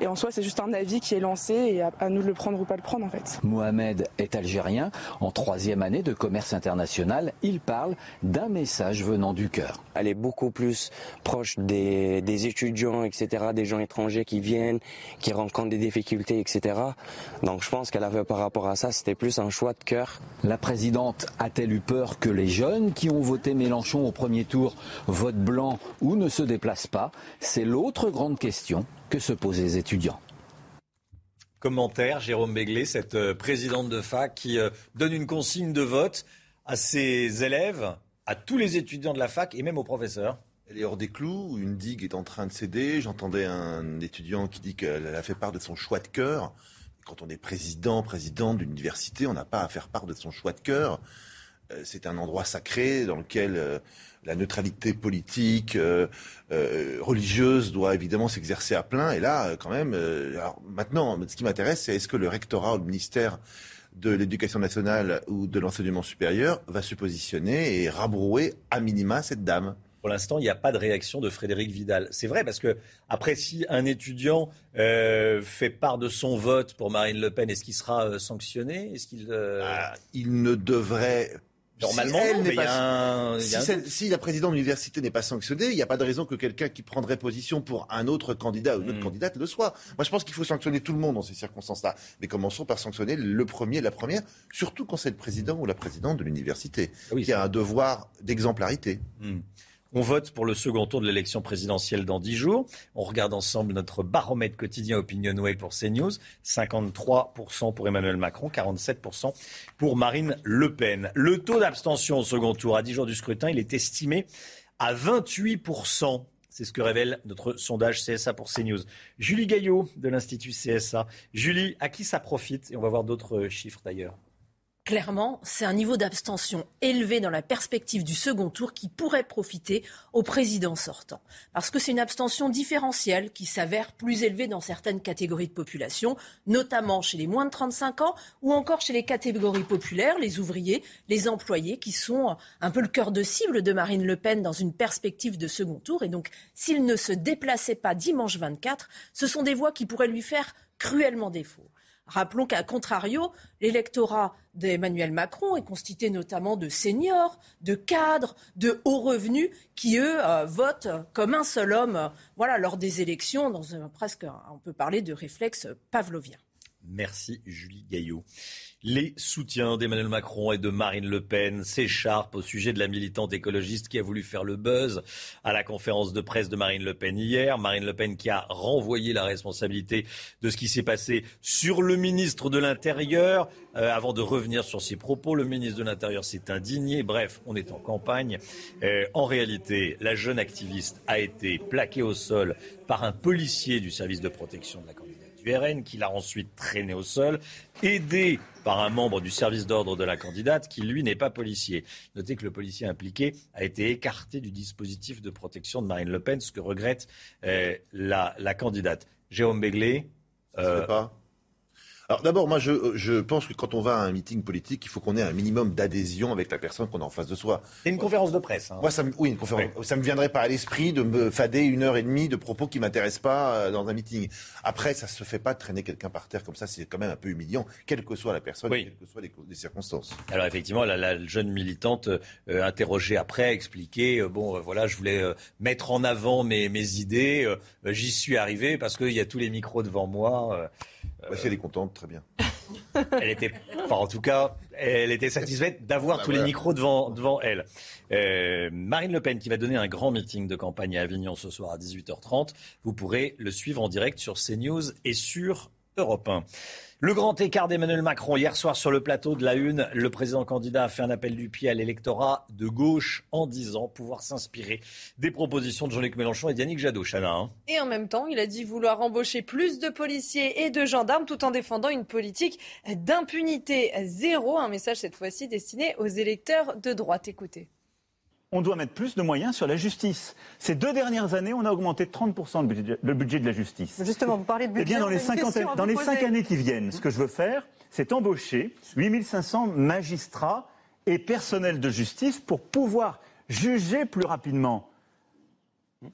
Et, en soi, c'est juste un avis qui est lancé et à, à, nous de le prendre ou pas le prendre, en fait. Mohamed est algérien. En troisième année de commerce international, il parle d'un message venant du cœur. Elle est beaucoup plus proche des, des étudiants, etc., des gens étrangers qui viennent, qui rencontrent des difficultés, etc. Donc je pense qu'elle avait par rapport à ça, c'était plus un choix de cœur. La présidente a-t-elle eu peur que les jeunes qui ont voté Mélenchon au premier tour votent blanc ou ne se déplacent pas? C'est l'autre grande question que se posent les étudiants. Commentaire, Jérôme Béglé, cette euh, présidente de fac qui euh, donne une consigne de vote à ses élèves, à tous les étudiants de la fac et même aux professeurs. Elle est hors des clous, une digue est en train de céder. J'entendais un étudiant qui dit qu'elle a fait part de son choix de cœur. Quand on est président, président d'université, on n'a pas à faire part de son choix de cœur. Euh, c'est un endroit sacré dans lequel euh, la neutralité politique, euh, religieuse doit évidemment s'exercer à plein. Et là, quand même, maintenant, ce qui m'intéresse, c'est est-ce que le rectorat ou le ministère de l'éducation nationale ou de l'enseignement supérieur va se positionner et rabrouer à minima cette dame? Pour l'instant, il n'y a pas de réaction de Frédéric Vidal. C'est vrai parce que après, si un étudiant euh, fait part de son vote pour Marine Le Pen, est-ce qu'il sera euh, sanctionné? Est-ce qu'il euh, ah, il ne devrait Normalement, si, la présidente de l'université n'est pas sanctionnée, il n'y a pas de raison que quelqu'un qui prendrait position pour un autre candidat ou une autre hmm. candidate le soit. Moi, je pense qu'il faut sanctionner tout le monde dans ces circonstances-là. Mais commençons par sanctionner le premier, la première, surtout quand c'est le président ou la présidente de l'université, qui a un devoir d'exemplarité. Hmm. On vote pour le second tour de l'élection présidentielle dans dix jours. On regarde ensemble notre baromètre quotidien OpinionWay pour CNews. 53% pour Emmanuel Macron, 47% pour Marine Le Pen. Le taux d'abstention au second tour à dix jours du scrutin, il est estimé à 28%. C'est ce que révèle notre sondage CSA pour CNews. Julie Gaillot de l'Institut CSA. Julie, à qui ça profite? Et on va voir d'autres chiffres d'ailleurs. Clairement, c'est un niveau d'abstention élevé dans la perspective du second tour qui pourrait profiter au président sortant. Parce que c'est une abstention différentielle qui s'avère plus élevée dans certaines catégories de population, notamment chez les moins de 35 ans ou encore chez les catégories populaires, les ouvriers, les employés, qui sont un peu le cœur de cible de Marine Le Pen dans une perspective de second tour. Et donc, s'il ne se déplaçait pas dimanche 24, ce sont des voix qui pourraient lui faire cruellement défaut. Rappelons qu'à contrario, l'électorat d'Emmanuel Macron est constitué notamment de seniors, de cadres, de hauts revenus qui, eux, euh, votent comme un seul homme euh, voilà, lors des élections, dans presque, on peut parler de réflexe pavlovien. Merci Julie Gaillot. Les soutiens d'Emmanuel Macron et de Marine Le Pen s'écharpent au sujet de la militante écologiste qui a voulu faire le buzz à la conférence de presse de Marine Le Pen hier. Marine Le Pen qui a renvoyé la responsabilité de ce qui s'est passé sur le ministre de l'Intérieur. Euh, avant de revenir sur ses propos, le ministre de l'Intérieur s'est indigné. Bref, on est en campagne. Euh, en réalité, la jeune activiste a été plaquée au sol par un policier du service de protection de la candidate du RN qui l'a ensuite traîné au sol, aidé par un membre du service d'ordre de la candidate qui, lui, n'est pas policier. Notez que le policier impliqué a été écarté du dispositif de protection de Marine Le Pen, ce que regrette euh, la, candidate. Jérôme Béglé. Euh, pas alors d'abord, moi je, je, pense que quand on va à un meeting politique, il faut qu'on ait un minimum d'adhésion avec la personne qu'on a en face de soi. C'est une conférence de presse. Hein. Moi, ça me, oui, une conférence. Ça me viendrait pas à l'esprit de me fader une heure et demie de propos qui m'intéressent pas euh, dans un meeting. Après, ça se fait pas de traîner quelqu'un par terre comme ça. C'est quand même un peu humiliant, quelle que soit la personne, quelles que soient les, circonstances. Alors effectivement, la, jeune militante euh, interrogée après a expliqué euh, bon, voilà, je voulais mettre en avant mes, mes idées. J'y suis arrivé parce qu'il y a tous les micros devant moi. Bah, si elle est contente, très bien. elle était, enfin, en tout cas, elle était satisfaite d'avoir bah, tous les micros devant, devant elle. Euh, Marine Le Pen qui va donner un grand meeting de campagne à Avignon ce soir à 18h30. Vous pourrez le suivre en direct sur CNews et sur Europe 1. Le grand écart d'Emmanuel Macron hier soir sur le plateau de la Une, le président candidat a fait un appel du pied à l'électorat de gauche en disant pouvoir s'inspirer des propositions de Jean-Luc Mélenchon et d'Yannick Jadot. Chana, hein. Et en même temps, il a dit vouloir embaucher plus de policiers et de gendarmes tout en défendant une politique d'impunité zéro. Un message cette fois-ci destiné aux électeurs de droite. Écoutez on doit mettre plus de moyens sur la justice. Ces deux dernières années, on a augmenté de 30% le budget, de la justice. Justement, vous parlez de budget. Eh bien, dans les, dans les cinq années qui viennent, ce que je veux faire, c'est embaucher 8500 magistrats et personnels de justice pour pouvoir juger plus rapidement.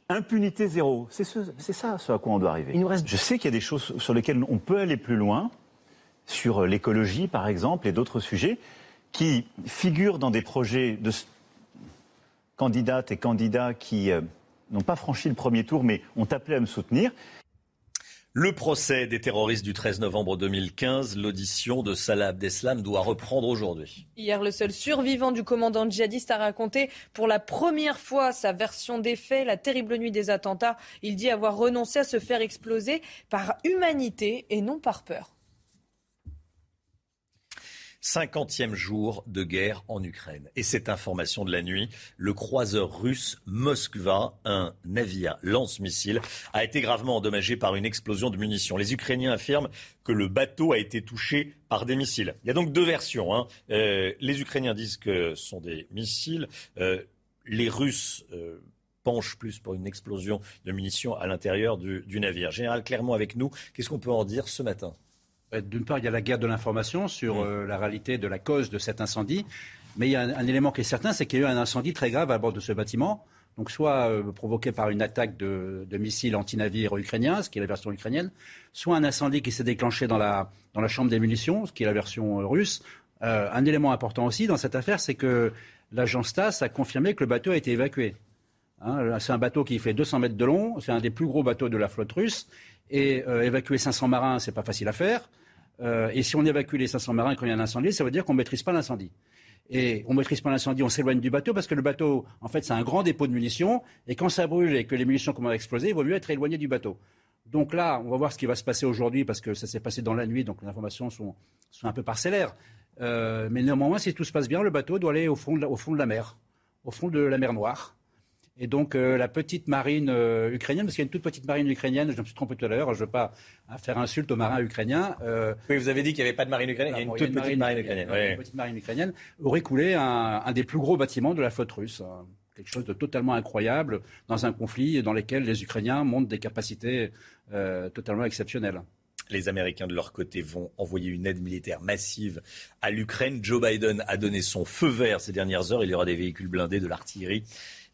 Impunité zéro. C'est ça ce à quoi on doit arriver. Je sais qu'il y a des choses sur lesquelles on peut aller plus loin, sur l'écologie par exemple et d'autres sujets, qui figurent dans des projets de candidates et candidats qui euh, n'ont pas franchi le premier tour, mais ont appelé à me soutenir. Le procès des terroristes du 13 novembre 2015, l'audition de Salah Abdeslam doit reprendre aujourd'hui. Hier, le seul survivant du commandant djihadiste a raconté pour la première fois sa version des faits, la terrible nuit des attentats. Il dit avoir renoncé à se faire exploser par humanité et non par peur. Cinquantième jour de guerre en Ukraine. Et cette information de la nuit, le croiseur russe Moskva, un navire lance-missile, a été gravement endommagé par une explosion de munitions. Les Ukrainiens affirment que le bateau a été touché par des missiles. Il y a donc deux versions. Hein. Euh, les Ukrainiens disent que ce sont des missiles. Euh, les Russes... Euh, penchent plus pour une explosion de munitions à l'intérieur du, du navire. Général Clermont avec nous, qu'est-ce qu'on peut en dire ce matin? D'une part, il y a la guerre de l'information sur mm. euh, la réalité de la cause de cet incendie. Mais il y a un, élément qui est certain, c'est qu'il y a eu un incendie très grave à bord de ce bâtiment. Donc, soit euh, provoqué par une attaque de, missiles anti-navires ukrainiens, ce qui est la version ukrainienne, soit un incendie qui s'est déclenché dans la, dans la chambre des munitions, ce qui est la version russe. un élément important aussi dans cette affaire, c'est que l'agence TASS a confirmé que le bateau a été évacué. Hein, c'est un bateau qui fait 200 mètres de long, c'est un des plus gros bateaux de la flotte russe, et évacuer 500 marins, c'est pas facile à faire. Euh, et si on évacue les 500 marins quand il y a un incendie, ça veut dire qu'on ne maîtrise pas l'incendie. Et on ne maîtrise pas l'incendie, on s'éloigne du bateau parce que le bateau, en fait, c'est un grand dépôt de munitions. Et quand ça brûle et que les munitions commencent à exploser, il vaut mieux être éloigné du bateau. Donc là, on va voir ce qui va se passer aujourd'hui parce que ça s'est passé dans la nuit, donc les informations sont, un peu parcellaires. Euh, mais néanmoins, si tout se passe bien, le bateau doit aller au fond, au fond de la mer, au fond de la mer Noire. Et donc euh, la petite marine euh, ukrainienne, parce qu'il y a une toute petite marine ukrainienne, je me suis trompé tout à l'heure, je ne veux pas hein, faire insulte aux marins ukrainiens. Euh, oui, vous avez dit qu'il n'y avait pas de marine ukrainienne, il y a une toute petite marine, ukrainienne. Une petite marine ukrainienne aurait coulé un, un, des plus gros bâtiments de la flotte russe. Quelque chose de totalement incroyable dans un conflit dans lequel les Ukrainiens montrent des capacités totalement exceptionnelles. Les Américains, de leur côté, vont envoyer une aide militaire massive à l'Ukraine. Joe Biden a donné son feu vert ces dernières heures. Il y aura des véhicules blindés, de l'artillerie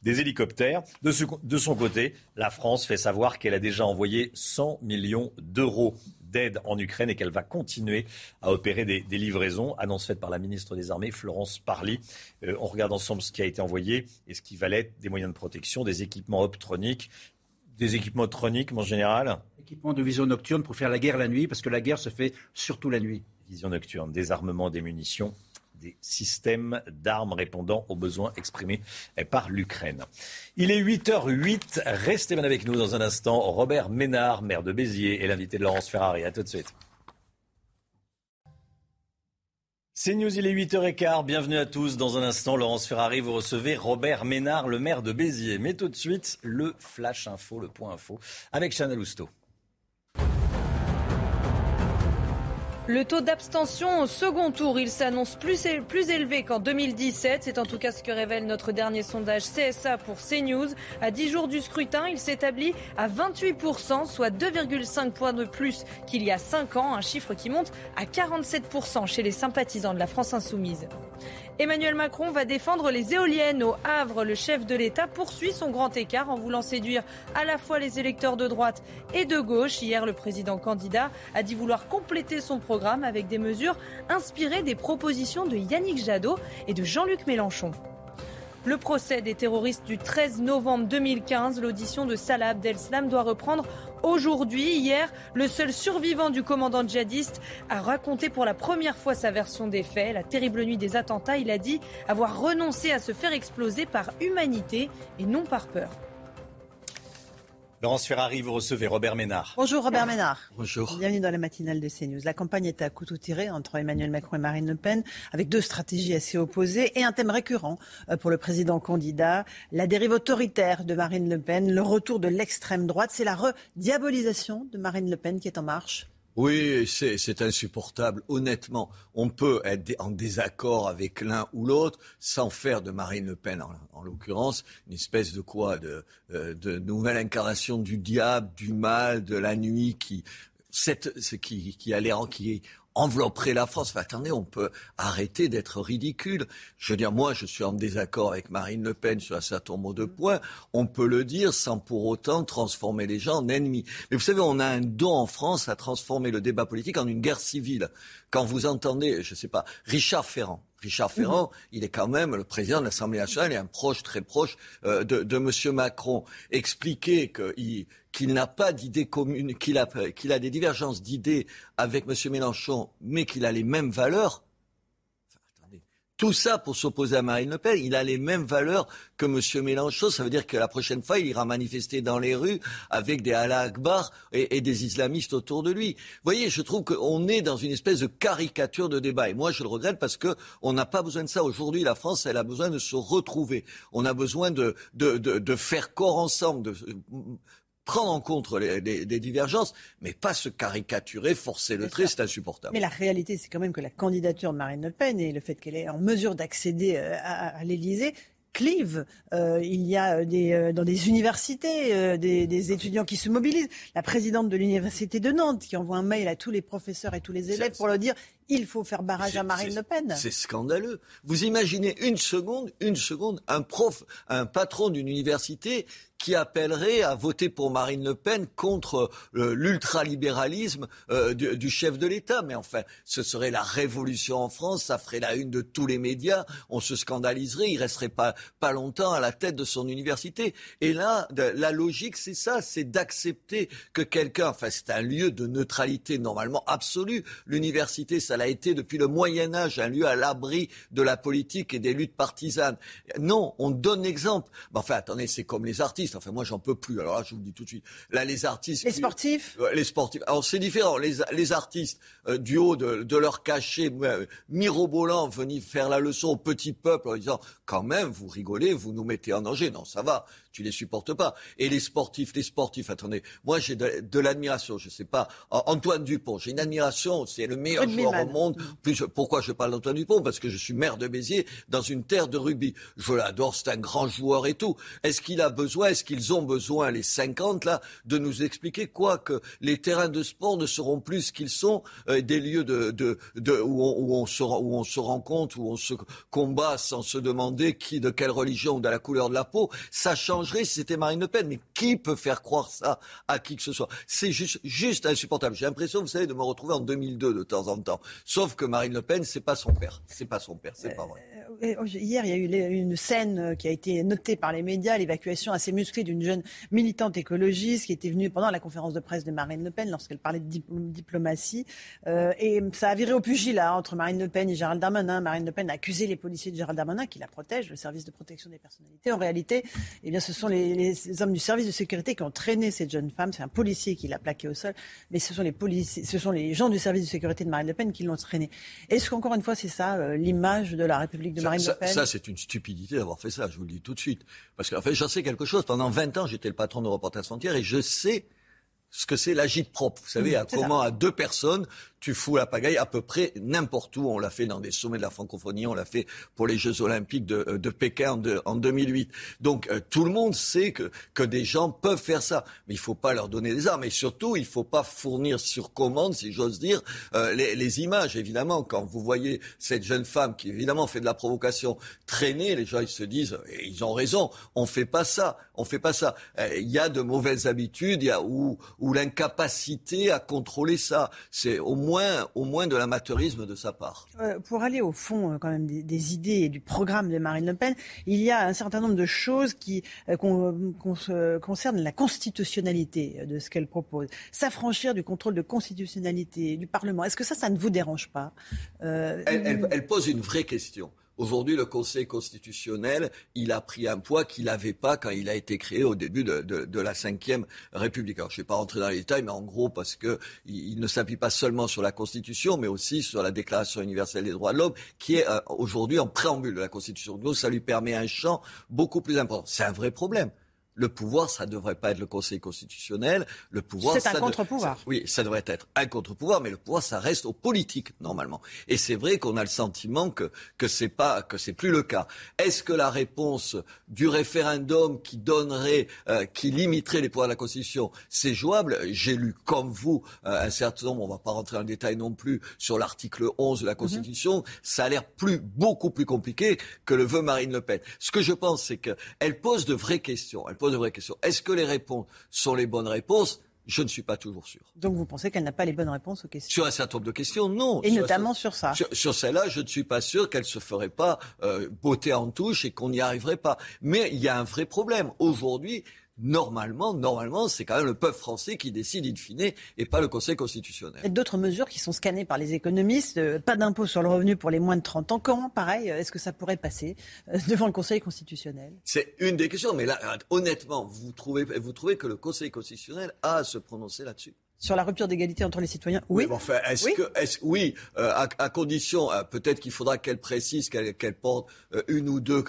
des hélicoptères. De, son côté, la France fait savoir qu'elle a déjà envoyé 100 millions d'euros d'aide en Ukraine et qu'elle va continuer à opérer des, livraisons. Annonce faite par la ministre des Armées, Florence Parly. Euh, on regarde ensemble ce qui a été envoyé et ce qui valait des moyens de protection, des équipements optroniques, des équipements optroniques en général? Équipements de vision nocturne pour faire la guerre la nuit, parce que la guerre se fait surtout la nuit. Vision nocturne, des armements, des munitions des systèmes d'armes répondant aux besoins exprimés par l'Ukraine. Il est 8h08. Restez bien avec nous dans un instant. Robert Ménard, maire de Béziers, et l'invité de Laurence Ferrari. À tout de suite. C'est News, il est 8h15. Bienvenue à tous. Dans un instant, Laurence Ferrari, vous recevez Robert Ménard, le maire de Béziers. Mais tout de suite, le Flash Info, le point info, avec Chanel Housteau. Le taux d'abstention au second tour, il s'annonce plus, élevé qu'en 2017. C'est en tout cas ce que révèle notre dernier sondage CSA pour CNews. À 10 jours du scrutin, il s'établit à 28%, soit 2,5 points de plus qu'il y a 5 ans, un chiffre qui monte à 47% chez les sympathisants de la France insoumise. Emmanuel Macron va défendre les éoliennes au Havre. Le chef de l'État poursuit son grand écart en voulant séduire à la fois les électeurs de droite et de gauche. Hier, le président candidat a dit vouloir compléter son programme avec des mesures inspirées des propositions de Yannick Jadot et de Jean-Luc Mélenchon. Le procès des terroristes du 13 novembre 2015, l'audition de Salah Abdeslam doit reprendre aujourd'hui. Hier, le seul survivant du commandant djihadiste a raconté pour la première fois sa version des faits. La terrible nuit des attentats, il a dit avoir renoncé à se faire exploser par humanité et non par peur. Laurence Ferrari, vous recevez Robert Ménard. Bonjour Robert Ménard. Bonjour. Bienvenue dans la matinale de CNews. La campagne est à couteau tiré entre Emmanuel Macron et Marine Le Pen, avec deux stratégies assez opposées et un thème récurrent euh, pour le président candidat, la dérive autoritaire de Marine Le Pen, le retour de l'extrême droite. C'est la rediabolisation de Marine Le Pen qui est en marche oui, c'est insupportable. Honnêtement, on peut être en désaccord avec l'un ou l'autre sans faire de Marine Le Pen, en, l'occurrence, une espèce de quoi de, euh, de, nouvelle incarnation du diable, du mal, de la nuit qui, qui, a l'air envelopperait la France. attendez, on peut arrêter d'être ridicule. Je veux dire, moi, je suis en désaccord avec Marine Le Pen sur un certain nombre de points. On peut le dire sans pour autant transformer les gens en ennemis. Mais vous savez, on a un don en France à transformer le débat politique en une guerre civile. Quand vous entendez, je ne sais pas, Richard Ferrand, Richard Ferrand, il est quand même le président de l'Assemblée nationale et un proche, très proche euh, de, de M. Macron. Expliquer qu'il n'a pas d'idées communes, qu'il a, qu'il a des divergences d'idées avec M. Mélenchon, mais qu'il a les mêmes valeurs, tout ça pour s'opposer à Marine Le Pen. Il a les mêmes valeurs que M. Mélenchon. Ça veut dire que la prochaine fois, il ira manifester dans les rues avec des Allah Akbar et, des islamistes autour de lui. Vous voyez, je trouve qu'on est dans une espèce de caricature de débat. Et moi, je le regrette parce qu'on n'a pas besoin de ça. Aujourd'hui, la France, elle a besoin de se retrouver. On a besoin de, faire corps ensemble, prendre en compte les, divergences, mais pas se caricaturer, forcer le trait, c'est insupportable. Mais la réalité, c'est quand même que la candidature de Marine Le Pen et le fait qu'elle est en mesure d'accéder euh, à, à l'Élysée clive. Euh, il y a des, euh, dans des universités des, des, étudiants qui se mobilisent. La présidente de l'université de Nantes qui envoie un mail à tous les professeurs et tous les élèves pour leur dire il faut faire barrage à Marine Le Pen. C'est scandaleux. Vous imaginez une seconde, une seconde, un prof, un patron d'une université qui appellerait à voter pour Marine Le Pen contre euh, l'ultralibéralisme euh, du, chef de l'État. Mais enfin, ce serait la révolution en France, ça ferait la une de tous les médias, on se scandaliserait, il resterait pas, pas longtemps à la tête de son université. Et là, la logique, c'est ça, c'est d'accepter que quelqu'un, enfin c'est un lieu de neutralité normalement absolue, l'université, ça Elle a été depuis le Moyen Âge un lieu à l'abri de la politique et des luttes partisanes. Non, on donne l'exemple. enfin, attendez, c'est comme les artistes. Enfin, moi, j'en peux plus. Alors là, je vous le dis tout de suite. Là, les artistes. Les sportifs? les sportifs. Alors c'est différent. Les, les artistes euh, du haut de, de leur cachet euh, mirobolant venir faire la leçon au petit peuple en disant quand même, vous rigolez, vous nous mettez en danger. Non, ça va tu les supportes pas. Et les sportifs, les sportifs, attendez, moi j'ai de, l'admiration, je sais pas, Antoine Dupont, j'ai une admiration, c'est le meilleur joueur au monde. Plus, pourquoi je parle d'Antoine Dupont? Parce que je suis maire de Béziers dans une terre de rugby. Je l'adore, c'est un grand joueur et tout. Est-ce qu'il a besoin, est-ce qu'ils ont besoin, les 50 là, de nous expliquer quoi Que les terrains de sport ne seront plus ce qu'ils sont, euh, des lieux de, de, de où, on, où, on se, où on se rencontre, où on se combat sans se demander qui, de quelle religion ou de la couleur de la peau. Ça si c'était Marine Le Pen. Mais qui peut faire croire ça à qui que ce soit? C'est juste, juste insupportable. J'ai l'impression, vous savez, de me retrouver en 2002 de temps en temps. Sauf que Marine Le Pen, c'est pas son père. C'est pas son père. C'est pas vrai. Euh, euh, hier, il y a eu une scène euh, qui a été notée par les médias, l'évacuation assez musclée d'une jeune militante écologiste qui était venue pendant la conférence de presse de Marine Le Pen lorsqu'elle parlait de diplomatie. et ça a viré au pugilat entre Marine Le Pen et Gérald Darmanin. Marine Le Pen a accusé les policiers de Gérald Darmanin qui la protègent, le service de protection des personnalités. En réalité, eh bien, ce sont les, hommes du service de sécurité qui ont traîné cette jeune femme. C'est un policier qui l'a plaquée au sol, mais ce sont les gens du service de sécurité de Marine Le Pen qui l'ont traînée. Est-ce qu'encore une fois, c'est ça l'image de la République de Marine Le Pen Ça, c'est une stupidité d'avoir fait ça. Je vous le dis tout de suite, parce qu'en fait, j'en sais quelque chose. Pendant 20 ans, j'étais le patron de Reporters Frontières et je sais ce que c'est l'agite propre. Vous savez, à comment à deux personnes, tu fous la pagaille à peu près n'importe où. On l'a fait dans des sommets de la francophonie, on l'a fait pour les Jeux Olympiques de, euh, de Pékin en, en, 2008. Donc euh, tout le monde sait que, que des gens peuvent faire ça, mais il faut pas leur donner des armes. Et surtout, il faut pas fournir sur commande, si j'ose dire, euh, les, les, images. Évidemment, quand vous voyez cette jeune femme qui évidemment fait de la provocation traîner, les gens ils se disent, et ils ont raison, on fait pas ça, on fait pas ça. Il y a de mauvaises habitudes, il y a ou, ou l'incapacité à contrôler ça. C'est au moins au moins de l'amateurisme de sa part. Euh, pour aller au fond euh, quand même des, idées et du programme de Marine Le Pen, il y a un certain nombre de choses qui euh, concernent la constitutionnalité de ce qu'elle propose. S'affranchir du contrôle de constitutionnalité du Parlement. Est-ce que ça, ça ne vous dérange pas? Elle pose une vraie question. Aujourd'hui, le Conseil constitutionnel, il a pris un poids qu'il n'avait pas quand il a été créé au début de, la Ve République. Alors, je ne vais pas rentrer dans les détails, mais en gros, parce qu'il il ne s'appuie pas seulement sur la Constitution, mais aussi sur la Déclaration universelle des droits de l'homme, qui est euh, aujourd'hui en préambule de la Constitution. Donc, ça lui permet un champ beaucoup plus important. C'est un vrai problème. Le pouvoir, ça ne devrait pas être le Conseil constitutionnel. Le pouvoir, c'est un contre-pouvoir. Oui, ça devrait être un contre-pouvoir, mais le pouvoir, ça reste aux politiques normalement. Et c'est vrai qu'on a le sentiment que que c'est pas que c'est plus le cas. Est-ce que la réponse du référendum qui donnerait, euh, qui limiterait les pouvoirs de la Constitution, c'est jouable? J'ai lu comme vous euh, un certain nombre. On va pas rentrer en détail non plus sur l'article 11 de la mhm. Constitution. Ça a l'air plus beaucoup plus compliqué que le veut Marine Le Pen. Ce que je pense, c'est qu'elle pose de vraies questions. Elle pose de vraies questions. Est-ce que les réponses sont les bonnes réponses? Je ne suis pas toujours sûr. Donc vous pensez qu'elle n'a pas les bonnes réponses aux questions? Sur un certain nombre de questions, non. Et notamment sur ça. Sur, celle-là, je ne suis pas sûr qu'elle se ferait pas euh, botter en touche et qu'on n'y arriverait pas. Mais il y a un vrai problème. Aujourd'hui, normalement, normalement, c'est quand même le peuple français qui décide in fine et pas le Conseil constitutionnel. Il y a d'autres mesures qui sont scannées par les économistes. Euh, pas d'impôt sur le revenu pour les moins de 30 ans. Comment, pareil, euh, est-ce que ça pourrait passer euh, devant le Conseil constitutionnel? C'est une des questions. Mais là, honnêtement, vous trouvez, vous trouvez que le Conseil constitutionnel a à se prononcer là-dessus? Sur la rupture d'égalité entre les citoyens Oui. enfin, est-ce oui. que, est oui, à, condition, peut-être qu'il faudra qu'elle précise qu'elle porte une ou deux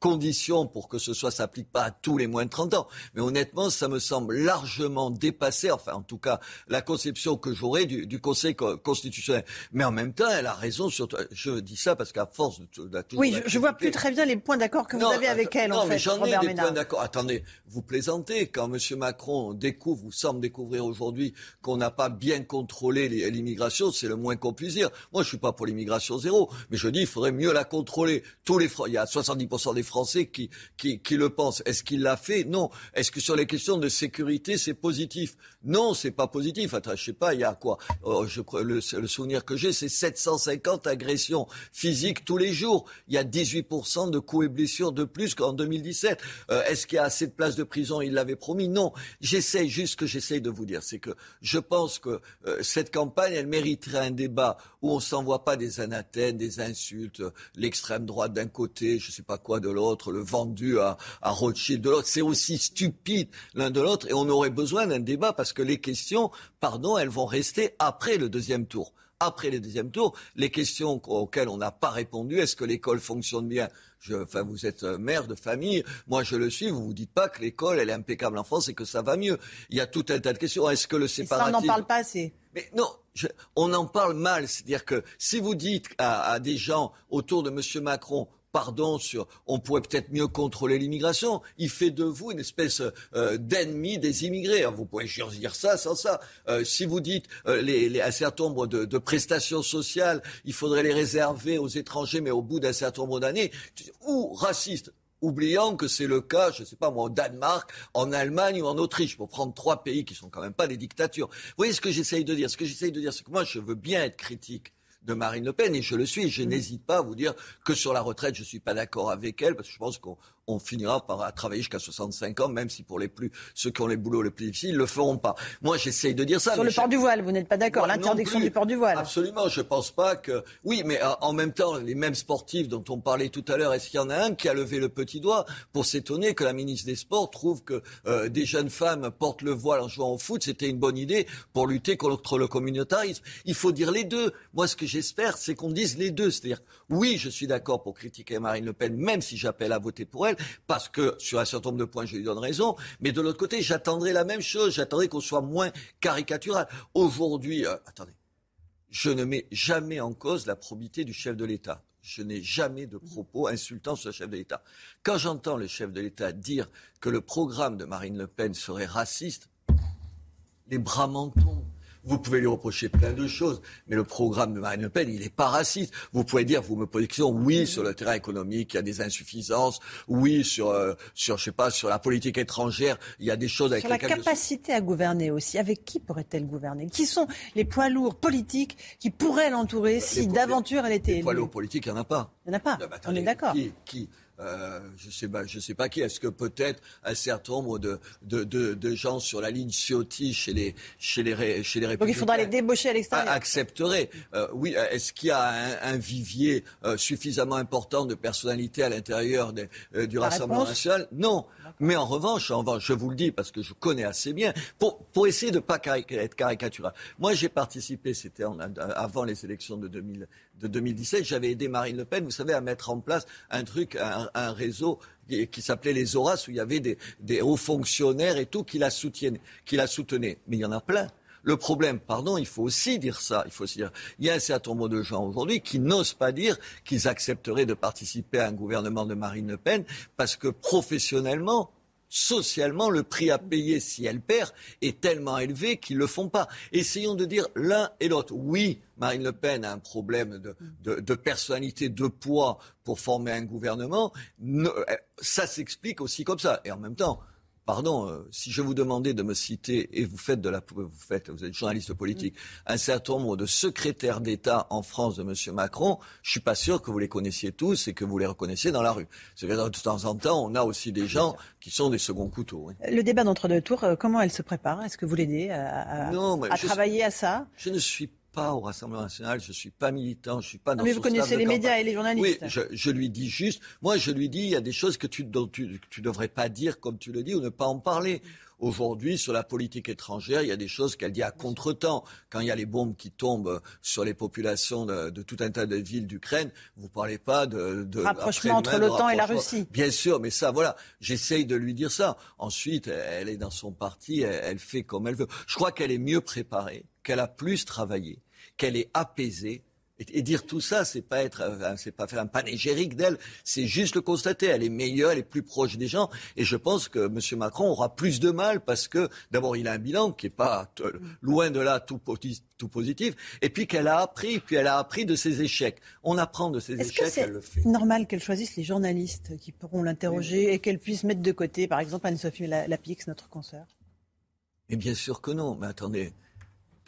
conditions pour que ce soit s'applique pas à tous les moins de 30 ans. Mais honnêtement, ça me semble largement dépassé, enfin en tout cas la conception que j'aurais du, du, Conseil constitutionnel. Mais en même temps, elle a raison sur. Je dis ça parce qu'à force de, de, Oui, je, je vois plus très bien les points d'accord que vous avez avec elle. Non, en mais j'en ai des points d'accord. Attendez, vous plaisantez quand M. Macron découvre ou semble découvrir aujourd'hui qu'on n'a pas bien contrôlé l'immigration, c'est le moins qu'on puisse dire. Moi, je suis pas pour l'immigration zéro, mais je dis il faudrait mieux la contrôler. Tous les il y a 70% des Français qui, qui, le pensent. Est-ce qu'il l'a fait? Non. Est-ce que sur les questions de sécurité, c'est positif? Non, c'est pas positif. Attends, je sais pas, il y a quoi? Oh, je le, le souvenir que j'ai, c'est 750 agressions physiques tous les jours. Il y a 18% de coups et blessures de plus qu'en 2017. Euh, Est-ce qu'il y a assez de places de prison? Il l'avait promis. Non. J'essaie juste ce que j'essaye de vous dire, c'est que je pense que euh, cette campagne, elle mériterait un débat où on s'envoie pas des anathèmes, des insultes, l'extrême droite d'un côté, je sais pas quoi de l'autre, le vendu à, à Rothschild de l'autre. C'est aussi stupide l'un de l'autre et on aurait besoin d'un débat parce que les questions, pardon, elles vont rester après le deuxième tour après le deuxième tour, les questions auxquelles on n'a pas répondu, est-ce que l'école fonctionne bien? Je, enfin, vous êtes euh, mère de famille, moi je le suis, vous vous dites pas que l'école elle est impeccable en France et que ça va mieux. Il y a tout un tas de questions. Est-ce que le séparatisme... Ça, on n'en parle pas assez. Mais non, je, on en parle mal. C'est-à-dire que si vous dites à, à des gens autour de M. Macron, pardon, sur, on pourrait peut-être mieux contrôler l'immigration. Il fait de vous une espèce euh, d'ennemi des immigrés. Alors, vous pouvez dire ça sans ça. Euh, si vous dites euh, un certain nombre de, de, prestations sociales, il faudrait les réserver aux étrangers, mais au bout d'un certain nombre d'années, ou raciste. Oubliant que c'est le cas, je ne sais pas moi, au Danemark, en Allemagne ou en Autriche, pour prendre trois pays qui sont quand même pas des dictatures. Vous voyez ce que j'essaye de dire? Ce que j'essaye de dire, c'est que moi, je veux bien être critique de Marine Le Pen, et je le suis. Je n'hésite pas à vous dire que sur la retraite, je ne suis pas d'accord avec elle, parce que je pense qu'on on finira par travailler jusqu'à 65 ans, même si pour les plus ceux qui ont les boulots les plus difficiles, le feront pas. Moi, j'essaye de dire ça. Sur le port du voile, vous n'êtes pas d'accord L'interdiction du port du voile. Absolument, je pense pas que. Oui, mais euh, en même temps, les mêmes sportifs dont on parlait tout à l'heure, est-ce qu'il y en a un qui a levé le petit doigt pour s'étonner que la ministre des Sports trouve que euh, des jeunes femmes portent le voile en jouant au foot, c'était une bonne idée pour lutter contre le communautarisme? Il faut dire les deux. Moi, ce que j'espère, c'est qu'on dise les deux. C'est-à-dire, oui, je suis d'accord pour critiquer Marine Le Pen, même si j'appelle à voter pour elle, parce que sur un certain nombre de points, je lui donne raison. Mais de l'autre côté, j'attendrai la même chose. J'attendrai qu'on soit moins caricatural. Aujourd'hui, euh, attendez, je ne mets jamais en cause la probité du chef de l'État. Je n'ai jamais de propos insultants sur le chef de l'État. Quand j'entends le chef de l'État dire que le programme de Marine Le Pen serait raciste, les bras m'en tombent. Vous pouvez lui reprocher plein de choses, mais le programme de Marine Le Pen, il n'est pas raciste. Vous pouvez dire, vous me posez question, oui, sur le terrain économique, il y a des insuffisances, oui, sur, euh, sur je sais pas, sur la politique étrangère, il y a des choses avec Sur la capacité à gouverner aussi, avec qui pourrait-elle gouverner? Qui sont les poids lourds politiques qui pourraient l'entourer si d'aventure elle était élue? Les poids lourds politiques, il n'y en a pas. Il n'y en a pas, on est d'accord. Qui, qui euh, je sais pas, je sais pas qui. Est-ce que peut-être un certain nombre de, de, de, de, gens sur la ligne Ciotti chez les chez les ré, chez les Donc il faudra les débaucher à l'extérieur. Accepterait. Euh, oui. Est-ce qu'il y a un, un vivier euh, suffisamment important de personnalités à l'intérieur euh, du La Rassemblement national? Non. Mais en revanche, en revanche, je vous le dis parce que je connais assez bien, pour, pour essayer de ne pas être caricatural. Moi, j'ai participé, c'était avant les élections de, 2000, de 2017, j'avais aidé Marine Le Pen, vous savez, à mettre en place un truc, un, réseau qui, s'appelait les Horaces, où il y avait des, des hauts fonctionnaires et tout qui la soutiennent, qui la soutenaient. Mais il y en a plein. Le problème, pardon, il faut aussi dire ça. Il faut aussi dire, il y a un certain nombre de gens aujourd'hui qui n'osent pas dire qu'ils accepteraient de participer à un gouvernement de Marine Le Pen parce que professionnellement, socialement, le prix à payer si elle perd est tellement élevé qu'ils ne le font pas. Essayons de dire l'un et l'autre. Oui, Marine Le Pen a un problème de, de, personnalité, de poids pour former un gouvernement. Ne- euh, ça s'explique aussi comme ça. Et en même temps, Pardon, euh, si je vous demandais de me citer, et vous faites de la, vous faites, vous êtes journaliste politique, un certain nombre de secrétaires d'État en France de M. Macron, je suis pas sûr que vous les connaissiez tous et que vous les reconnaissiez dans la rue. C'est-à-dire, de temps en temps, on a aussi des gens qui sont des seconds couteaux. oui. Le débat d'entre-deux tours, euh, comment elle se prépare? Est-ce que vous l'aidez à, à- à je- travailler à ça? Je ne suis pas au Rassemblement national, je suis pas militant, je suis pas dans Non, mais vous connaissez les médias et les journalistes. Oui, je, je lui dis juste, moi je lui dis, il y a des choses que tu, dont tu, que tu devrais pas dire comme tu le dis ou ne pas en parler. Aujourd'hui, sur la politique étrangère, il y a des choses qu'elle dit à contretemps. Quand il y a les bombes qui tombent sur les populations de, de tout un tas de villes d'Ukraine, vous parlez pas de, de Rapprochement entre l'OTAN et la. Russie. Bien sûr, mais ça, voilà, j'essaye de lui dire ça. Ensuite, elle est dans son parti, elle, elle fait comme elle veut. Je crois qu'elle est mieux préparée, qu'elle a plus travaillé, qu'elle est apaisée Et, et dire tout ça, c'est pas être, euh, c'est pas faire un panégyrique d'elle, c'est juste le constater. Elle est meilleure, elle est plus proche des gens. Et je pense que M. Macron aura plus de mal parce que, d'abord, il a un bilan qui est pas loin de là tout, posi- tout positif. Et puis qu'elle a appris, puis elle a appris de ses échecs. On apprend de ses Est-ce que échecs, c'est elle le fait. normal qu'elle choisisse les journalistes qui pourront l'interroger et qu'elle puisse mettre de côté, par exemple, Anne-Sophie La- Lapix, notre consoeur? Mais bien sûr que non. Mais attendez,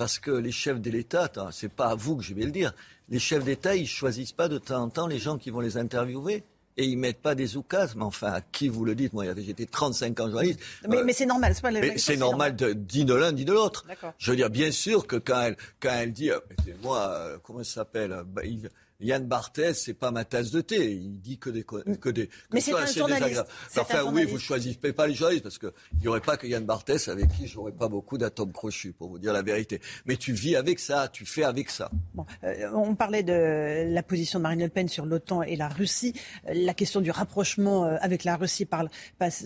parce que les chefs de l'État, c'est pas à vous que je vais le dire, les chefs d'État, ils choisissent pas de temps en temps les gens qui vont les interviewer. Et ils mettent pas des oukas, mais enfin, à qui vous le dites Moi, j'étais 35 ans journaliste. Mais, Euh, mais c'est normal, c'est pas la c'est normal dit de l'un, dit de l'autre. Je veux dire, bien sûr que quand elle, quand elle dit, euh, moi, euh, comment ça s'appelle bah, Yann Barthès, c'est pas ma tasse de thé. Il dit que des, co- que des. que Mais c'est un journaliste. un Enfin, oui, vous choisissez pas les journalistes parce que il y aurait pas que Yann Barthès avec qui j'aurais pas beaucoup d'atomes crochus, pour vous dire la vérité. Mais tu vis avec ça, tu fais avec ça. Bon, euh, on parlait de la position de Marine Le Pen sur l'OTAN et la Russie. Euh, La question du rapprochement euh, avec la Russie parle, passe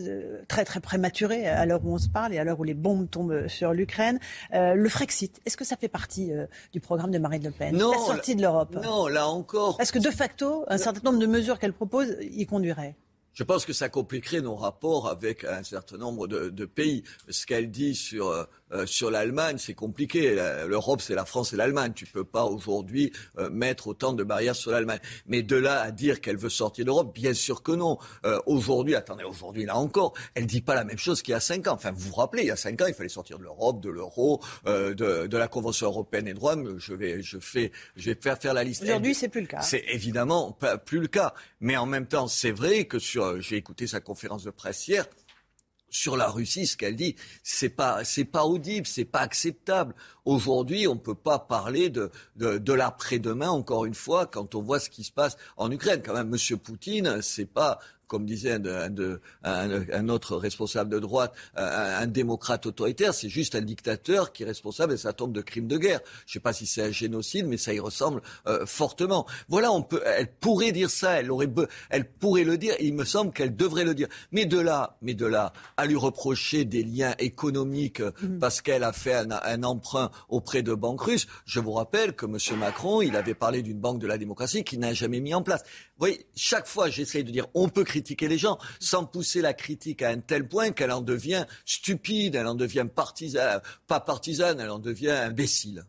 très très prématurée à l'heure où on se parle et à l'heure où les bombes tombent sur l'Ukraine. Euh, le Frexit, est-ce que ça fait partie euh, du programme de Marine Le Pen? Non, La sortie de l'Europe Non, là encore. Est-ce que de facto, un certain nombre de mesures qu'elle propose y conduiraient Je pense que ça compliquerait nos rapports avec un certain nombre de, de pays. Ce qu'elle dit sur, euh, sur l'Allemagne, c'est compliqué. L'Europe, c'est la France et l'Allemagne. Tu peux pas aujourd'hui euh, mettre autant de barrières sur l'Allemagne. Mais de là à dire qu'elle veut sortir d'Europe, bien sûr que non. Euh, aujourd'hui, attendez, aujourd'hui, là encore, elle dit pas la même chose qu'il y a cinq ans. Enfin, vous vous rappelez, il y a cinq ans, il fallait sortir de l'Europe, de l'euro, euh, de, de la Convention européenne des droits. Je vais, je fais, je vais faire faire la liste. Aujourd'hui, c'est plus le cas. c'est évidemment pas plus le cas. Mais en même temps, c'est vrai que sur, euh, j'ai écouté sa conférence de presse hier, sur la Russie, ce qu'elle dit, c'est pas, c'est pas audible, c'est pas acceptable. Aujourd'hui, on peut pas parler de, de, de l'après-demain, encore une fois, quand on voit ce qui se passe en Ukraine. Quand même, Monsieur Poutine, c'est pas, comme disait un, de- un de- un- un autre responsable de droite, un, un démocrate autoritaire, c'est juste un dictateur qui est responsable et ça tombe de crimes de guerre. Je sais pas si c'est un génocide, mais ça y ressemble euh, fortement. Voilà, on peut, elle pourrait dire ça, elle aurait, elle pourrait le dire, et il me semble qu'elle devrait le dire. Mais de là, mais de là, à lui reprocher des liens économiques euh, parce qu'elle a fait un, un emprunt auprès de banques russes, je vous rappelle que M. Macron, il avait parlé d'une banque de la démocratie qu'il n'a jamais mis en place. Vous voyez, chaque fois, j'essaye de dire, on peut critiquer les gens sans pousser la critique à un tel point qu'elle en devient stupide, elle en devient partisane, pas partisane, elle en devient imbécile.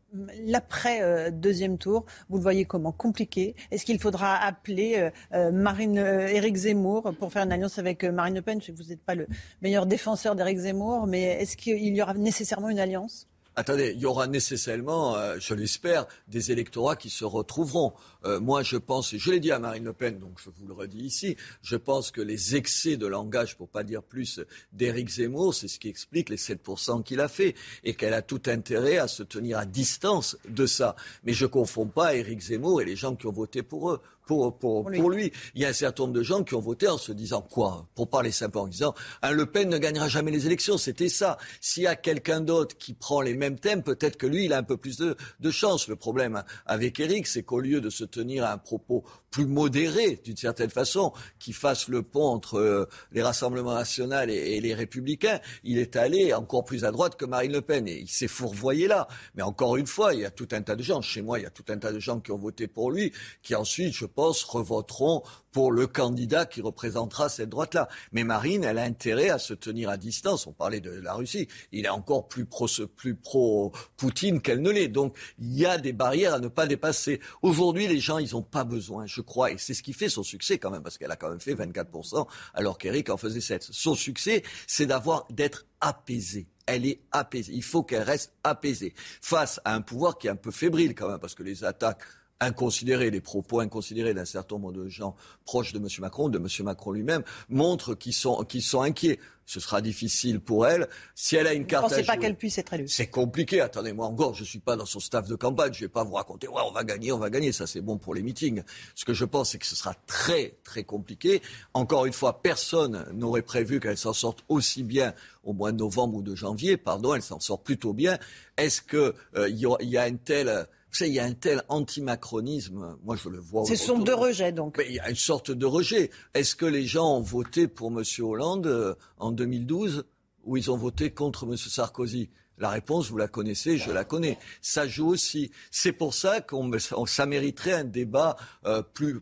L'après euh, deuxième tour, vous le voyez comment compliqué. Est-ce qu'il faudra appeler euh, euh, Marine euh, Éric Zemmour pour faire une alliance avec Marine Le Pen? Je sais que vous n'êtes pas le meilleur défenseur d'Éric Zemmour, mais est-ce qu'il y aura nécessairement une alliance? Attendez, il y aura nécessairement, je l'espère, des électorats qui se retrouveront. Euh, moi, je pense, et je l'ai dit à Marine Le Pen, donc je vous le redis ici, je pense que les excès de langage, pour pas dire plus, d'Éric Zemmour, c'est ce qui explique les 7% qu'il a fait, et qu'elle a tout intérêt à se tenir à distance de ça. Mais je confonds pas Éric Zemmour et les gens qui ont voté pour eux. Pour, pour, pour lui. Il y a un certain nombre de gens qui ont voté en se disant quoi? Pour parler simplement en disant un Le Pen ne gagnera jamais les élections. C'était ça. S'il y a quelqu'un d'autre qui prend les mêmes thèmes, peut-être que lui, il a un peu plus de, de chance. Le problème avec Éric, c'est qu'au lieu de se tenir à un propos plus modéré, d'une certaine façon, qui fasse le pont entre euh, les rassemblements nationaux et, et les républicains, il est allé encore plus à droite que Marine Le Pen. Et il s'est fourvoyé là. Mais encore une fois, il y a tout un tas de gens. Chez moi, il y a tout un tas de gens qui ont voté pour lui, qui ensuite, je pense, revoteront pour le candidat qui représentera cette droite-là. Mais Marine, elle a intérêt à se tenir à distance. On parlait de la Russie. Il est encore plus pro, plus pro Poutine qu'elle ne l'est. Donc, il y a des barrières à ne pas dépasser. Aujourd'hui, les gens, ils n'ont pas besoin, je crois, et c'est ce qui fait son succès quand même, parce qu'elle a quand même fait 24%, alors qu'Eric en faisait 7. Son succès, c'est d'avoir, d'être apaisée. Elle est apaisée. Il faut qu'elle reste apaisée face à un pouvoir qui est un peu fébrile quand même, parce que les attaques inconsidérés, les propos inconsidérés d'un certain nombre de gens proches de M. Macron, de M. Macron lui-même, montrent qu'ils sont, qu'ils sont inquiets. Ce sera difficile pour elle. Si elle a une Vous ne carte à pensez pas jouer- qu'elle puisse être élue? c'est compliqué. Attendez, moi encore, je suis pas dans son staff de campagne. Je vais pas vous raconter, ouais, on va gagner, on va gagner. Ça, c'est bon pour les meetings. Ce que je pense, c'est que ce sera très, très compliqué. Encore une fois, personne n'aurait prévu qu'elle s'en sorte aussi bien au mois de novembre ou de janvier. Pardon, elle s'en sort plutôt bien. Est-ce que euh, y, y a une telle, vous savez, il y a un tel antimacronisme. Moi, je le vois. Ce sont autour deux de- rejets, donc. mais il y a une sorte de rejet. Est-ce que les gens ont voté pour M. Hollande euh, en 2012 ou ils ont voté contre M. Sarkozy? La réponse, vous la connaissez, je la connais. Ça joue aussi. C'est pour ça qu'on ça mériterait un débat euh, plus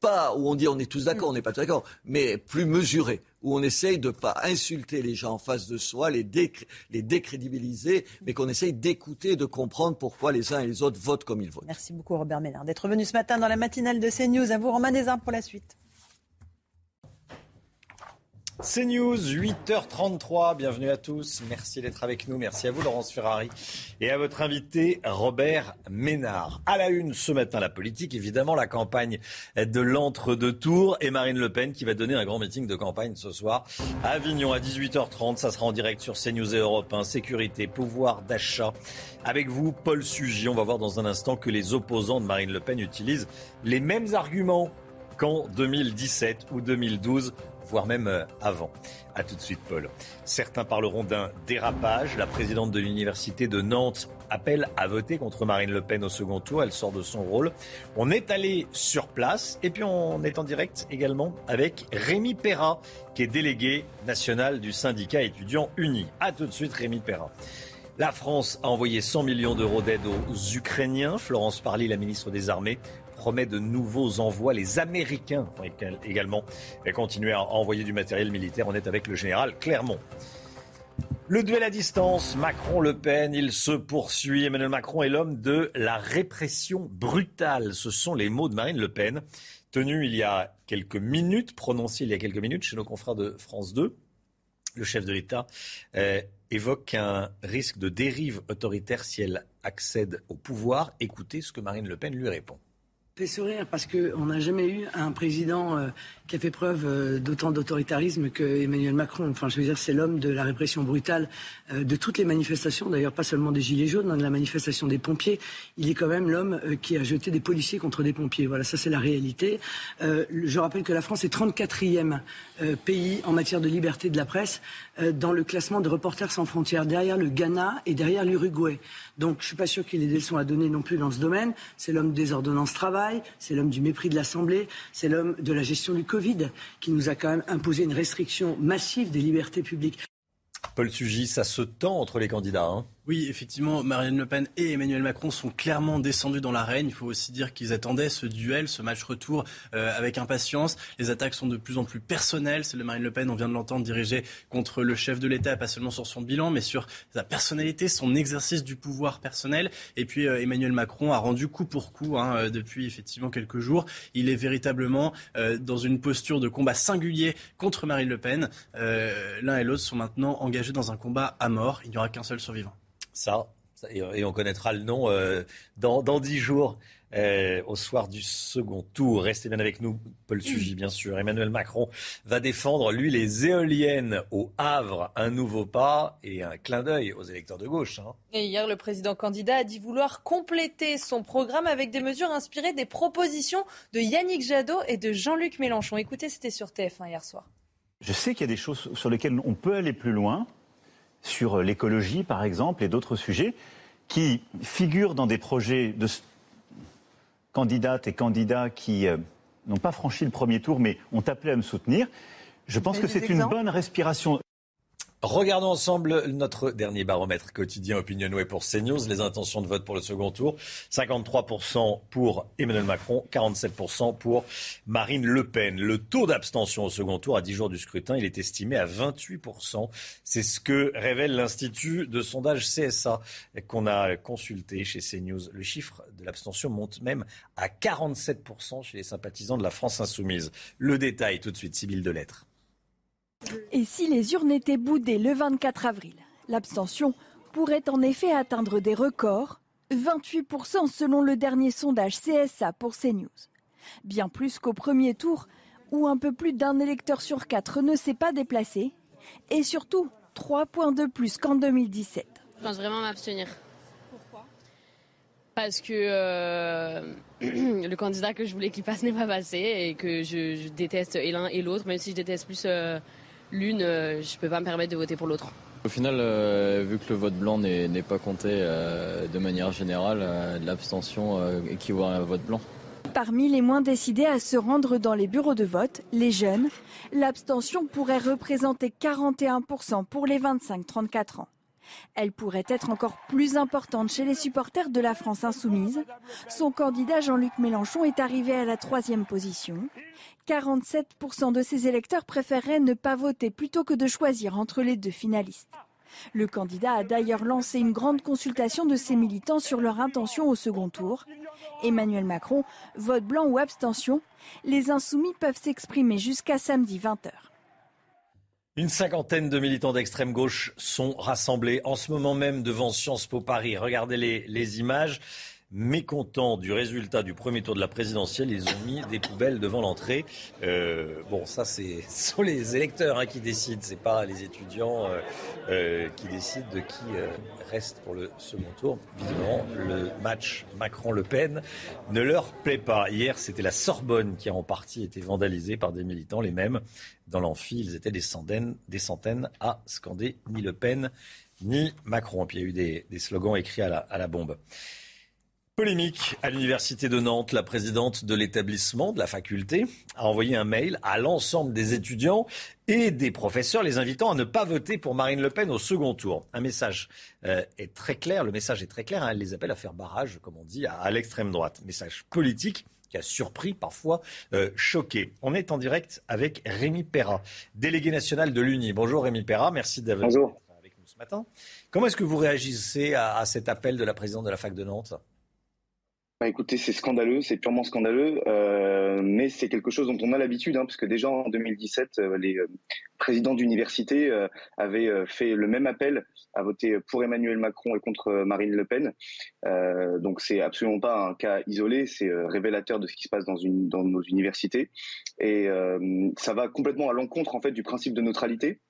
pas où on dit on est tous d'accord, on n'est pas tous d'accord, mais plus mesuré, où on essaye de ne pas insulter les gens en face de soi, les, décrédibiliser, mais qu'on essaye d'écouter, de comprendre pourquoi les uns et les autres votent comme ils votent. Merci beaucoup Robert Ménard d'être venu ce matin dans la matinale de CNews. À vous Romain Desarmes pour la suite. C'est News, 8h33. Bienvenue à tous. Merci d'être avec nous. Merci à vous, Laurence Ferrari. Et à votre invité, Robert Ménard. À la une ce matin, la politique, évidemment, la campagne de l'entre-deux tours. Et Marine Le Pen qui va donner un grand meeting de campagne ce soir à Avignon à 18h30. Ça sera en direct sur CNews et Europe 1. Sécurité, pouvoir d'achat. Avec vous, Paul Sugy. On va voir dans un instant que les opposants de Marine Le Pen utilisent les mêmes arguments qu'en 2017 ou 2012 voire même euh, avant. A tout de suite, Paul. Certains parleront d'un dérapage. La présidente de l'université de Nantes appelle à voter contre Marine Le Pen au second tour. Elle sort de son rôle. On est allé sur place et puis on est en direct également avec Rémi Perra, qui est délégué national du syndicat étudiant uni. A tout de suite, Rémi Perra. La France a envoyé 100 millions d'euros d'aide aux Ukrainiens. Florence Parly, la ministre des Armées, promet de nouveaux envois. Les Américains vont également continuer à envoyer du matériel militaire. On est avec le général Clermont. Le duel à distance, Macron-Le Pen, il se poursuit. Emmanuel Macron est l'homme de la répression brutale. Ce sont les mots de Marine Le Pen, tenus il y a quelques minutes, prononcés il y a quelques minutes chez nos confrères de France 2. Le chef de l'État euh, évoque un risque de dérive autoritaire si elle accède au pouvoir. Écoutez ce que Marine Le Pen lui répond fait sourire parce qu'on n'a jamais eu un président euh, qui a fait preuve euh, d'autant d'autoritarisme que Emmanuel Macron. Enfin, je veux dire, c'est l'homme de la répression brutale euh, de toutes les manifestations, d'ailleurs pas seulement des Gilets jaunes, hein, de la manifestation des pompiers. Il est quand même l'homme qui a jeté des policiers contre des pompiers. Voilà, ça c'est la réalité. je rappelle que la France est 34e pays en matière de liberté de la presse dans le classement de Reporters sans frontières, derrière le Ghana et derrière l'Uruguay. Donc je ne suis pas sûr qu'il ait des leçons à donner non plus dans ce domaine. C'est l'homme des ordonnances travail, c'est l'homme du mépris de l'Assemblée, c'est l'homme de la gestion du Covid qui nous a quand même imposé une restriction massive des libertés publiques. Paul Sugis, ça se tend entre les candidats. Hein oui, effectivement, Marine Le Pen et Emmanuel Macron sont clairement descendus dans l'arène. Il faut aussi dire qu'ils attendaient ce duel, ce match retour euh, avec impatience. Les attaques sont de plus en plus personnelles. C'est le Marine Le Pen, on vient de l'entendre, dirigé contre le chef de l'État, pas seulement sur son bilan, mais sur sa personnalité, son exercice du pouvoir personnel. Et puis euh, Emmanuel Macron a rendu coup pour coup hein, euh, depuis effectivement quelques jours. Il est véritablement dans une posture de combat singulier contre Marine Le Pen. L'un et l'autre sont maintenant engagés dans un combat à mort. Il n'y aura qu'un seul survivant. Ça, et on connaîtra le nom euh, dans dix jours. Euh, au soir du second tour. Restez bien avec nous, Paul Sugy, bien sûr. Emmanuel Macron va défendre, lui, les éoliennes au Havre. Un nouveau pas et un clin d'œil aux électeurs de gauche. Hein. Et hier, le président candidat a dit vouloir compléter son programme avec des mesures inspirées des propositions de Yannick Jadot et de Jean-Luc Mélenchon. Écoutez, c'était sur TF1 hier soir. Je sais qu'il y a des choses sur lesquelles on peut aller plus loin sur l'écologie, par exemple, et d'autres sujets, qui figurent dans des projets de candidates et candidats qui euh, n'ont pas franchi le premier tour, mais ont appelé à me soutenir. Je pense que c'est une bonne respiration. Regardons ensemble notre dernier baromètre quotidien Opinionway pour CNews. Les intentions de vote pour le second tour. 53% pour Emmanuel Macron, 47% pour Marine Le Pen. Le taux d'abstention au second tour à 10 jours du scrutin, il est estimé à 28%. C'est ce que révèle l'Institut de sondage CSA qu'on a consulté chez CNews. Le chiffre de l'abstention monte même à 47% chez les sympathisants de la France insoumise. Le détail tout de suite, Sybille Delettre. Et si les urnes étaient boudées le 24 avril, l'abstention pourrait en effet atteindre des records, 28% selon le dernier sondage CSA pour CNews. Bien plus qu'au premier tour, où un peu plus d'un électeur sur quatre ne s'est pas déplacé, et surtout 3 points de plus qu'en 2017. Je pense vraiment m'abstenir. Pourquoi? Parce que euh, le candidat que je voulais qu'il passe n'est pas passé et que je, déteste l'un et l'autre, même si je déteste plus euh, l'une, euh, je ne peux pas me permettre de voter pour l'autre. Au final, euh, vu que le vote blanc n'est pas compté euh, de manière générale, l'abstention équivaut à un vote blanc. Parmi les moins décidés à se rendre dans les bureaux de vote, les jeunes, l'abstention pourrait représenter 41% pour les 25-34 ans. Elle pourrait être encore plus importante chez les supporters de la France insoumise. Son candidat Jean-Luc Mélenchon est arrivé à la troisième position. 47% de ses électeurs préféreraient ne pas voter plutôt que de choisir entre les deux finalistes. Le candidat a d'ailleurs lancé une grande consultation de ses militants sur leur intention au second tour. Emmanuel Macron, vote blanc ou abstention, les insoumis peuvent s'exprimer jusqu'à samedi 20h. Une cinquantaine de militants d'extrême gauche sont rassemblés en ce moment même devant Sciences Po Paris. Regardez les, les images mécontents du résultat du premier tour de la présidentielle, ils ont mis des poubelles devant l'entrée. Euh, bon, ça, c'est ce sont les électeurs hein, qui décident, c'est pas les étudiants euh, euh, qui décident de qui reste pour le second tour. Visiblement, le match Macron-Le Pen ne leur plaît pas. Hier, c'était la Sorbonne qui a en partie été vandalisée par des militants, les mêmes. Dans l'amphi, ils étaient des centaines, des centaines à scander ni Le Pen ni Macron. Puis il y a eu des, slogans écrits à la bombe. Polémique à l'université de Nantes. La présidente de l'établissement, de la faculté, a envoyé un mail à l'ensemble des étudiants et des professeurs les invitant à ne pas voter pour Marine Le Pen au second tour. Un message euh, est très clair. Le message est très clair. Hein. Elle les appelle à faire barrage, comme on dit, à, à l'extrême droite. Message politique qui a surpris, parfois euh, choqué. On est en direct avec Rémi Perra, délégué national de l'UNI. Bonjour Rémi Perra, merci d'avoir été avec nous ce matin. Comment est-ce que vous réagissez à, à cet appel de la présidente de la fac de Nantes? Bah écoutez, c'est scandaleux, c'est purement scandaleux, euh, mais c'est quelque chose dont on a l'habitude, hein, parce que déjà en 2017, euh, les euh, présidents d'université avaient fait le même appel à voter pour Emmanuel Macron et contre Marine Le Pen. Euh, donc c'est absolument pas un cas isolé, c'est révélateur de ce qui se passe dans, dans nos universités, et ça va complètement à l'encontre en fait du principe de neutralité.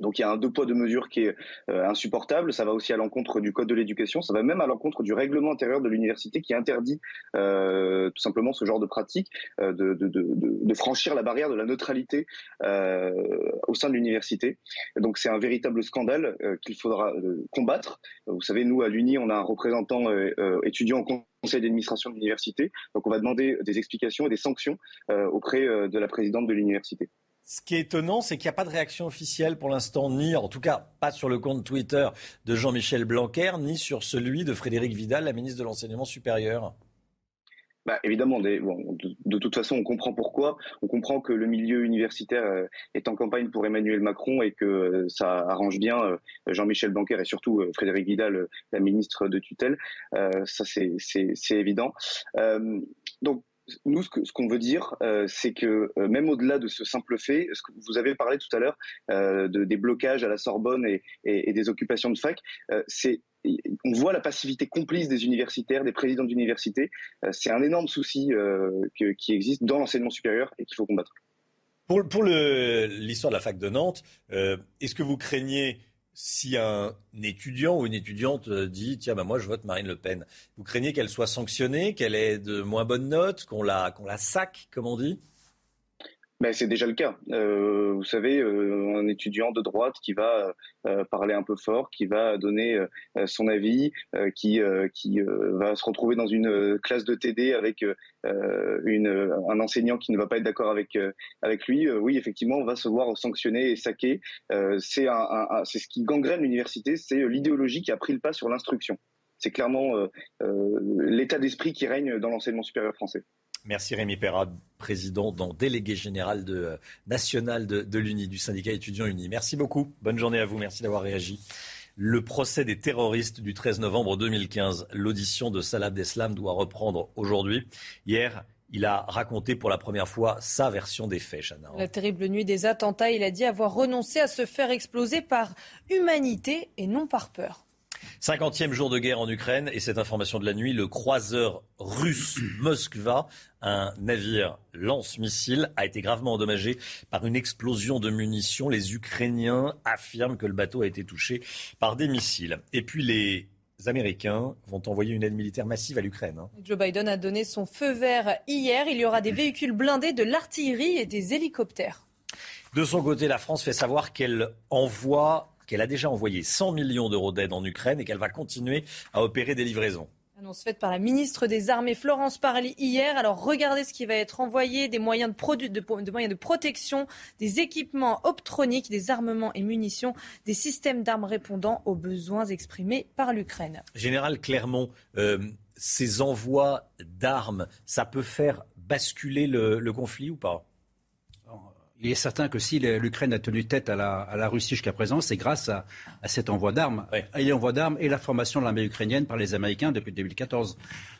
Donc il y a un deux poids deux mesures qui est euh, insupportable. Ça va aussi à l'encontre du code de l'éducation. Ça va même à l'encontre du règlement intérieur de l'université qui interdit euh, tout simplement ce genre de pratique, euh, de, franchir la barrière de la neutralité euh, au sein de l'université. Donc c'est un véritable scandale qu'il faudra combattre. Vous savez, nous à l'Uni, on a un représentant étudiant au conseil d'administration de l'université. Donc on va demander des explications et des sanctions auprès de la présidente de l'université. Ce qui est étonnant, c'est qu'il n'y a pas de réaction officielle pour l'instant, ni en tout cas pas sur le compte Twitter de Jean-Michel Blanquer, ni sur celui de Frédéric Vidal, la ministre de l'Enseignement supérieur. Bah, évidemment, de, toute façon, on comprend pourquoi. On comprend que le milieu universitaire euh, est en campagne pour Emmanuel Macron et que euh, ça arrange bien euh, Jean-Michel Blanquer et surtout Frédéric Vidal, la ministre de tutelle. ça, c'est évident. donc, nous, ce qu'on veut dire, euh, c'est que euh, même au-delà de ce simple fait, vous avez parlé tout à l'heure euh, de, des blocages à la Sorbonne et, des occupations de fac, on voit la passivité complice des universitaires, des présidents d'université. C'est un énorme souci qui existe dans l'enseignement supérieur et qu'il faut combattre. Pour l'histoire de la fac de Nantes, est-ce que vous craignez si un étudiant ou une étudiante dit tiens ben moi je vote Marine Le Pen, vous craignez qu'elle soit sanctionnée, qu'elle ait de moins bonnes notes, qu'on la qu'on la sac comme on dit? Ben, c'est déjà le cas. Euh, vous savez, euh, un étudiant de droite qui va euh, parler un peu fort, qui va donner euh, son avis, euh, qui, qui va se retrouver dans une classe de TD avec une, un enseignant qui ne va pas être d'accord avec, avec lui, oui, effectivement, on va se voir sanctionner et saquer. c'est un, un, c'est ce qui gangrène l'université, c'est l'idéologie qui a pris le pas sur l'instruction. C'est clairement l'état d'esprit qui règne dans l'enseignement supérieur français. Merci Rémi Perra, président, dans délégué général euh, national de, de l'UNI, du syndicat étudiant UNI. Merci beaucoup. Bonne journée à vous. Merci d'avoir réagi. Le procès des terroristes du 13 novembre 2015. L'audition de Salah Abdeslam doit reprendre aujourd'hui. Hier, il a raconté pour la première fois sa version des faits, Chana. La terrible nuit des attentats, il a dit avoir renoncé à se faire exploser par humanité et non par peur. Cinquantième jour de guerre en Ukraine et cette information de la nuit, le croiseur russe Moskva, un navire lance-missile, a été gravement endommagé par une explosion de munitions. Les Ukrainiens affirment que le bateau a été touché par des missiles. Et puis les Américains vont envoyer une aide militaire massive à l'Ukraine. Hein. Joe Biden a donné son feu vert hier. Il y aura des véhicules blindés, de l'artillerie et des hélicoptères. De son côté, la France fait savoir qu'elle envoie qu'elle a déjà envoyé 100 millions d'euros d'aide en Ukraine et qu'elle va continuer à opérer des livraisons. Annonce faite par la ministre des Armées Florence Parly hier. Alors regardez ce qui va être envoyé des moyens de, de, moyens de protection, des équipements optroniques, des armements et munitions, des systèmes d'armes répondant aux besoins exprimés par l'Ukraine. Général Clermont, euh, ces envois d'armes, ça peut faire basculer le conflit ou pas? Il est certain que si l'Ukraine a tenu tête à la, Russie jusqu'à présent, c'est grâce à, cet envoi d'armes. L'envoi d'armes et la formation de l'armée ukrainienne par les Américains depuis 2014.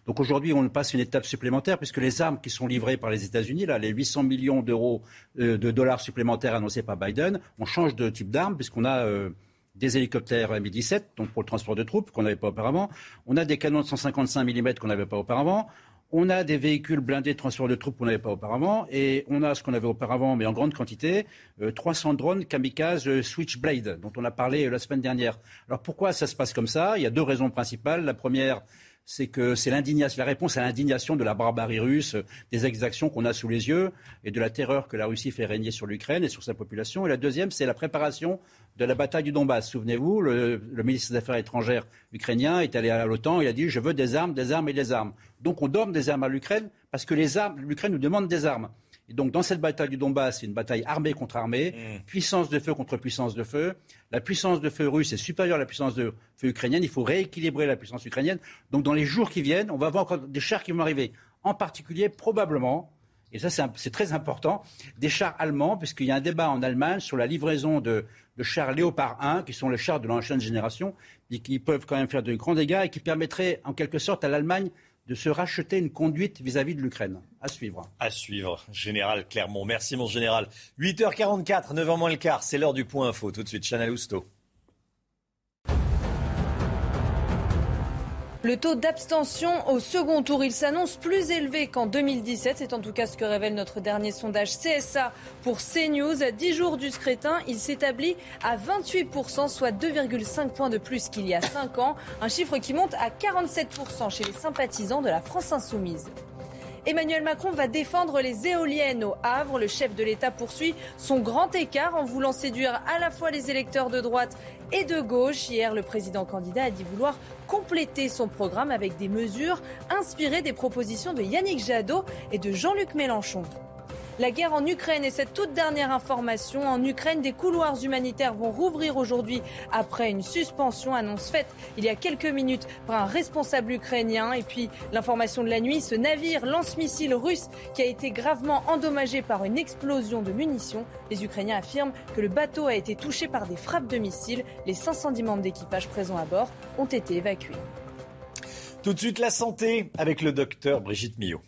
Donc aujourd'hui, on passe une étape supplémentaire puisque les armes qui sont livrées par les États-Unis, là, les 800 millions d'euros euh, de dollars supplémentaires annoncés par Biden, on change de type d'armes puisqu'on a euh, des hélicoptères Mi-17, donc pour le transport de troupes qu'on n'avait pas auparavant. On a des canons de 155 mm qu'on n'avait pas auparavant. On a des véhicules blindés de transport de troupes qu'on n'avait pas auparavant. Et on a ce qu'on avait auparavant, mais en grande quantité, 300 euh, drones kamikazes euh, Switchblade, dont on a parlé euh, la semaine dernière. Alors pourquoi ça se passe comme ça? Il y a deux raisons principales. La première, c'est que c'est l'indignation, la réponse à l'indignation de la barbarie russe, des exactions qu'on a sous les yeux et de la terreur que la Russie fait régner sur l'Ukraine et sur sa population. Et la deuxième, c'est la préparation de la bataille du Donbass. Souvenez-vous, le, ministre des Affaires étrangères ukrainien est allé à l'OTAN, il a dit je veux des armes, des armes et des armes. Donc on donne des armes à l'Ukraine parce que les armes, l'Ukraine nous demande des armes. Et donc, dans cette bataille du Donbass, c'est une bataille armée contre armée, mmh. puissance de feu contre puissance de feu. La puissance de feu russe est supérieure à la puissance de feu ukrainienne. Il faut rééquilibrer la puissance ukrainienne. Donc, dans les jours qui viennent, on va avoir encore des chars qui vont arriver. En particulier, probablement, et ça c'est très important, des chars allemands, puisqu'il y a un débat en Allemagne sur la livraison de, chars Léopard 1, qui sont les chars de l'ancienne génération, et qui peuvent quand même faire de grands dégâts et qui permettraient en quelque sorte à l'Allemagne de se racheter une conduite vis-à-vis de l'Ukraine. À suivre. À suivre, Général Clermont. Merci, mon général. 8h44, 9h moins le quart, c'est l'heure du point info. Tout de suite, Chanel Housteau. Le taux d'abstention au second tour, il s'annonce plus élevé qu'en 2017. C'est en tout cas ce que révèle notre dernier sondage CSA pour CNews. À 10 jours du scrutin, il s'établit à 28%, soit 2,5 points de plus qu'il y a 5 ans. Un chiffre qui monte à 47% chez les sympathisants de la France insoumise. Emmanuel Macron va défendre les éoliennes au Havre. Le chef de l'État poursuit son grand écart en voulant séduire à la fois les électeurs de droite et de gauche. Hier, le président candidat a dit vouloir compléter son programme avec des mesures inspirées des propositions de Yannick Jadot et de Jean-Luc Mélenchon. La guerre en Ukraine et cette toute dernière information. En Ukraine, des couloirs humanitaires vont rouvrir aujourd'hui après une suspension, annonce faite il y a quelques minutes par un responsable ukrainien. Et puis l'information de la nuit, ce navire lance-missile russe qui a été gravement endommagé par une explosion de munitions. Les Ukrainiens affirment que le bateau a été touché par des frappes de missiles. Les 510 membres d'équipage présents à bord ont été évacués. Tout de suite la santé avec le docteur Brigitte Millot.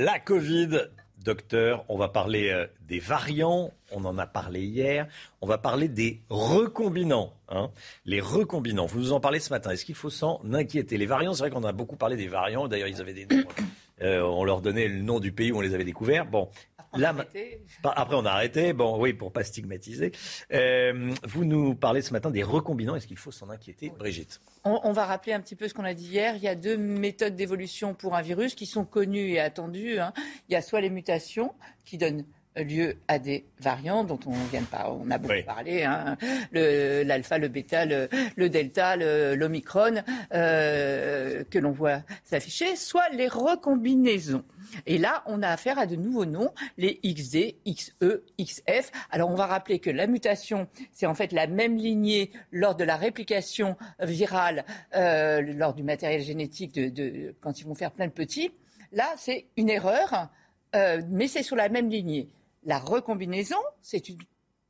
La Covid, docteur, on va parler euh, des variants, on en a parlé hier, on va parler des recombinants. Hein. Les recombinants, vous nous en parlez ce matin, est-ce qu'il faut s'en inquiéter? Les variants, c'est vrai qu'on a beaucoup parlé des variants, d'ailleurs ils avaient des noms, euh, on leur donnait le nom du pays où on les avait découverts. Bon, après, on a arrêté. Bon, oui, pour pas stigmatiser. Euh, vous nous parlez ce matin des recombinants. Est-ce qu'il faut s'en inquiéter, Brigitte? On, va rappeler un petit peu ce qu'on a dit hier. Il y a deux méthodes d'évolution pour un virus qui sont connues et attendues. Hein. Il y a soit les mutations qui donnent lieu à des variants dont on vient de on a beaucoup parlé, hein. l'alpha, le, bêta, le, delta, l'omicron, euh, que l'on voit s'afficher, soit les recombinaisons. Et là, on a affaire à de nouveaux noms, les XD, XE, XF. Alors, on va rappeler que la mutation, c'est en fait la même lignée lors de la réplication virale, euh, lors du matériel génétique, de, quand ils vont faire plein de petits. Là, c'est une erreur, euh, mais c'est sur la même lignée. La recombinaison, c'est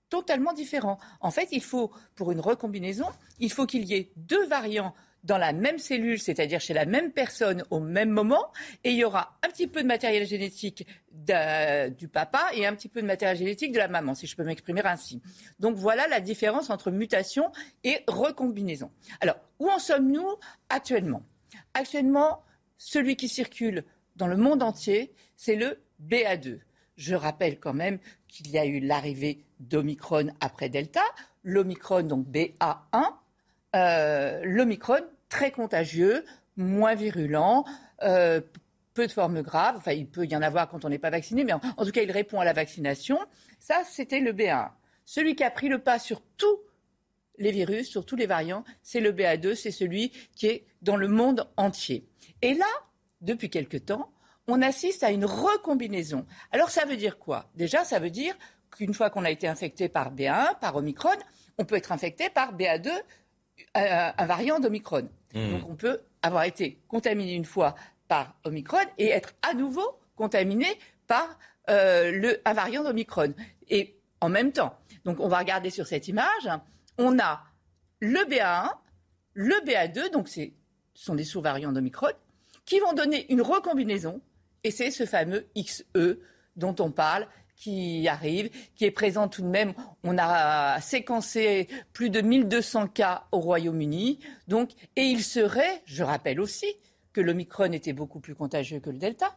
totalement différent. En fait, il faut, pour une recombinaison, il faut qu'il y ait deux variants dans la même cellule, c'est-à-dire chez la même personne au même moment, et il y aura un petit peu de matériel génétique du papa et un petit peu de matériel génétique de la maman, si je peux m'exprimer ainsi. Donc voilà la différence entre mutation et recombinaison. Alors, où en sommes-nous actuellement? Actuellement, celui qui circule dans le monde entier, c'est le BA2. Je rappelle quand même qu'il y a eu l'arrivée d'Omicron après Delta, l'Omicron, donc BA1, euh, l'Omicron très contagieux, moins virulent, euh, peu de formes graves. Enfin, il peut y en avoir quand on n'est pas vacciné, mais en, tout cas, il répond à la vaccination. Ça, c'était le B1. Celui qui a pris le pas sur tous les virus, sur tous les variants, c'est le BA2, c'est celui qui est dans le monde entier. Et là, depuis quelque temps, on assiste à une recombinaison. Alors ça veut dire quoi? Déjà, ça veut dire qu'une fois qu'on a été infecté par BA1, par Omicron, on peut être infecté par BA2, euh, un variant d'Omicron. Hmm. Donc on peut avoir été contaminé une fois par Omicron et être à nouveau contaminé par euh, le, un variant d'Omicron. Et en même temps, donc on va regarder sur cette image, on a le BA1, le BA2, donc ce sont des sous-variants d'Omicron, qui vont donner une recombinaison, et c'est ce fameux XE dont on parle, qui arrive, qui est présent tout de même. On a séquencé plus de 1200 cas au Royaume-Uni. Donc, et il serait, je rappelle aussi, que l'Omicron était beaucoup plus contagieux que le Delta,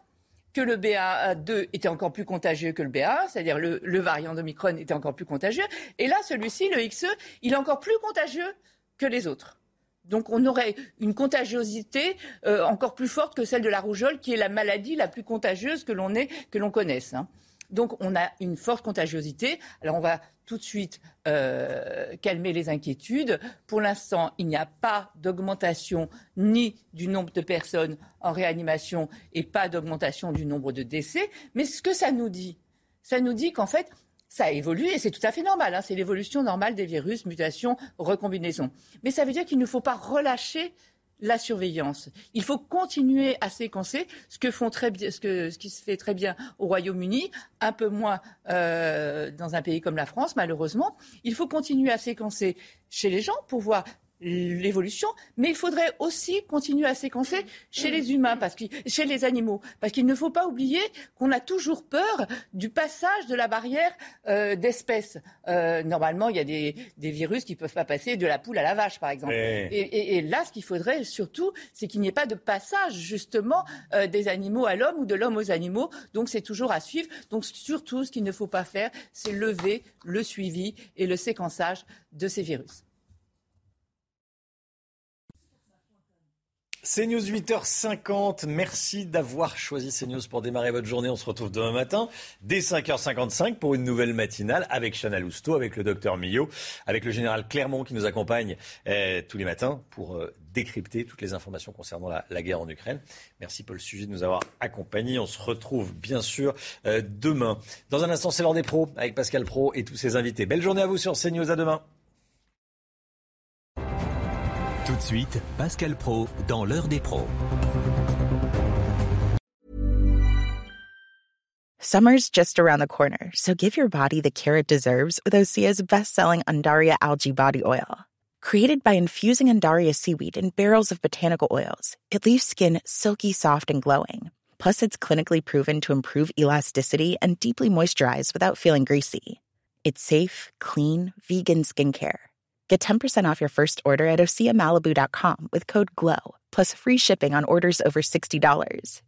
que le BA2 était encore plus contagieux que le BA1, c'est-à-dire le, le variant d'Omicron était encore plus contagieux. Et là, celui-ci, le XE, il est encore plus contagieux que les autres. Donc on aurait une contagiosité euh, encore plus forte que celle de la rougeole, qui est la maladie la plus contagieuse que l'on connaisse. Hein. Donc on a une forte contagiosité. Alors on va tout de suite euh, calmer les inquiétudes. Pour l'instant, il n'y a pas d'augmentation ni du nombre de personnes en réanimation et pas d'augmentation du nombre de décès. Mais ce que ça nous dit, ça nous dit qu'en fait, ça a évolué et c'est tout à fait normal. Hein. c'est l'évolution normale des virus, mutation, recombinaison. Mais ça veut dire qu'il ne faut pas relâcher la surveillance. Il faut continuer à séquencer ce qui se fait très bien au Royaume-Uni, un peu moins euh, dans un pays comme la France, malheureusement. Il faut continuer à séquencer chez les gens pour voir l'évolution, mais il faudrait aussi continuer à séquencer chez les humains, parce que, chez les animaux, parce qu'il ne faut pas oublier qu'on a toujours peur du passage de la barrière euh, d'espèces. Euh, normalement, il y a des, virus qui ne peuvent pas passer de la poule à la vache, par exemple. Et, là, ce qu'il faudrait surtout, c'est qu'il n'y ait pas de passage, justement, euh, des animaux à l'homme ou de l'homme aux animaux. Donc, c'est toujours à suivre. Donc, surtout, ce qu'il ne faut pas faire, c'est lever le suivi et le séquençage de ces virus. CNews 8h50. Merci d'avoir choisi CNews pour démarrer votre journée. On se retrouve demain matin dès 5h55 pour une nouvelle matinale avec Chana Lousteau, avec le docteur Millot, avec le général Clermont qui nous accompagne eh, tous les matins pour euh, décrypter toutes les informations concernant la, guerre en Ukraine. Merci Paul Sujet de nous avoir accompagnés. On se retrouve bien sûr euh, demain. Dans un instant, c'est l'heure des pros avec Pascal Pro et tous ses invités. Belle journée à vous sur CNews. À demain. Tout de suite, Pascal Pro dans l'heure des pros. Summer's just around the corner, so give your body the care it deserves with Osea's best-selling Andaria algae body oil. Created by infusing Andaria seaweed in barrels of botanical oils, it leaves skin silky soft and glowing. Plus, it's clinically proven to improve elasticity and deeply moisturize without feeling greasy. It's safe, clean, vegan skincare. Get 10% off your first order at OseaMalibu.com with code GLOW, plus free shipping on orders over $60.